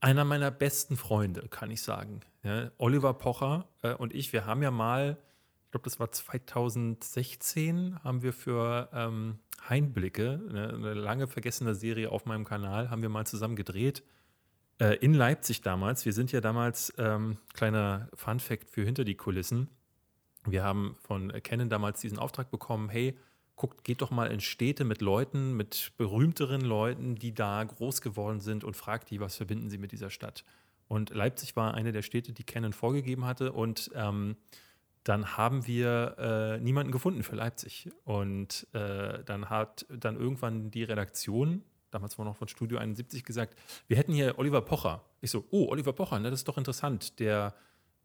einer meiner besten Freunde, kann ich sagen, ja, Oliver Pocher äh, und ich, wir haben ja mal, ich glaube, das war 2016, haben wir für ähm, Heinblicke, ne, eine lange vergessene Serie auf meinem Kanal, haben wir mal zusammen gedreht. Äh, in Leipzig damals. Wir sind ja damals, ähm, kleiner Fun-Fact für hinter die Kulissen. Wir haben von Canon damals diesen Auftrag bekommen: hey, guckt, geht doch mal in Städte mit Leuten, mit berühmteren Leuten, die da groß geworden sind und fragt die, was verbinden sie mit dieser Stadt. Und Leipzig war eine der Städte, die Canon vorgegeben hatte. Und ähm, dann haben wir äh, niemanden gefunden für Leipzig. Und äh, dann hat dann irgendwann die Redaktion, damals war noch von Studio 71, gesagt, wir hätten hier Oliver Pocher. Ich so, oh, Oliver Pocher, ne, das ist doch interessant. Der,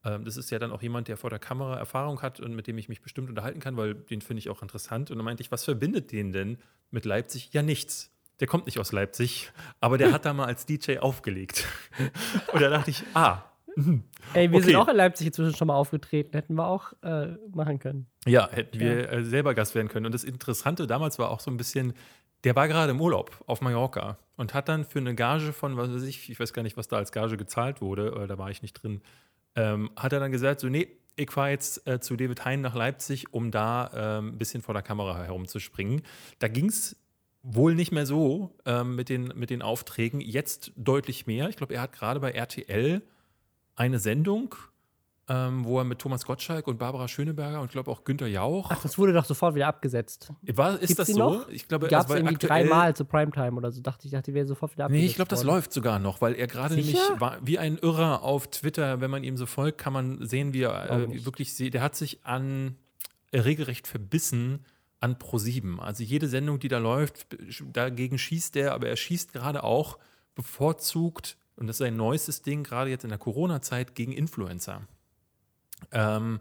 das ist ja dann auch jemand, der vor der Kamera Erfahrung hat und mit dem ich mich bestimmt unterhalten kann, weil den finde ich auch interessant. Und dann meinte ich, was verbindet den denn mit Leipzig? Ja, nichts. Der kommt nicht aus Leipzig, aber der hat da mal als DJ aufgelegt. Und da dachte ich, ah, mhm. Ey, wir Okay. sind auch in Leipzig inzwischen schon mal aufgetreten. Hätten wir auch äh, machen können. Ja, hätten wir äh, selber Gast werden können. Und das Interessante damals war auch so ein bisschen, der war gerade im Urlaub auf Mallorca und hat dann für eine Gage von, was weiß ich, ich weiß gar nicht, was da als Gage gezahlt wurde, äh, da war ich nicht drin, ähm, hat er dann gesagt, so, nee, ich fahre jetzt äh, zu David Hein nach Leipzig, um da ähm, ein bisschen vor der Kamera herumzuspringen. Da ging es wohl nicht mehr so ähm, mit, den, mit den Aufträgen, jetzt deutlich mehr. Ich glaube, er hat gerade bei RTL eine Sendung, ähm, wo er mit Thomas Gottschalk und Barbara Schöneberger und ich glaube auch Günther Jauch. Ach, das wurde doch sofort wieder abgesetzt. War, ist Gibt's das so? Ich glaube, Gab es war irgendwie dreimal zu Primetime oder so. Dachte ich, dachte, die wäre sofort wieder Nee, abgesetzt ich glaube, das worden. läuft sogar noch, weil er gerade nämlich war wie ein Irrer auf Twitter. Wenn man ihm so folgt, kann man sehen, wie er äh, wirklich sieht. Der hat sich an äh, regelrecht verbissen an Pro7. Also jede Sendung, die da läuft, dagegen schießt er, aber er schießt gerade auch bevorzugt, und das ist sein neuestes Ding, gerade jetzt in der Corona-Zeit, gegen Influencer. Ähm,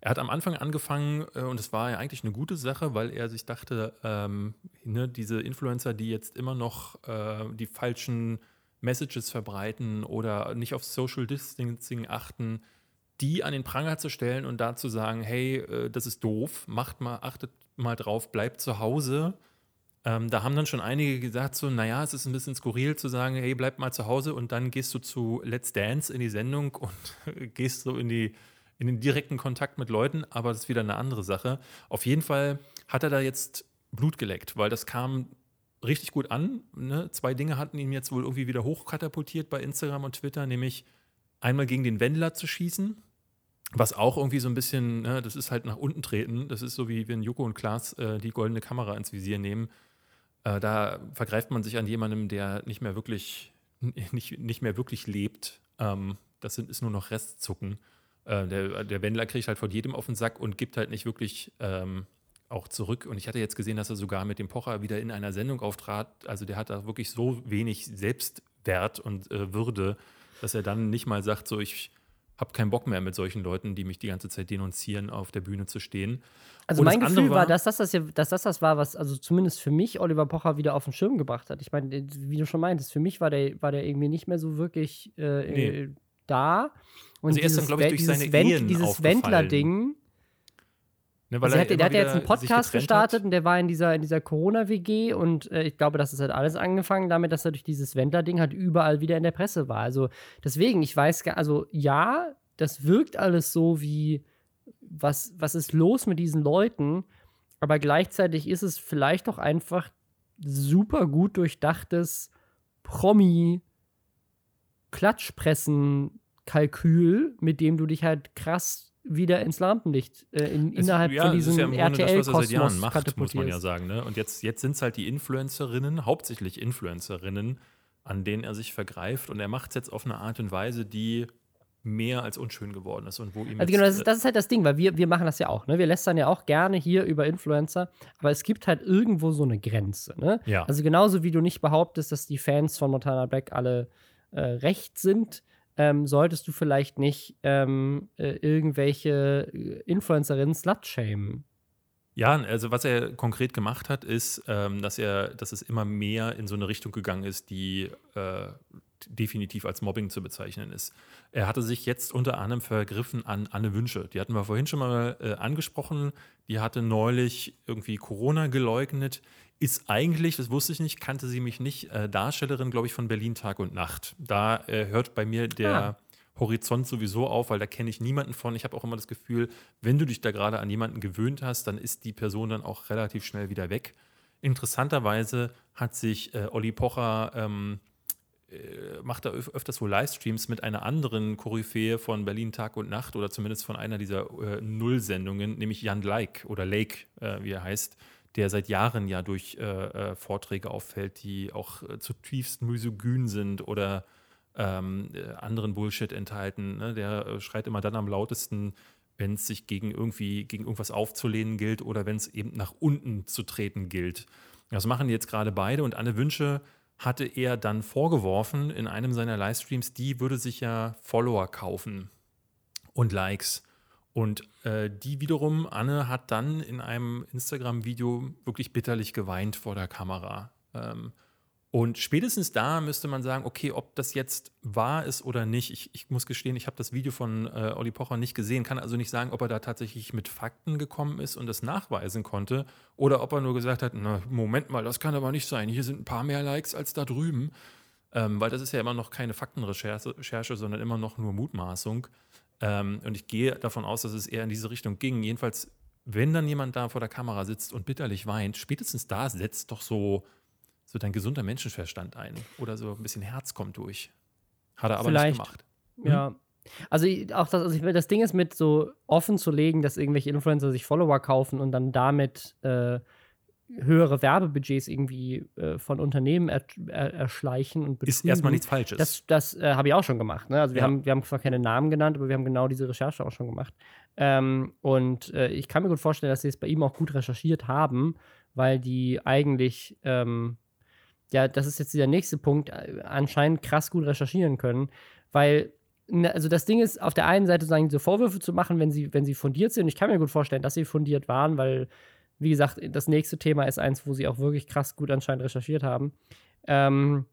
er hat am Anfang angefangen, äh, und es war ja eigentlich eine gute Sache, weil er sich dachte, ähm, ne, diese Influencer, die jetzt immer noch äh, die falschen Messages verbreiten oder nicht auf Social Distancing achten, die an den Pranger zu stellen und da zu sagen, hey, äh, das ist doof, macht mal, achtet mal drauf, bleibt zu Hause. Ähm, da haben dann schon einige gesagt, so, naja, es ist ein bisschen skurril zu sagen, hey, bleib mal zu Hause und dann gehst du zu Let's Dance in die Sendung und gehst so in, die, in den direkten Kontakt mit Leuten, aber das ist wieder eine andere Sache. Auf jeden Fall hat er da jetzt Blut geleckt, weil das kam richtig gut an. Ne? Zwei Dinge hatten ihn jetzt wohl irgendwie wieder hochkatapultiert bei Instagram und Twitter, nämlich einmal gegen den Wendler zu schießen, was auch irgendwie so ein bisschen, ne, das ist halt nach unten treten. Das ist so wie wenn Joko und Klaas äh, die goldene Kamera ins Visier nehmen. Äh, da vergreift man sich an jemandem, der nicht mehr wirklich, nicht, nicht mehr wirklich lebt. Ähm, das sind, ist nur noch Restzucken. Äh, der, der Wendler kriegt halt von jedem auf den Sack und gibt halt nicht wirklich ähm, auch zurück. Und ich hatte jetzt gesehen, dass er sogar mit dem Pocher wieder in einer Sendung auftrat. Also der hat da wirklich so wenig Selbstwert und äh, Würde, dass er dann nicht mal sagt, so ich habe keinen Bock mehr mit solchen Leuten, die mich die ganze Zeit denunzieren, auf der Bühne zu stehen. Also Und mein Gefühl war- dass das das, ja, dass das das war, was also zumindest für mich Oliver Pocher wieder auf den Schirm gebracht hat. Ich meine, wie du schon meintest, für mich war der, war der irgendwie nicht mehr so wirklich äh, Nee. Da. Und Also er ist dann, dieses glaub ich, durch dieses seine Wend- Dieses. Wendler-Ding. Ne, Also er hat, der hat ja jetzt einen Podcast gestartet hat. und der war in dieser, in dieser Corona-WG und äh, ich glaube, das ist halt alles angefangen damit, dass er durch dieses Wendler-Ding halt überall wieder in der Presse war. Also deswegen, ich weiß gar, also ja, das wirkt alles so wie, was, was ist los mit diesen Leuten? Aber gleichzeitig ist es vielleicht doch einfach super gut durchdachtes Promi Klatschpressen-Kalkül, mit dem du dich halt krass wieder ins Lampenlicht äh, in, Es- innerhalb ja, von diesem ja RTL-Kosmos macht, muss man ja sagen. Ne? Und jetzt, jetzt sind es halt die Influencerinnen, hauptsächlich Influencerinnen, an denen er sich vergreift. Und er macht es jetzt auf eine Art und Weise, die mehr als unschön geworden ist. Und wo ihm Also genau, das ist, das ist halt das Ding, weil wir, wir machen das ja auch, ne? Wir lästern ja auch gerne hier über Influencer, aber es gibt halt irgendwo so eine Grenze, ne? Ja. Also genauso wie du nicht behauptest, dass die Fans von Montana Black alle äh, recht sind, ähm, solltest du vielleicht nicht ähm, äh, irgendwelche äh, Influencerinnen slut-shamen. Ja, also was er konkret gemacht hat, ist, ähm, dass er, dass es immer mehr in so eine Richtung gegangen ist, die äh, definitiv als Mobbing zu bezeichnen ist. Er hatte sich jetzt unter anderem vergriffen an Anne Wünsche. Die hatten wir vorhin schon mal äh, angesprochen. Die hatte neulich irgendwie Corona geleugnet. Ist eigentlich, das wusste ich nicht, kannte sie mich nicht, äh, Darstellerin, glaube ich, von Berlin Tag und Nacht. Da äh, hört bei mir der ah. Horizont sowieso auf, weil da kenne ich niemanden von. Ich habe auch immer das Gefühl, wenn du dich da gerade an jemanden gewöhnt hast, dann ist die Person dann auch relativ schnell wieder weg. Interessanterweise hat sich äh, Olli Pocher ähm, äh, macht öf öfters wohl Livestreams mit einer anderen Koryphäe von Berlin Tag und Nacht oder zumindest von einer dieser äh, Null-Sendungen, nämlich Jan Like oder Lake, äh, wie er heißt, der seit Jahren ja durch äh, äh, Vorträge auffällt, die auch äh, zutiefst misogyn sind oder ähm, anderen Bullshit enthalten. Ne? Der schreit immer dann am lautesten, wenn es sich gegen irgendwie gegen irgendwas aufzulehnen gilt oder wenn es eben nach unten zu treten gilt. Das machen jetzt gerade beide und Anne Wünsche hatte er dann vorgeworfen in einem seiner Livestreams, die würde sich ja Follower kaufen und Likes. Und äh, die wiederum, Anne hat dann in einem Instagram-Video wirklich bitterlich geweint vor der Kamera. Ähm, und spätestens da müsste man sagen, okay, ob das jetzt wahr ist oder nicht. Ich, ich muss gestehen, ich habe das Video von äh, Olli Pocher nicht gesehen, kann also nicht sagen, ob er da tatsächlich mit Fakten gekommen ist und das nachweisen konnte oder ob er nur gesagt hat, na, Moment mal, das kann aber nicht sein. Hier sind ein paar mehr Likes als da drüben. Ähm, weil das ist ja immer noch keine Faktenrecherche, sondern immer noch nur Mutmaßung. Ähm, und ich gehe davon aus, dass es eher in diese Richtung ging. Jedenfalls, wenn dann jemand da vor der Kamera sitzt und bitterlich weint, spätestens da setzt doch so so dein gesunder Menschenverstand ein oder so ein bisschen Herz kommt durch. Hat er aber Vielleicht, nicht gemacht. Hm? Ja. Also auch das, also ich, das Ding ist mit so offen zu legen, dass irgendwelche Influencer sich Follower kaufen und dann damit äh, höhere Werbebudgets irgendwie äh, von Unternehmen er, er, erschleichen und betrügen. Ist erstmal nichts Falsches. Das, das äh, habe ich auch schon gemacht. Ne? Also wir, ja. haben, wir haben zwar keine Namen genannt, aber wir haben genau diese Recherche auch schon gemacht. Ähm, und äh, ich kann mir gut vorstellen, dass sie es bei ihm auch gut recherchiert haben, weil die eigentlich ähm, ja, das ist jetzt der nächste Punkt, äh, anscheinend krass gut recherchieren können, weil ne, also das Ding ist, auf der einen Seite sagen, diese Vorwürfe zu machen, wenn sie, wenn sie fundiert sind. Ich kann mir gut vorstellen, dass sie fundiert waren, weil, wie gesagt, das nächste Thema ist eins, wo sie auch wirklich krass gut anscheinend recherchiert haben. Ähm,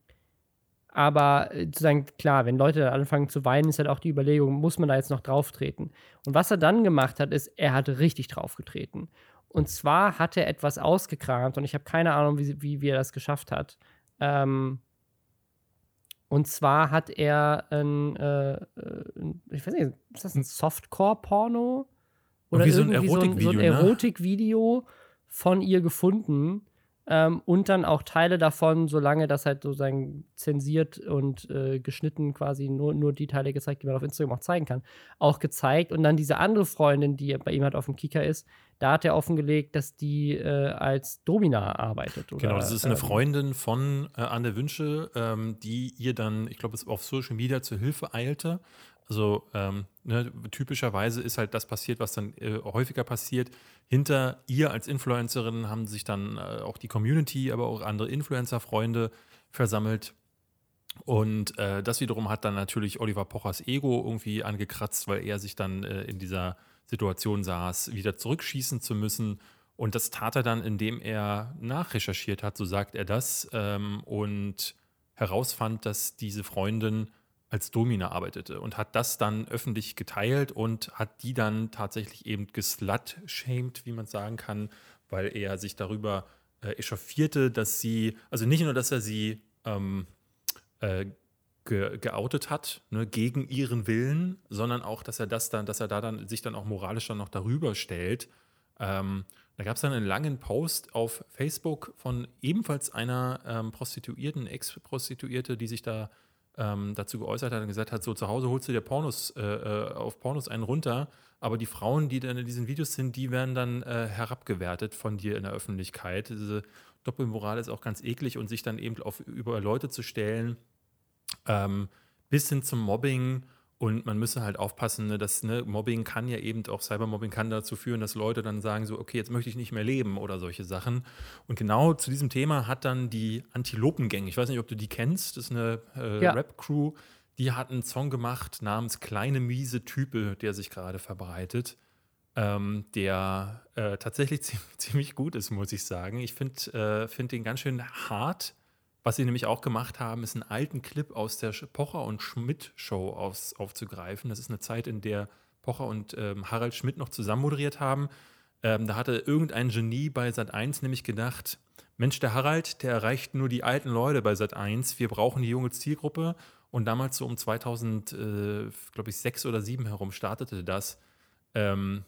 aber äh, sozusagen, klar, wenn Leute anfangen zu weinen, ist halt auch die Überlegung, muss man da jetzt noch drauf treten? Und was er dann gemacht hat, ist, er hat richtig draufgetreten. Und zwar hat er etwas ausgekramt und ich habe keine Ahnung, wie, wie, wie, er das geschafft hat. Ähm, und zwar hat er ein, äh, ich weiß nicht, ist das ein Softcore-Porno? Oder wie so ein Erotikvideo, so ein, so ein Erotikvideo ne? von ihr gefunden, ähm, und dann auch Teile davon, solange das halt sozusagen zensiert und äh, geschnitten quasi nur, nur die Teile gezeigt, die man auf Instagram auch zeigen kann, auch gezeigt. Und dann diese andere Freundin, die bei ihm halt auf dem Kicker ist, da hat er offengelegt, dass die äh, als Domina arbeitet. Oder, genau, das ist eine ähm, Freundin von äh, Anne Wünsche, ähm, die ihr dann, ich glaube, auf Social Media zur Hilfe eilte. Also ähm, ne, typischerweise ist halt das passiert, was dann äh, häufiger passiert. Hinter ihr als Influencerin haben sich dann äh, auch die Community, aber auch andere Influencer-Freunde versammelt. Und äh, das wiederum hat dann natürlich Oliver Pochers Ego irgendwie angekratzt, weil er sich dann äh, in dieser Situation saß, wieder zurückschießen zu müssen. Und das tat er dann, indem er nachrecherchiert hat, so sagt er das, ähm, und herausfand, dass diese Freundin als Domina arbeitete und hat das dann öffentlich geteilt und hat die dann tatsächlich eben geslut-shamed, wie man sagen kann, weil er sich darüber äh, echauffierte, dass sie, also nicht nur, dass er sie ähm, äh, ge geoutet hat, ne, gegen ihren Willen, sondern auch, dass er das dann, dass er da dann sich dann auch moralisch dann noch darüber stellt. Ähm, da gab es dann einen langen Post auf Facebook von ebenfalls einer ähm, Prostituierten, Ex-Prostituierte, die sich da ähm, dazu geäußert hat und gesagt hat, so zu Hause holst du dir Pornos, äh, äh, auf Pornos einen runter, aber die Frauen, die dann in diesen Videos sind, die werden dann äh, herabgewertet von dir in der Öffentlichkeit. Diese Doppelmoral ist auch ganz eklig und sich dann eben auf, über Leute zu stellen, ähm, bis hin zum Mobbing und man müsse halt aufpassen, ne, dass ne, Mobbing kann ja eben auch Cybermobbing kann dazu führen, dass Leute dann sagen so, okay, jetzt möchte ich nicht mehr leben oder solche Sachen. Und genau zu diesem Thema hat dann die Antilopengang, ich weiß nicht, ob du die kennst, das ist eine äh, ja. Rap-Crew, die hat einen Song gemacht namens Kleine miese Type, der sich gerade verbreitet. Ähm, der äh, tatsächlich ziemlich gut ist, muss ich sagen. Ich finde äh, find den ganz schön hart Was sie nämlich auch gemacht haben, ist einen alten Clip aus der Pocher und Schmidt Show aus, aufzugreifen. Das ist eine Zeit, in der Pocher und ähm, Harald Schmidt noch zusammen moderiert haben. Ähm, da hatte irgendein Genie bei Sat1 nämlich gedacht, Mensch, der Harald, der erreicht nur die alten Leute bei Sat1. Wir brauchen die junge Zielgruppe. Und damals so um 2000, äh, glaube ich, sechs oder sieben herum startete das. Ähm,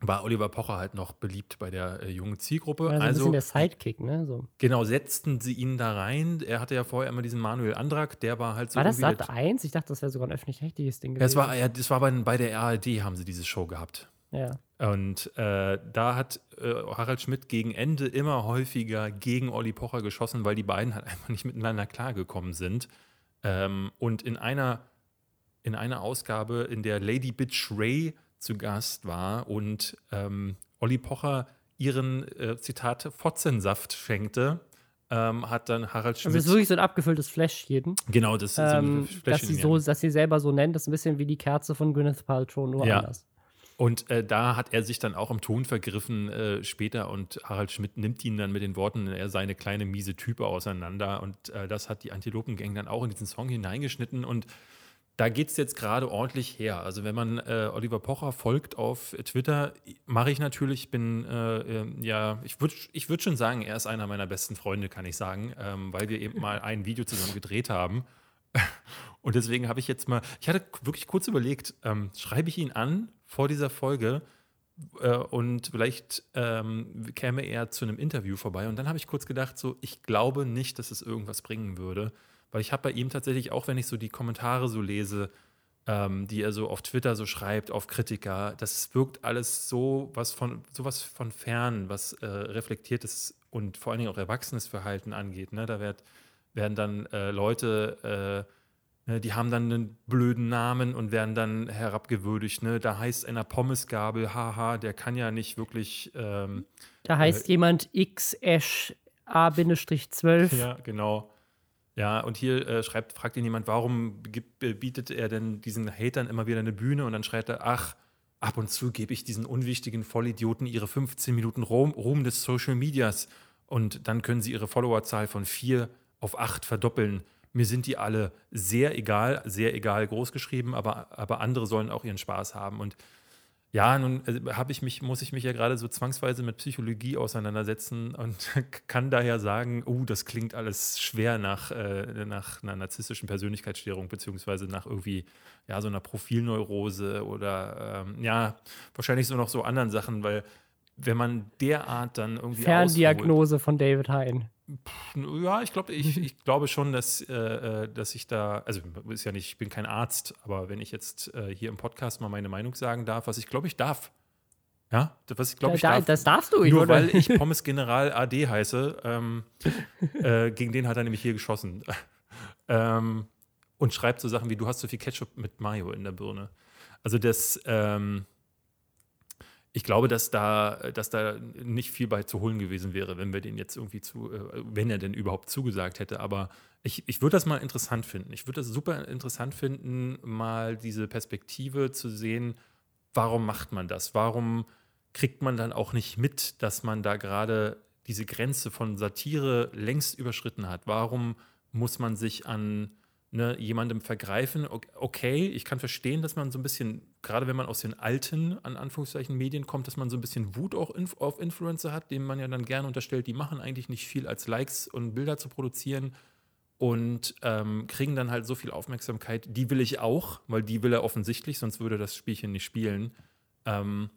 war Oliver Pocher halt noch beliebt bei der äh, jungen Zielgruppe. Also, also ein bisschen der Sidekick, ne? So. Genau, setzten sie ihn da rein. Er hatte ja vorher immer diesen Manuel Andrak, der war halt so. War das Sat 1? Ich dachte, das wäre sogar ein öffentlich-rechtliches Ding gewesen. Das war, ja, das war bei, bei der ARD, haben sie diese Show gehabt. ja. Und äh, da hat äh, Harald Schmidt gegen Ende immer häufiger gegen Olli Pocher geschossen, weil die beiden halt einfach nicht miteinander klargekommen sind. Ähm, und in einer, in einer Ausgabe, in der Lady Bitch Ray zu Gast war und ähm, Olli Pocher ihren, äh, Zitat, Fotzensaft schenkte, ähm, hat dann Harald Also Schmidt. es ist wirklich so ein abgefülltes Fläschchen. genau, das ist so ein Ähm, dass Fläschchen, sie so, dass sie selber so nennt, das ist ein bisschen wie die Kerze von Gwyneth Paltrow, nur Ja. anders. Und äh, da hat er sich dann auch im Ton vergriffen äh, später und Harald Schmidt nimmt ihn dann mit den Worten, er sei eine kleine miese Type auseinander und äh, das hat die Antilopengang dann auch in diesen Song hineingeschnitten und da geht es jetzt gerade ordentlich her. Also wenn man äh, Oliver Pocher folgt auf Twitter, mache ich natürlich, bin äh, äh, ja, ich würde ich würd schon sagen, er ist einer meiner besten Freunde, kann ich sagen, ähm, weil wir eben mal ein Video zusammen gedreht haben. Und deswegen habe ich jetzt mal, ich hatte wirklich kurz überlegt, ähm, schreibe ich ihn an vor dieser Folge äh, und vielleicht ähm, käme er zu einem Interview vorbei. Und dann habe ich kurz gedacht, so, ich glaube nicht, dass es irgendwas bringen würde, weil ich habe bei ihm tatsächlich, auch wenn ich so die Kommentare so lese, ähm, die er so auf Twitter so schreibt, auf Kritiker, das wirkt alles so was von sowas von fern, was äh, reflektiertes und vor allen Dingen auch erwachsenes Verhalten angeht. Ne? Da werd, werden dann äh, Leute, äh, ne, die haben dann einen blöden Namen und werden dann herabgewürdigt. Ne? Da heißt einer Pommesgabel, haha, der kann ja nicht wirklich. Ähm, Da heißt jemand X-A-12. ja, genau. Ja, und hier äh, schreibt, fragt ihn jemand, warum gibt, äh, bietet er denn diesen Hatern immer wieder eine Bühne? Und dann schreibt er, ach, ab und zu gebe ich diesen unwichtigen Vollidioten ihre 15 Minuten Ruhm, Ruhm des Social Medias. Und dann können sie ihre Followerzahl von vier auf acht verdoppeln. Mir sind die alle sehr egal, sehr egal groß geschrieben, aber, aber andere sollen auch ihren Spaß haben. Und ja, nun äh, habe ich mich, muss ich mich ja gerade so zwangsweise mit Psychologie auseinandersetzen und kann daher sagen, oh, das klingt alles schwer nach, äh, nach einer narzisstischen Persönlichkeitsstörung, beziehungsweise nach irgendwie, ja, so einer Profilneurose oder ähm, ja, wahrscheinlich so noch so anderen Sachen, weil wenn man derart dann irgendwie ausholt- Ferndiagnose von David Hein. Ja, ich glaube, ich, ich glaube schon, dass, äh, äh, dass ich da, also ist ja nicht, ich bin kein Arzt, aber wenn ich jetzt äh, hier im Podcast mal meine Meinung sagen darf, was ich glaube, ich darf. Ja, was ich glaube, ich da, darf. das darfst du. Nur wollte- weil ich Pommes General AD heiße, ähm, äh, gegen den hat er nämlich hier geschossen. ähm, und schreibt so Sachen wie, du hast so viel Ketchup mit Mayo in der Birne. Also das, ähm, ich glaube, dass da, dass da nicht viel bei zu holen gewesen wäre, wenn wir den jetzt irgendwie zu, äh, wenn er denn überhaupt zugesagt hätte. Aber ich, ich würde das mal interessant finden. Ich würde das super interessant finden, mal diese Perspektive zu sehen, warum macht man das? Warum kriegt man dann auch nicht mit, dass man da gerade diese Grenze von Satire längst überschritten hat? Warum muss man sich an ne, jemandem vergreifen? Okay, ich kann verstehen, dass man so ein bisschen, gerade wenn man aus den alten, an Anführungszeichen, Medien kommt, dass man so ein bisschen Wut auch inf auf Influencer hat, denen man ja dann gerne unterstellt, die machen eigentlich nicht viel als Likes und Bilder zu produzieren und ähm, kriegen dann halt so viel Aufmerksamkeit. Die will ich auch, weil die will er offensichtlich, sonst würde das Spielchen nicht spielen. Ähm,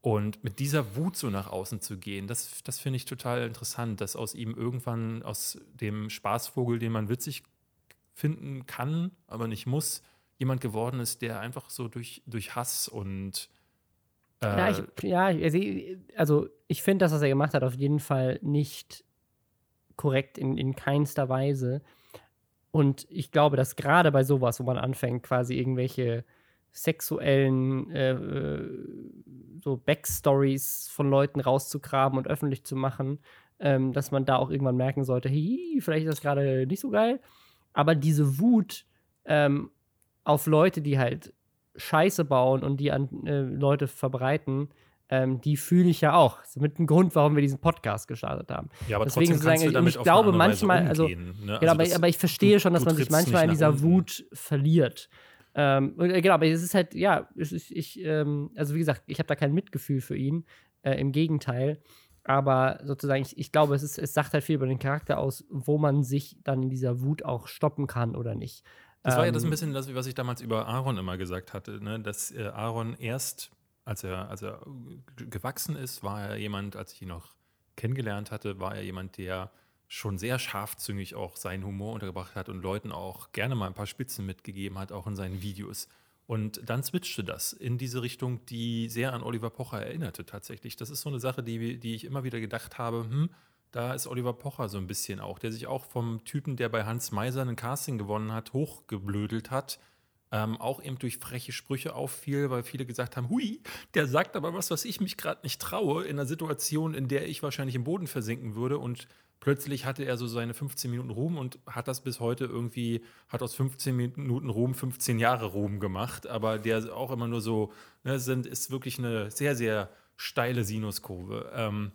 und mit dieser Wut so nach außen zu gehen, das, das finde ich total interessant, dass aus ihm irgendwann, aus dem Spaßvogel, den man witzig finden kann, aber nicht muss, jemand geworden ist, der einfach so durch, durch Hass und äh, Ja, ich, ja also, also ich finde, dass was er gemacht hat, auf jeden Fall nicht korrekt in, in keinster Weise. Und ich glaube, dass gerade bei sowas, wo man anfängt, quasi irgendwelche sexuellen äh, äh, so Backstories von Leuten rauszugraben und öffentlich zu machen, ähm, dass man da auch irgendwann merken sollte, hey, vielleicht ist das gerade nicht so geil. Aber diese Wut ähm, auf Leute, die halt Scheiße bauen und die an äh, Leute verbreiten, ähm, die fühle ich ja auch. Das ist mit dem Grund, warum wir diesen Podcast gestartet haben. Ja, aber Deswegen trotzdem kannst du damit ich glaube manchmal, also, umgehen, ne? genau, Also aber, das- aber ich verstehe du- schon, dass man sich manchmal in dieser. Wut verliert. Ähm, und, äh, genau, aber es ist halt, ja, ist, ich, ähm, also wie gesagt, ich habe da kein Mitgefühl für ihn. Äh, Im Gegenteil. Aber sozusagen, ich, ich glaube, es, ist, es sagt halt viel über den Charakter aus, wo man sich dann in dieser Wut auch stoppen kann oder nicht. Das war ja das ein Ähm, bisschen das, was ich damals über Aaron immer gesagt hatte, ne? dass äh, Aaron erst, als er, als er gewachsen ist, war er jemand, als ich ihn noch kennengelernt hatte, war er jemand, der schon sehr scharfzüngig auch seinen Humor untergebracht hat und Leuten auch gerne mal ein paar Spitzen mitgegeben hat, auch in seinen Videos. Und dann switchte das in diese Richtung, die sehr an Oliver Pocher erinnerte tatsächlich. Das ist so eine Sache, die, die ich immer wieder gedacht habe, hm, da ist Oliver Pocher so ein bisschen auch, der sich auch vom Typen, der bei Hans Meiser ein Casting gewonnen hat, hochgeblödelt hat. Ähm, auch eben durch freche Sprüche auffiel, weil viele gesagt haben, hui, der sagt aber was, was ich mich gerade nicht traue, in einer Situation, in der ich wahrscheinlich im Boden versinken würde. Und plötzlich hatte er so seine 15 Minuten Ruhm und hat das bis heute irgendwie, hat aus 15 Minuten Ruhm 15 Jahre Ruhm gemacht. Aber der auch immer nur so, ne, sind, ist wirklich eine sehr, sehr steile Sinuskurve. Ähm,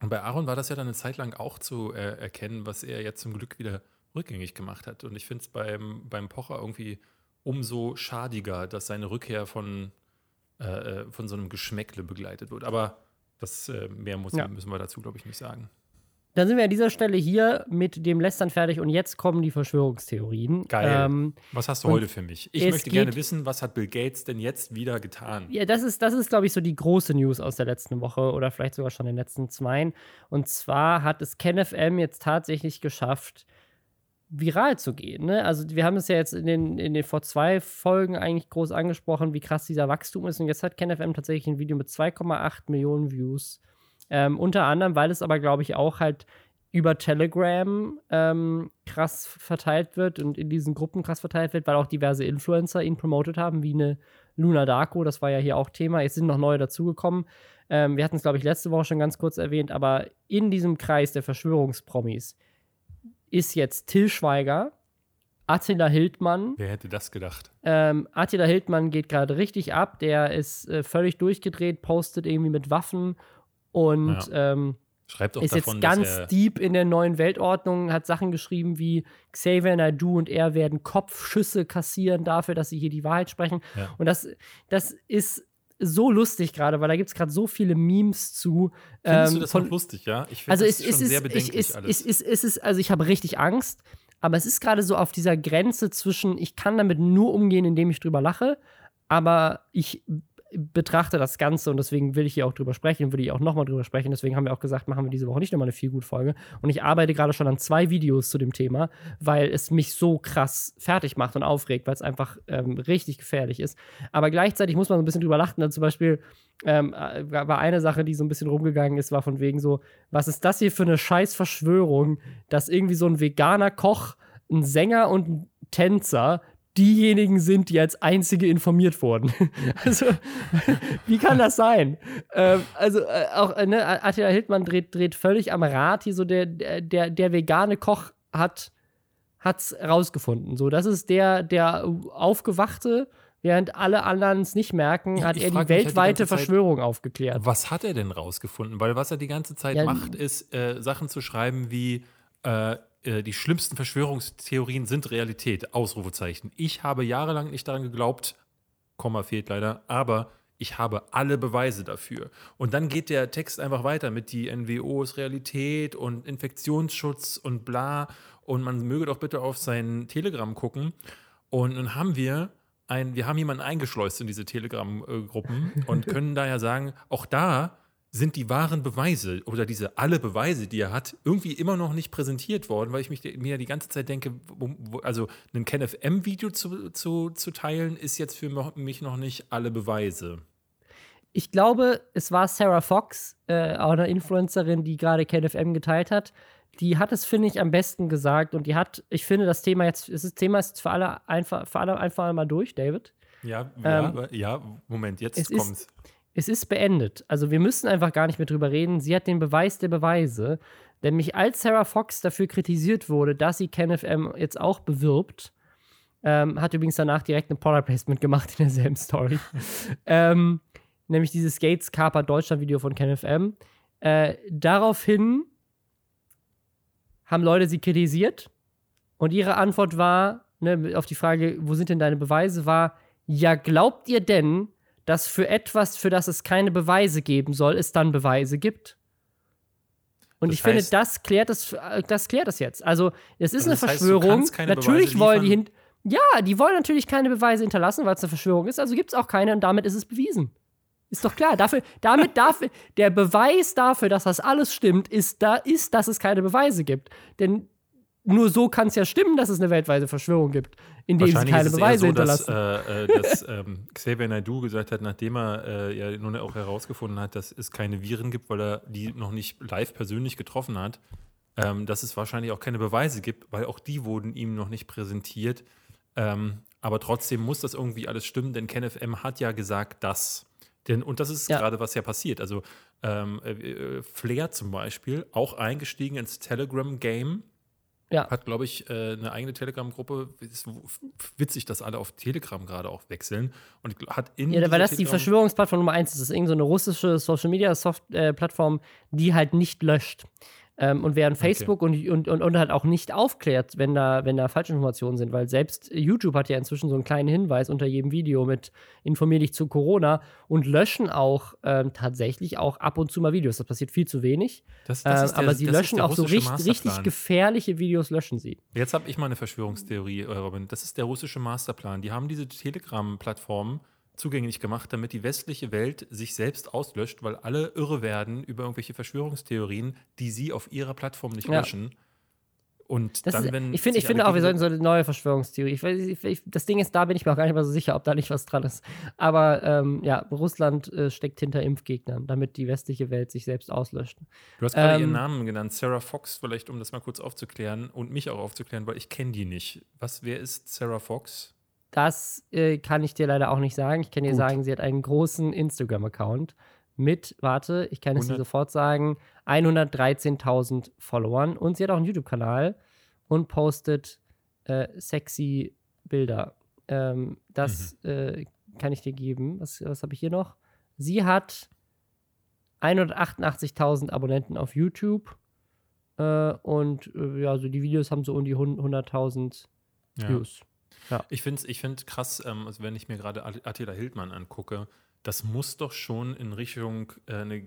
und bei Aaron war das ja dann eine Zeit lang auch zu äh, erkennen, was er jetzt zum Glück wieder rückgängig gemacht hat. Und ich finde es beim, beim Pocher irgendwie umso schadiger, dass seine Rückkehr von, äh, äh, von so einem Geschmäckle begleitet wird. Aber das äh, mehr muss, Ja. müssen wir dazu, glaube ich, nicht sagen. Dann sind wir an dieser Stelle hier mit dem Lästern fertig und jetzt kommen die Verschwörungstheorien. Geil. Ähm, Was hast du heute für mich? Ich möchte gerne geht- wissen, was hat Bill Gates denn jetzt wieder getan? Ja, das ist, das ist, glaube ich, so die große News aus der letzten Woche oder vielleicht sogar schon den letzten zwei. Und zwar hat es KenFM jetzt tatsächlich geschafft, viral zu gehen. Ne? Also wir haben es ja jetzt in den, in den vor zwei Folgen eigentlich groß angesprochen, wie krass dieser Wachstum ist. Und jetzt hat KenFM tatsächlich ein Video mit 2,8 Millionen Views. Ähm, unter anderem, weil es aber, glaube ich, auch halt über Telegram ähm, krass verteilt wird und in diesen Gruppen krass verteilt wird, weil auch diverse Influencer ihn promotet haben, wie eine Luna Darko, das war ja hier auch Thema. Jetzt sind noch neue dazugekommen. Ähm, wir hatten es, glaube ich, letzte Woche schon ganz kurz erwähnt, aber in diesem Kreis der Verschwörungspromis ist jetzt Till Schweiger, Attila Hildmann. Wer hätte das gedacht? Ähm, Attila Hildmann geht gerade richtig ab. Der ist äh, völlig durchgedreht, postet irgendwie mit Waffen und ähm, Schreibt auch ist davon, jetzt ganz deep in der neuen Weltordnung, hat Sachen geschrieben wie Xavier Naidoo und er werden Kopfschüsse kassieren dafür, dass sie hier die Wahrheit sprechen. Ja. Und das, das ist so lustig gerade, weil da gibt es gerade so viele Memes zu. Findest ähm, du das von- lustig, ja? Ich finde also es, schon ist, sehr ich, bedenklich es, alles. es, es, es ist, also ich habe richtig Angst, aber es ist gerade so auf dieser Grenze zwischen, ich kann damit nur umgehen, indem ich drüber lache, aber ich betrachte das Ganze und deswegen will ich hier auch drüber sprechen, würde ich auch nochmal drüber sprechen. Deswegen haben wir auch gesagt, machen wir diese Woche nicht nochmal eine viel gut Folge. Und ich arbeite gerade schon an zwei Videos zu dem Thema, weil es mich so krass fertig macht und aufregt, weil es einfach ähm, richtig gefährlich ist. Aber gleichzeitig muss man so ein bisschen drüber lachen. Dann zum Beispiel ähm, äh, war eine Sache, die so ein bisschen rumgegangen ist, war von wegen so, was ist das hier für eine scheiß Verschwörung, dass irgendwie so ein veganer Koch, ein Sänger und ein Tänzer diejenigen sind, die als einzige informiert wurden. also, wie kann das sein? Ähm, also, äh, auch, äh, ne, Attila Hildmann dreht, dreht völlig am Rad hier so, der, der, der vegane Koch hat hat's rausgefunden. So, das ist der, der Aufgewachte, während alle anderen es nicht merken, hat ich er die mich halt die weltweite ganze Zeit- Verschwörung aufgeklärt. Was hat er denn rausgefunden? Weil was er die ganze Zeit Ja, macht, ist äh, Sachen zu schreiben wie äh, äh, die schlimmsten Verschwörungstheorien sind Realität. Ausrufezeichen. Ich habe jahrelang nicht daran geglaubt, Komma fehlt leider, aber ich habe alle Beweise dafür. Und dann geht der Text einfach weiter mit die NWO ist Realität und Infektionsschutz und bla. Und man möge doch bitte auf sein Telegram gucken. Und dann haben wir ein, wir haben jemanden eingeschleust in diese Telegram-Gruppen und können daher sagen, auch da sind die wahren Beweise oder diese alle Beweise, die er hat, irgendwie immer noch nicht präsentiert worden, weil ich mich, mir die ganze Zeit denke, also ein KenFM-Video zu, zu, zu teilen, ist jetzt für mich noch nicht alle Beweise. Ich glaube, es war Sarah Fox, äh, auch eine Influencerin, die gerade KenFM geteilt hat. Die hat es, finde ich, am besten gesagt und die hat, ich finde, das Thema jetzt, das Thema ist für alle einfach, für alle einfach einmal durch, David. Ja, Ähm, ja, ja Moment, jetzt es ist- kommt's. Es ist beendet. Also wir müssen einfach gar nicht mehr drüber reden. Sie hat den Beweis der Beweise. Nämlich als Sarah Fox dafür kritisiert wurde, dass sie KenFM jetzt auch bewirbt, ähm, hat übrigens danach direkt ein Product Placement gemacht in derselben Story. ähm, nämlich dieses Gates Carper Deutschland Video von KenFM. Äh, daraufhin haben Leute sie kritisiert und ihre Antwort war, ne, auf die Frage, wo sind denn deine Beweise, war, ja, glaubt ihr denn, dass für etwas, für das es keine Beweise geben soll, es dann Beweise gibt? Und das ich finde, das klärt das, das klärt das jetzt. Also, es ist also eine Verschwörung. Heißt, natürlich wollen die hin. Ja, die wollen natürlich keine Beweise hinterlassen, weil es eine Verschwörung ist. Also gibt es auch keine und damit ist es bewiesen. Ist doch klar. Dafür, damit dafür, der Beweis dafür, dass das alles stimmt, ist, da, ist, dass es keine Beweise gibt. Denn nur so kann es ja stimmen, dass es eine weltweite Verschwörung gibt, indem sie keine Beweise so, hinterlassen. Dass, äh, äh, dass ähm, Xavier Naidoo gesagt hat, nachdem er äh, ja nun auch herausgefunden hat, dass es keine Viren gibt, weil er die noch nicht live persönlich getroffen hat, ähm, dass es wahrscheinlich auch keine Beweise gibt, weil auch die wurden ihm noch nicht präsentiert. Ähm, aber trotzdem muss das irgendwie alles stimmen, denn KenFM hat ja gesagt, dass. Denn, und das ist ja. gerade, was ja passiert. Also ähm, äh, äh, Flair zum Beispiel, auch eingestiegen ins Telegram-Game ja. Hat, glaube ich, äh, eine eigene Telegram-Gruppe. Ist witzig, dass alle auf Telegram gerade auch wechseln. Und hat in Ja, weil das die Verschwörungsplattform Nummer eins ist. Das ist irgendeine so russische Social-Media-Plattform, äh, die halt nicht löscht. Ähm, und während Facebook okay. und, und, und, halt auch nicht aufklärt, wenn da, wenn da Falschinformationen sind, weil selbst YouTube hat ja inzwischen so einen kleinen Hinweis unter jedem Video mit informier dich zu Corona und löschen auch ähm, tatsächlich auch ab und zu mal Videos. Das passiert viel zu wenig. Das, das ähm, der, aber sie löschen auch so richtig, richtig gefährliche Videos, löschen sie. Jetzt habe ich mal eine Verschwörungstheorie, Robin. Das ist der russische Masterplan. Die haben diese Telegram-Plattform zugänglich gemacht, damit die westliche Welt sich selbst auslöscht, weil alle irre werden über irgendwelche Verschwörungstheorien, die sie auf ihrer Plattform nicht ja. löschen. Und das dann, ist, wenn ich finde, ich finde auch, wir sollten so eine neue Verschwörungstheorie. Ich, ich, ich, das Ding ist, da bin ich mir auch gar nicht mehr so sicher, ob da nicht was dran ist. Aber ähm, ja, Russland äh, steckt hinter Impfgegnern, damit die westliche Welt sich selbst auslöscht. Du hast gerade ähm, ihren Namen genannt, Sarah Fox, vielleicht um das mal kurz aufzuklären und mich auch aufzuklären, weil ich kenne die nicht. Was, wer ist Sarah Fox? Das äh, kann ich dir leider auch nicht sagen. Ich kann dir Gut. sagen, sie hat einen großen Instagram-Account mit, warte, ich kann es dir sofort sagen, 113.000 Followern. Und sie hat auch einen YouTube-Kanal und postet äh, sexy Bilder. Ähm, das mhm. äh, kann ich dir geben. Was, was habe ich hier noch? Sie hat 188.000 Abonnenten auf YouTube. Äh, und äh, ja, so die Videos haben so um die 100.000 Views. Ja. Ich finde es ich find krass, ähm, also wenn ich mir gerade Attila Hildmann angucke, das muss doch schon in Richtung äh, eine, äh,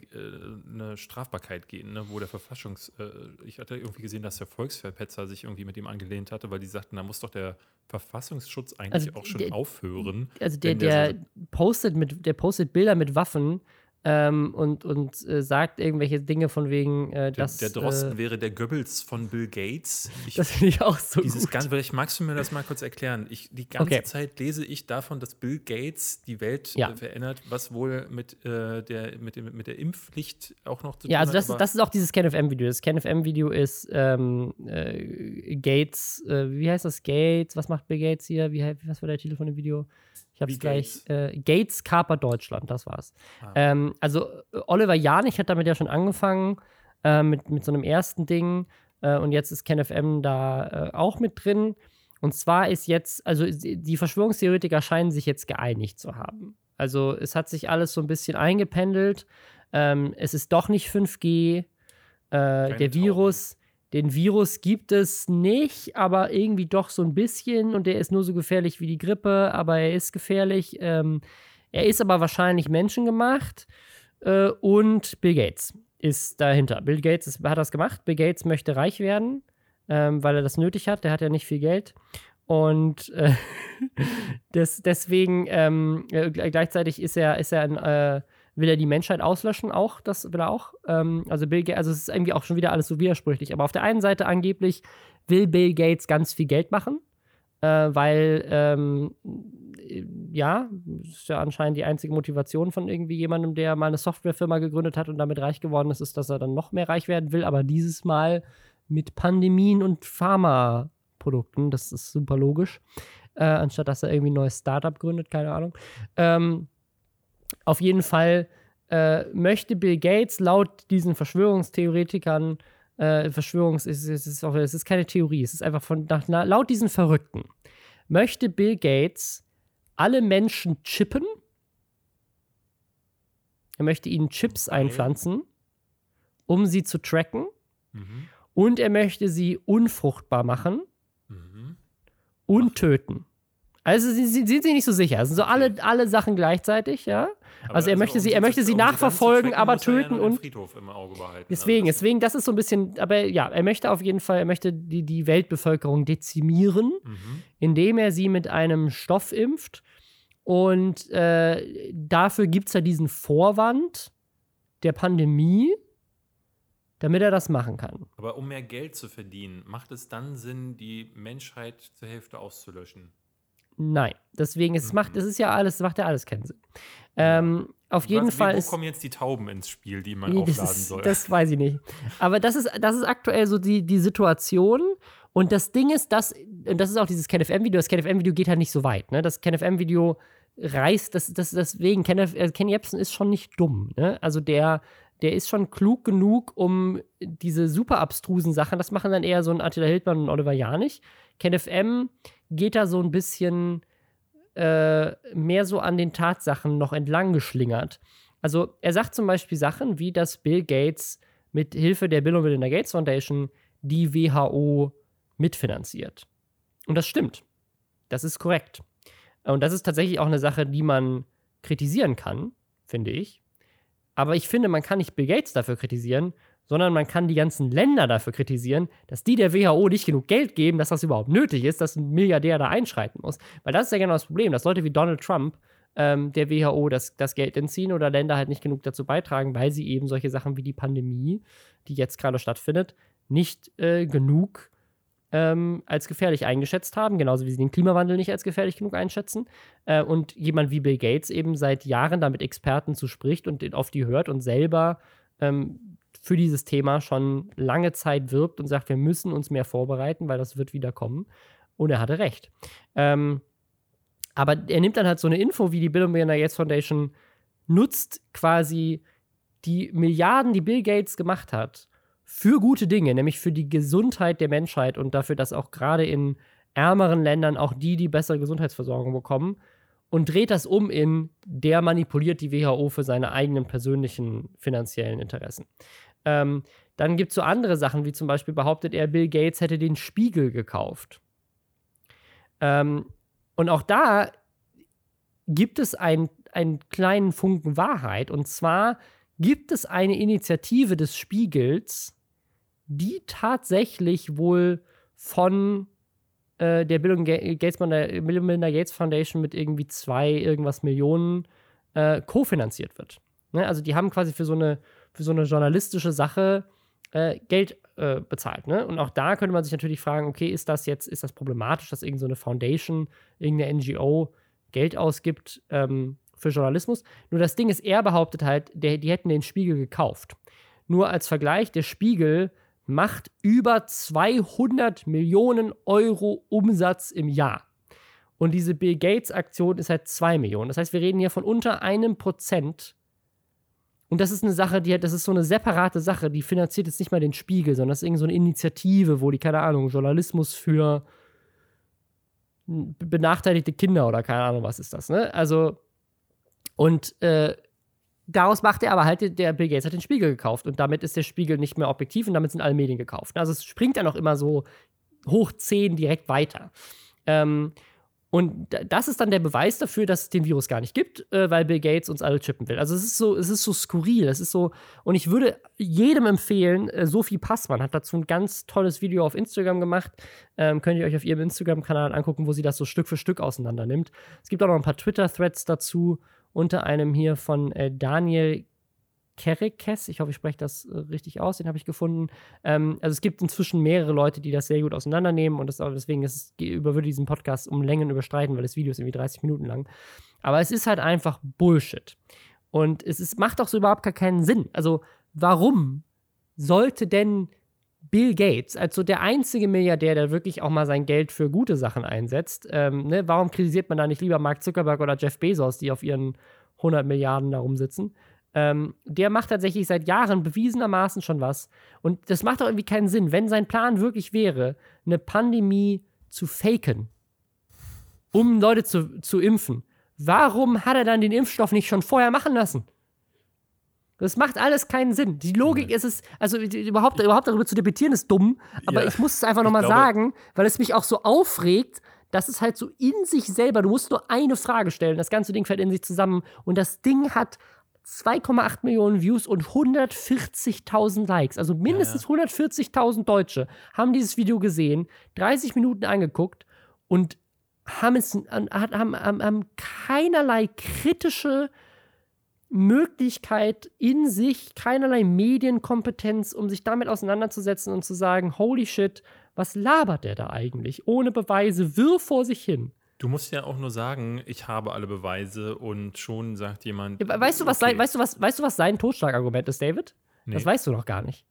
eine, Strafbarkeit gehen, ne? wo der Verfassungs... Äh, ich hatte irgendwie gesehen, dass der Volksverpetzer sich irgendwie mit ihm angelehnt hatte, weil die sagten, da muss doch der Verfassungsschutz eigentlich also auch schon der, aufhören. Also der, der, der, postet mit, der postet Bilder mit Waffen ähm, und, und äh, sagt irgendwelche Dinge von wegen, äh, dass. Der, der Drosten äh, wäre der Goebbels von Bill Gates. Ich, das finde ich auch so dieses gut. Ganze, vielleicht magst du mir das mal kurz erklären. Ich, die ganze okay. Zeit lese ich davon, dass Bill Gates die Welt ja. Äh, verändert, was wohl mit, äh, der, mit, dem, mit der Impfpflicht auch noch zu tun hat. Ja, also das, ist, das ist auch dieses KenFM-Video. Das KenFM-Video ist ähm, äh, Gates, wie heißt das? Gates, was macht Bill Gates hier? Wie, was war der Titel von dem Video? Ich habe es gleich. Äh, Gates Kaper Deutschland, das war's. Ah. Ähm, also Oliver Janich hat damit ja schon angefangen, äh, mit, mit so einem ersten Ding. Äh, und jetzt ist KenFM da äh, auch mit drin. Und zwar ist jetzt, also die Verschwörungstheoretiker scheinen sich jetzt geeinigt zu haben. Also es hat sich alles so ein bisschen eingependelt. Ähm, es ist doch nicht 5G. Äh, der Virus den Virus gibt es nicht, aber irgendwie doch so ein bisschen und der ist nur so gefährlich wie die Grippe, aber er ist gefährlich. Ähm, er ist aber wahrscheinlich menschengemacht äh, und Bill Gates ist dahinter. Bill Gates ist, hat das gemacht. Bill Gates möchte reich werden, ähm, weil er das nötig hat. Der hat ja nicht viel Geld. Und äh, des, deswegen ähm, äh, gleichzeitig ist er, ist er ein äh, will er die Menschheit auslöschen, auch, das will er auch. Ähm, also Bill Gates, also es ist irgendwie auch schon wieder alles so widersprüchlich. Aber auf der einen Seite angeblich will Bill Gates ganz viel Geld machen, äh, weil ähm, ja, das ist ja anscheinend die einzige Motivation von irgendwie jemandem, der mal eine Softwarefirma gegründet hat und damit reich geworden ist, ist, dass er dann noch mehr reich werden will, aber dieses Mal mit Pandemien und Pharmaprodukten. Das ist super logisch. Äh, anstatt dass er irgendwie ein neues Startup gründet, keine Ahnung. Ähm, auf jeden Fall äh, möchte Bill Gates laut diesen Verschwörungstheoretikern, äh, Verschwörungs, es ist, ist, es ist keine Theorie, es ist einfach von, nach, laut diesen Verrückten, möchte Bill Gates alle Menschen chippen er möchte ihnen Chips einpflanzen, um sie zu tracken. Mhm. Und er möchte sie unfruchtbar machen mhm. und Ach. töten. Also sie, sie, sind sich nicht so sicher. Es sind so alle, alle Sachen gleichzeitig, ja. Aber also er also möchte um sie, er möchte sie um nachverfolgen, aber töten ja und. Behalten, deswegen, also deswegen, das ist so ein bisschen, aber ja, er möchte auf jeden Fall, er möchte die, die Weltbevölkerung dezimieren, mhm. indem er sie mit einem Stoff impft. Und äh, dafür gibt es ja diesen Vorwand der Pandemie, damit er das machen kann. Aber um mehr Geld zu verdienen, macht es dann Sinn, die Menschheit zur Hälfte auszulöschen? Nein, deswegen es mhm. macht es ist ja alles macht ja alles keinen Sinn. Ähm, auf jeden also, Fall wo ist, kommen jetzt die Tauben ins Spiel, die man nee, aufladen ist, soll. Das weiß ich nicht. Aber das ist das ist aktuell so die die Situation und das Ding ist, dass und das ist auch dieses KenFM-Video. Das KenFM-Video geht halt nicht so weit. Ne? Das KenFM-Video reißt, das, das, deswegen, Ken, Ken Jebsen ist schon nicht dumm. Ne? Also der der ist schon klug genug, um diese super abstrusen Sachen, das machen dann eher so ein Attila Hildmann und Oliver Janich. KenFM geht da so ein bisschen äh, mehr so an den Tatsachen noch entlang geschlingert. Also er sagt zum Beispiel Sachen wie, dass Bill Gates mit Hilfe der Bill und Melinda Gates Foundation die WHO mitfinanziert. Und das stimmt. Das ist korrekt. Und das ist tatsächlich auch eine Sache, die man kritisieren kann, finde ich. Aber ich finde, man kann nicht Bill Gates dafür kritisieren, sondern man kann die ganzen Länder dafür kritisieren, dass die der WHO nicht genug Geld geben, dass das überhaupt nötig ist, dass ein Milliardär da einschreiten muss. Weil das ist ja genau das Problem, dass Leute wie Donald Trump ähm, der WHO das, das Geld entziehen oder Länder halt nicht genug dazu beitragen, weil sie eben solche Sachen wie die Pandemie, die jetzt gerade stattfindet, nicht äh, genug ähm, als gefährlich eingeschätzt haben, genauso wie sie den Klimawandel nicht als gefährlich genug einschätzen. Äh, und jemand wie Bill Gates eben seit Jahren da mit Experten zu spricht und auf die hört und selber ähm, für dieses Thema schon lange Zeit wirbt und sagt, wir müssen uns mehr vorbereiten, weil das wird wieder kommen. Und er hatte recht. Ähm, aber er nimmt dann halt so eine Info, wie die Bill und Melinda Gates Foundation nutzt quasi die Milliarden, die Bill Gates gemacht hat, für gute Dinge, nämlich für die Gesundheit der Menschheit und dafür, dass auch gerade in ärmeren Ländern auch die die bessere Gesundheitsversorgung bekommen und dreht das um in, der manipuliert die WHO für seine eigenen persönlichen finanziellen Interessen. Ähm, dann gibt es so andere Sachen, wie zum Beispiel behauptet er, Bill Gates hätte den Spiegel gekauft. Ähm, und auch da gibt es einen kleinen Funken Wahrheit. Und zwar gibt es eine Initiative des Spiegels, die tatsächlich wohl von äh, der Bill Gates, Melinda Gates Foundation mit irgendwie zwei irgendwas Millionen äh, kofinanziert wird. Ne? Also die haben quasi für so eine, für so eine journalistische Sache äh, Geld äh, bezahlt. Ne? Und auch da könnte man sich natürlich fragen, okay, ist das jetzt, ist das problematisch, dass irgendeine so Foundation, irgendeine NGO Geld ausgibt ähm, für Journalismus? Nur das Ding ist, er behauptet halt, der, die hätten den Spiegel gekauft. Nur als Vergleich, der Spiegel macht über 200 Millionen Euro Umsatz im Jahr. Und diese Bill Gates Aktion ist halt 2 Millionen. Das heißt, wir reden hier von unter einem Prozent. Und das ist eine Sache, die das ist so eine separate Sache, die finanziert jetzt nicht mal den Spiegel, sondern das ist irgendeine so eine Initiative, wo die, keine Ahnung, Journalismus für benachteiligte Kinder oder keine Ahnung, was ist das, ne? Also, und äh, Daraus macht er aber halt, der Bill Gates hat den Spiegel gekauft und damit ist der Spiegel nicht mehr objektiv und damit sind alle Medien gekauft. Also es springt dann auch immer so hoch 10 direkt weiter. Ähm, und das ist dann der Beweis dafür, dass es den Virus gar nicht gibt, äh, weil Bill Gates uns alle chippen will. Also es ist so, es ist so skurril, es ist so, und ich würde jedem empfehlen, äh, Sophie Passmann hat dazu ein ganz tolles Video auf Instagram gemacht. Ähm, könnt ihr euch auf ihrem Instagram-Kanal angucken, wo sie das so Stück für Stück auseinander nimmt. Es gibt auch noch ein paar Twitter-Threads dazu unter einem hier von äh, Daniel Kerekes, ich hoffe, ich spreche das äh, richtig aus, den habe ich gefunden. Ähm, also es gibt inzwischen mehrere Leute, die das sehr gut auseinandernehmen und das, deswegen ist es, über, würde diesen Podcast um Längen überstreiten, weil das Video ist irgendwie 30 Minuten lang. Aber es ist halt einfach Bullshit. Und es ist, macht auch so überhaupt gar keinen Sinn. Also warum sollte denn Bill Gates, als so der einzige Milliardär, der wirklich auch mal sein Geld für gute Sachen einsetzt, ähm, ne, warum kritisiert man da nicht lieber Mark Zuckerberg oder Jeff Bezos, die auf ihren 100 Milliarden da rumsitzen? Ähm, der macht tatsächlich seit Jahren bewiesenermaßen schon was. Und das macht doch irgendwie keinen Sinn, wenn sein Plan wirklich wäre, eine Pandemie zu faken, um Leute zu, zu impfen. Warum hat er dann den Impfstoff nicht schon vorher machen lassen? Das macht alles keinen Sinn. Die Logik ist es, also überhaupt, überhaupt darüber zu debattieren, ist dumm. Aber ja, ich muss es einfach nochmal sagen, weil es mich auch so aufregt, dass es halt so in sich selber, du musst nur eine Frage stellen, das ganze Ding fällt in sich zusammen und das Ding hat 2,8 Millionen Views und 140.000 Likes. Also mindestens ja, ja. 140.000 Deutsche haben dieses Video gesehen, 30 Minuten angeguckt und haben, es, haben, haben, haben keinerlei kritische Möglichkeit in sich, keinerlei Medienkompetenz, um sich damit auseinanderzusetzen und zu sagen, holy shit, was labert der da eigentlich? Ohne Beweise, wirr vor sich hin. Du musst ja auch nur sagen, ich habe alle Beweise und schon sagt jemand. Ja, weißt, du, was okay. sein, weißt, du, was, weißt du, was sein Totschlagargument ist, David? Nee. Das weißt du noch gar nicht.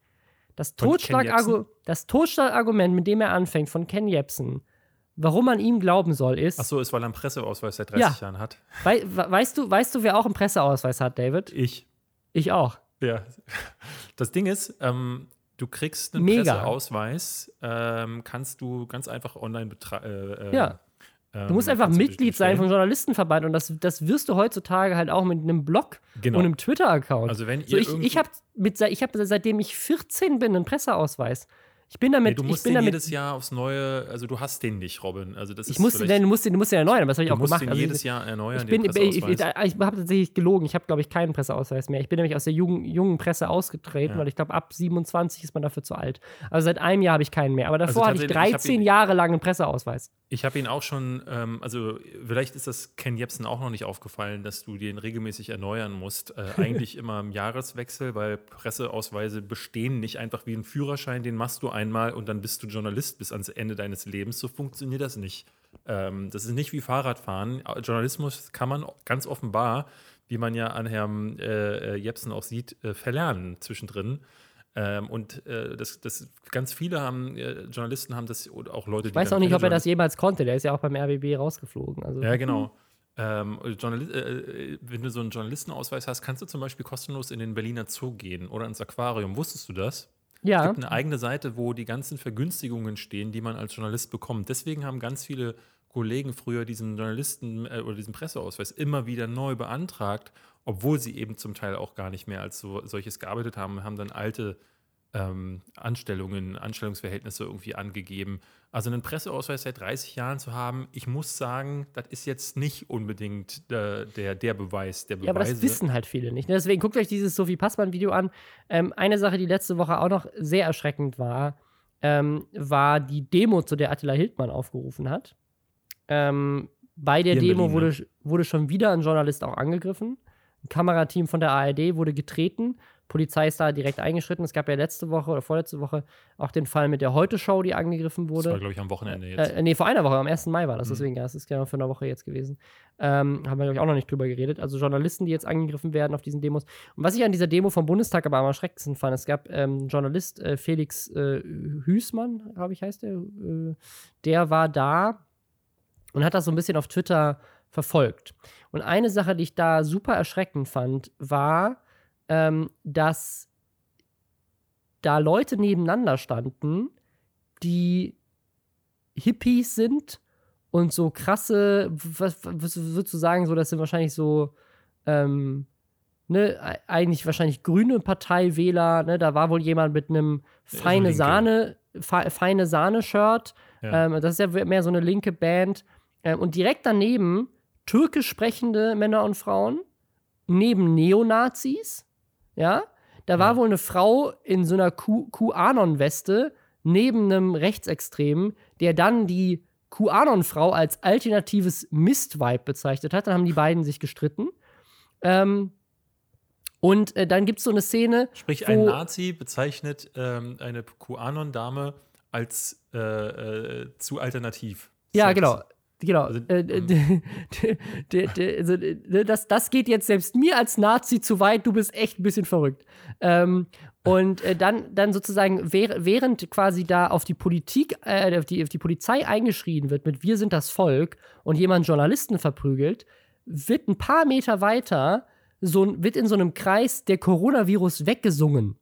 Das, Totschlagargu das Totschlagargument, mit dem er anfängt, von Ken Jebsen, warum man ihm glauben soll, ist. Ach so, ist, weil er einen Presseausweis seit 30 ja. Jahren hat. We weißt, du, weißt du, wer auch einen Presseausweis hat, David? Ich. Ich auch. Ja. Das Ding ist, ähm, du kriegst einen Mega. Presseausweis, ähm, kannst du ganz einfach online betrachten. Äh, äh, ja. Du musst ähm, einfach Mitglied sein vom Journalistenverband und das, das wirst du heutzutage halt auch mit einem Blog genau. und einem Twitter-Account. Also wenn ihr so, ich ich habe hab, seitdem ich 14 bin einen Presseausweis. Ich bin damit. Nee, du musst ich bin den damit, jedes Jahr aufs Neue, also du hast den nicht, Robin. Also das ich muss den, du musst den, du musst den erneuern, aber das habe ich auch gemacht. Du musst den jedes Jahr erneuern. Ich, bin, ich, ich, ich habe tatsächlich gelogen. Ich habe, glaube ich, keinen Presseausweis mehr. Ich bin nämlich aus der jungen, jungen Presse ausgetreten, ja. weil ich glaube, ab 27 ist man dafür zu alt. Also seit einem Jahr habe ich keinen mehr. Aber davor also hatte ich 13 ich Jahre lang einen Presseausweis. Ich habe ihn auch schon, ähm, also vielleicht ist das Ken Jebsen auch noch nicht aufgefallen, dass du den regelmäßig erneuern musst. Äh, eigentlich immer im Jahreswechsel, weil Presseausweise bestehen nicht einfach wie ein Führerschein, den machst du einmal und dann bist du Journalist bis ans Ende deines Lebens. So funktioniert das nicht. Ähm, das ist nicht wie Fahrradfahren. Journalismus kann man ganz offenbar, wie man ja an Herrn äh, äh Jepsen auch sieht, äh, verlernen zwischendrin. Ähm, und äh, das, das, ganz viele haben, äh, Journalisten haben das, oder auch Leute, die. Ich weiß auch nicht, ob er das jemals konnte. Der ist ja auch beim RBB rausgeflogen. Also. Ja, genau. Ähm, Journal äh, wenn du so einen Journalistenausweis hast, kannst du zum Beispiel kostenlos in den Berliner Zoo gehen oder ins Aquarium. Wusstest du das? Ja. Es gibt eine eigene Seite, wo die ganzen Vergünstigungen stehen, die man als Journalist bekommt. Deswegen haben ganz viele Kollegen früher diesen Journalisten äh, oder diesen Presseausweis immer wieder neu beantragt, obwohl sie eben zum Teil auch gar nicht mehr als so, solches gearbeitet haben, haben dann alte ähm, Anstellungen, Anstellungsverhältnisse irgendwie angegeben. Also einen Presseausweis seit 30 Jahren zu haben, ich muss sagen, das ist jetzt nicht unbedingt äh, der, der Beweis der Beweise. Ja, aber das wissen halt viele nicht. Ne? Deswegen guckt euch dieses Sophie Passmann-Video an. Ähm, eine Sache, die letzte Woche auch noch sehr erschreckend war, ähm, war die Demo, zu der Attila Hildmann aufgerufen hat. Ähm, bei der Demo Berlin, wurde, wurde schon wieder ein Journalist auch angegriffen. Ein Kamerateam von der ARD wurde getreten. Polizei ist da direkt eingeschritten. Es gab ja letzte Woche oder vorletzte Woche auch den Fall mit der Heute-Show, die angegriffen wurde. Das war, glaube ich, am Wochenende jetzt. Äh, nee, vor einer Woche, am 1. Mai war das. Mhm. Deswegen, ja, das ist genau für eine Woche jetzt gewesen. Ähm, haben wir, glaube ich, auch noch nicht drüber geredet. Also Journalisten, die jetzt angegriffen werden auf diesen Demos. Und was ich an dieser Demo vom Bundestag aber am erschreckendsten fand, es gab ähm, Journalist äh, Felix äh, Hüßmann, glaube ich, heißt der. Äh, der war da und hat das so ein bisschen auf Twitter verfolgt. Und eine Sache, die ich da super erschreckend fand, war, ähm, dass da Leute nebeneinander standen, die Hippies sind und so krasse, was, was würdest du sagen, so, das sind wahrscheinlich so, ähm, ne, eigentlich wahrscheinlich grüne Parteiwähler, ne, da war wohl jemand mit einem feine Sahne, feine Sahne-Shirt, ja. ähm, das ist ja mehr so eine linke Band, ähm, und direkt daneben türkisch sprechende Männer und Frauen, neben Neonazis, ja, da war ja. wohl eine Frau in so einer QAnon-Weste neben einem Rechtsextremen, der dann die QAnon-Frau als alternatives Mist-Vibe bezeichnet hat. Dann haben die beiden sich gestritten. Ähm, und äh, dann gibt es so eine Szene. Sprich, ein Nazi bezeichnet ähm, eine QAnon-Dame als äh, äh, zu alternativ. Ja, genau. Genau. Also, äh, hm. also, ne, das, das geht jetzt selbst mir als Nazi zu weit, du bist echt ein bisschen verrückt. Ähm, und äh, dann, dann sozusagen, während quasi da auf die Politik, äh, auf, die, auf die Polizei eingeschrien wird mit Wir sind das Volk und jemand Journalisten verprügelt, wird ein paar Meter weiter, so, wird in so einem Kreis der Coronavirus weggesungen.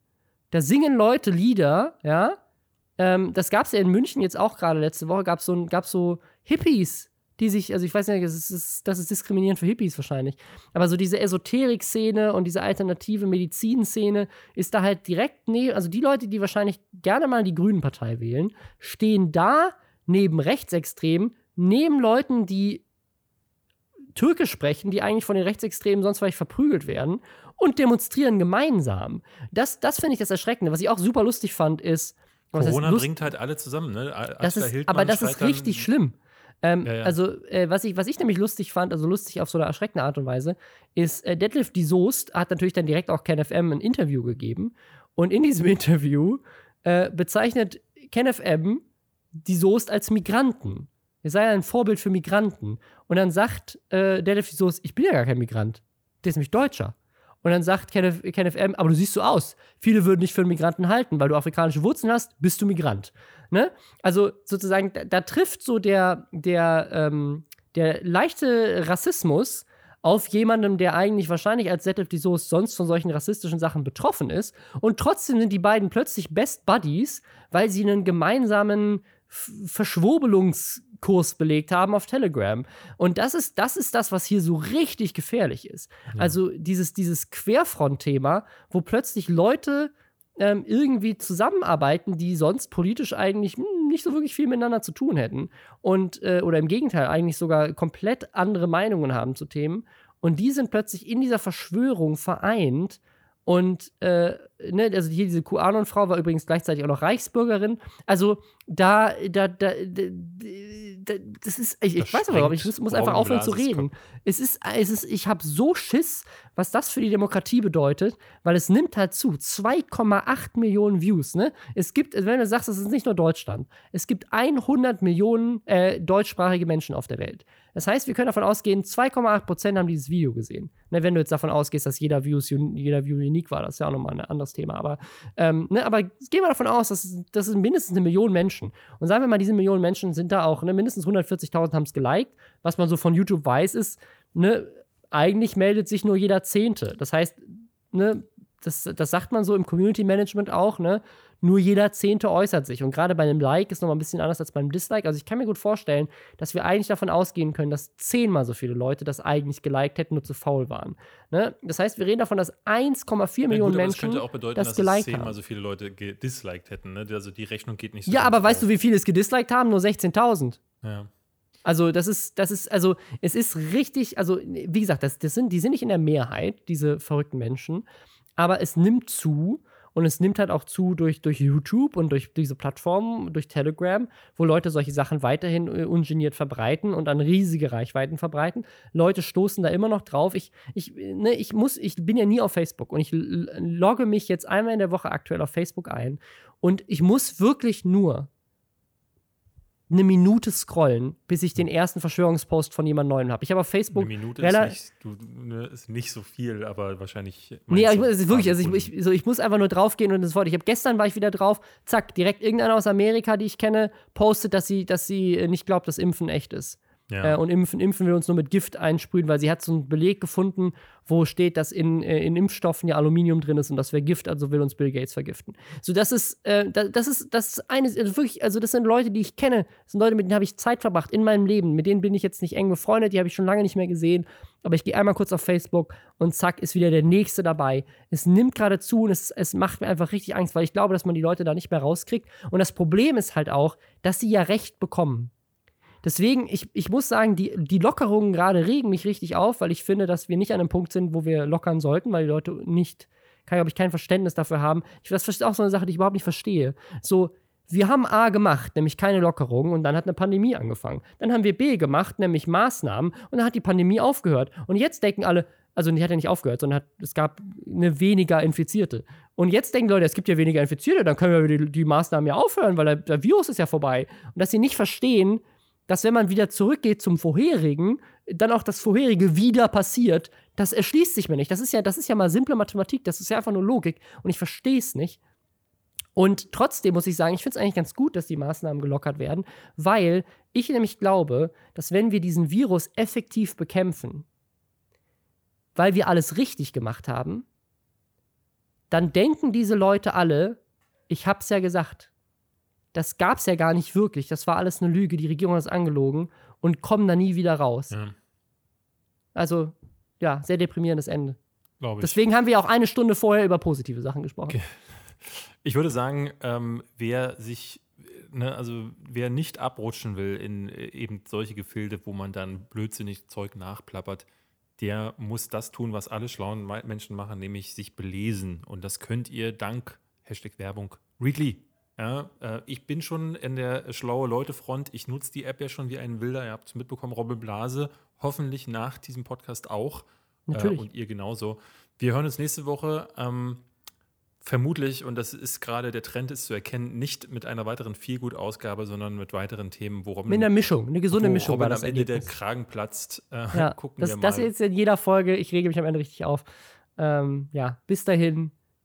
Da singen Leute Lieder, ja. Ähm, das gab es ja in München jetzt auch gerade letzte Woche, gab es so, gab's so Hippies, die sich, also ich weiß nicht, das ist, das ist diskriminierend für Hippies wahrscheinlich, aber so diese Esoterik-Szene und diese alternative Medizin-Szene ist da halt direkt neben, also die Leute, die wahrscheinlich gerne mal die Grünen-Partei wählen, stehen da neben Rechtsextremen, neben Leuten, die Türkisch sprechen, die eigentlich von den Rechtsextremen sonst vielleicht verprügelt werden und demonstrieren gemeinsam. Das, das finde ich das Erschreckende. Was ich auch super lustig fand, ist. Corona bringt halt alle zusammen, ne? Das ist, aber das ist richtig schlimm. Ähm, ja, ja. Also, äh, was, ich, was ich nämlich lustig fand, also lustig auf so eine erschreckende Art und Weise, ist, äh, Deadlift die Soest hat natürlich dann direkt auch KenFM ein Interview gegeben. Und in diesem Interview äh, bezeichnet KenFM die Soest als Migranten. Er sei ein Vorbild für Migranten. Und dann sagt äh, Deadlift die Soest, ich bin ja gar kein Migrant. Der ist nämlich Deutscher. Und dann sagt Kenneth, Kenneth M., aber du siehst so aus. Viele würden dich für einen Migranten halten, weil du afrikanische Wurzeln hast, bist du Migrant. Ne? Also sozusagen, da, da trifft so der, der, ähm, der leichte Rassismus auf jemandem, der eigentlich wahrscheinlich als Zettel die Soße sonst von solchen rassistischen Sachen betroffen ist. Und trotzdem sind die beiden plötzlich Best Buddies, weil sie einen gemeinsamen Verschwurbelungs- Kurs belegt haben auf Telegram. Und das ist, das ist das, was hier so richtig gefährlich ist. Ja. Also dieses, dieses Querfront-Thema, wo plötzlich Leute ähm, irgendwie zusammenarbeiten, die sonst politisch eigentlich mh, hm, nicht so wirklich viel miteinander zu tun hätten. Und, äh, oder im Gegenteil, eigentlich sogar komplett andere Meinungen haben zu Themen. Und die sind plötzlich in dieser Verschwörung vereint und äh, ne, also hier diese QAnon-Frau war übrigens gleichzeitig auch noch Reichsbürgerin. Also da, da, da, da das ist, ich, ich weiß aber warum, ich muss, muss einfach aufhören zu reden. Es ist, es ist, ich habe so Schiss, was das für die Demokratie bedeutet, weil es nimmt halt zu. 2,8 Millionen Views, ne? Es gibt, wenn du sagst, es ist nicht nur Deutschland, es gibt 100 Millionen äh, deutschsprachige Menschen auf der Welt. Das heißt, wir können davon ausgehen, 2,8 Prozent haben dieses Video gesehen. Ne, wenn du jetzt davon ausgehst, dass jeder, Views, jeder View unique war, das ist ja auch nochmal ein anderes Thema. Aber, ähm, ne, aber gehen wir davon aus, dass das sind mindestens eine Million Menschen. Und sagen wir mal, diese Millionen Menschen sind da auch, ne, mindestens 140.000 haben es geliked. Was man so von YouTube weiß, ist, ne, eigentlich meldet sich nur jeder Zehnte. Das heißt, ne, das, das sagt man so im Community Management auch, ne? Nur jeder Zehnte äußert sich. Und gerade bei einem Like ist noch mal ein bisschen anders als beim Dislike. Also ich kann mir gut vorstellen, dass wir eigentlich davon ausgehen können, dass zehnmal so viele Leute das eigentlich geliked hätten, nur zu faul waren. Ne? Das heißt, wir reden davon, dass 1,4 Millionen Menschen das könnte auch bedeuten, das dass geliked zehnmal so viele Leute gedisliked hätten. Ne? Also die Rechnung geht nicht so. Ja, aber auf. weißt du, wie viele es gedisliked haben? Nur 16.000. Ja. Also, das ist, das ist, also, es ist richtig, also, wie gesagt, das, das sind, die sind nicht in der Mehrheit, diese verrückten Menschen aber es nimmt zu und es nimmt halt auch zu durch, durch YouTube und durch diese Plattformen, durch Telegram, wo Leute solche Sachen weiterhin äh, ungeniert verbreiten und an riesige Reichweiten verbreiten. Leute stoßen da immer noch drauf. Ich, ich, ne, ich muss, ich bin ja nie auf Facebook und ich logge mich jetzt einmal in der Woche aktuell auf Facebook ein und ich muss wirklich nur eine Minute scrollen, bis ich den ersten Verschwörungspost von jemand Neuem habe. Ich habe auf Facebook. Eine Minute ist nicht, du, ne, ist nicht, so viel, aber wahrscheinlich. Nee, ich, es ist wirklich, also ich, ich, so, ich muss einfach nur draufgehen und das Wort. Ich habe gestern war ich wieder drauf, zack, direkt irgendeiner aus Amerika, die ich kenne, postet, dass sie, dass sie nicht glaubt, dass Impfen echt ist. Ja. Äh, und impfen, impfen wir uns nur mit Gift einsprühen, weil sie hat so einen Beleg gefunden, wo steht, dass in, äh, in Impfstoffen ja Aluminium drin ist und das wäre Gift, also will uns Bill Gates vergiften. So, das ist, äh, das, ist, das ist eine, also wirklich, also das sind Leute, die ich kenne, das sind Leute, mit denen habe ich Zeit verbracht in meinem Leben, mit denen bin ich jetzt nicht eng befreundet, die habe ich schon lange nicht mehr gesehen, aber ich gehe einmal kurz auf Facebook und zack, ist wieder der Nächste dabei. Es nimmt gerade zu und es, es macht mir einfach richtig Angst, weil ich glaube, dass man die Leute da nicht mehr rauskriegt. Und das Problem ist halt auch, dass sie ja Recht bekommen. Deswegen, ich, ich muss sagen, die, die Lockerungen gerade regen mich richtig auf, weil ich finde, dass wir nicht an einem Punkt sind, wo wir lockern sollten, weil die Leute nicht, kann, glaube ich, kein Verständnis dafür haben. Ich, das ist auch so eine Sache, die ich überhaupt nicht verstehe. So, wir haben A gemacht, nämlich keine Lockerungen, und dann hat eine Pandemie angefangen. Dann haben wir B gemacht, nämlich Maßnahmen, und dann hat die Pandemie aufgehört. Und jetzt denken alle, also die hat ja nicht aufgehört, sondern hat, es gab eine weniger Infizierte. Und jetzt denken Leute, es gibt ja weniger Infizierte, dann können wir die, die Maßnahmen ja aufhören, weil der, der Virus ist ja vorbei. Und dass sie nicht verstehen, dass wenn man wieder zurückgeht zum vorherigen, dann auch das vorherige wieder passiert, das erschließt sich mir nicht. Das ist ja, das ist ja mal simple Mathematik, das ist ja einfach nur Logik und ich verstehe es nicht. Und trotzdem muss ich sagen, ich finde es eigentlich ganz gut, dass die Maßnahmen gelockert werden, weil ich nämlich glaube, dass wenn wir diesen Virus effektiv bekämpfen, weil wir alles richtig gemacht haben, dann denken diese Leute alle, ich hab's ja gesagt das gab es ja gar nicht wirklich. Das war alles eine Lüge. Die Regierung hat es angelogen. und kommen da nie wieder raus. Ja, Also, ja, sehr deprimierendes Ende. glaube ich. Deswegen haben wir auch eine Stunde vorher über positive Sachen gesprochen. Okay. Ich würde sagen, ähm, wer sich, ne, also wer nicht abrutschen will in äh, eben solche Gefilde, wo man dann blödsinnig Zeug nachplappert, der muss das tun, was alle schlauen Me- Menschen machen, nämlich sich belesen. Und das könnt ihr dank Hashtag Werbung Readly. Ja, äh, ich bin schon in der schlaue Leute-Front. Ich nutze die App ja schon wie ein Wilder. Ihr habt es mitbekommen, Robbe Blase. Hoffentlich nach diesem Podcast auch. Natürlich. Äh, und ihr genauso. Wir hören uns nächste Woche. Ähm, vermutlich, und das ist gerade der Trend, ist zu erkennen, nicht mit einer weiteren Feelgood-Ausgabe, sondern mit weiteren Themen, wo Robin, Mit einer Mischung, eine gesunde Mischung war das am Ende der. Kragen platzt. Äh, Ja, gucken das, wir mal. das jetzt in jeder Folge. Ich rege mich am Ende richtig auf. Ähm, ja, bis dahin.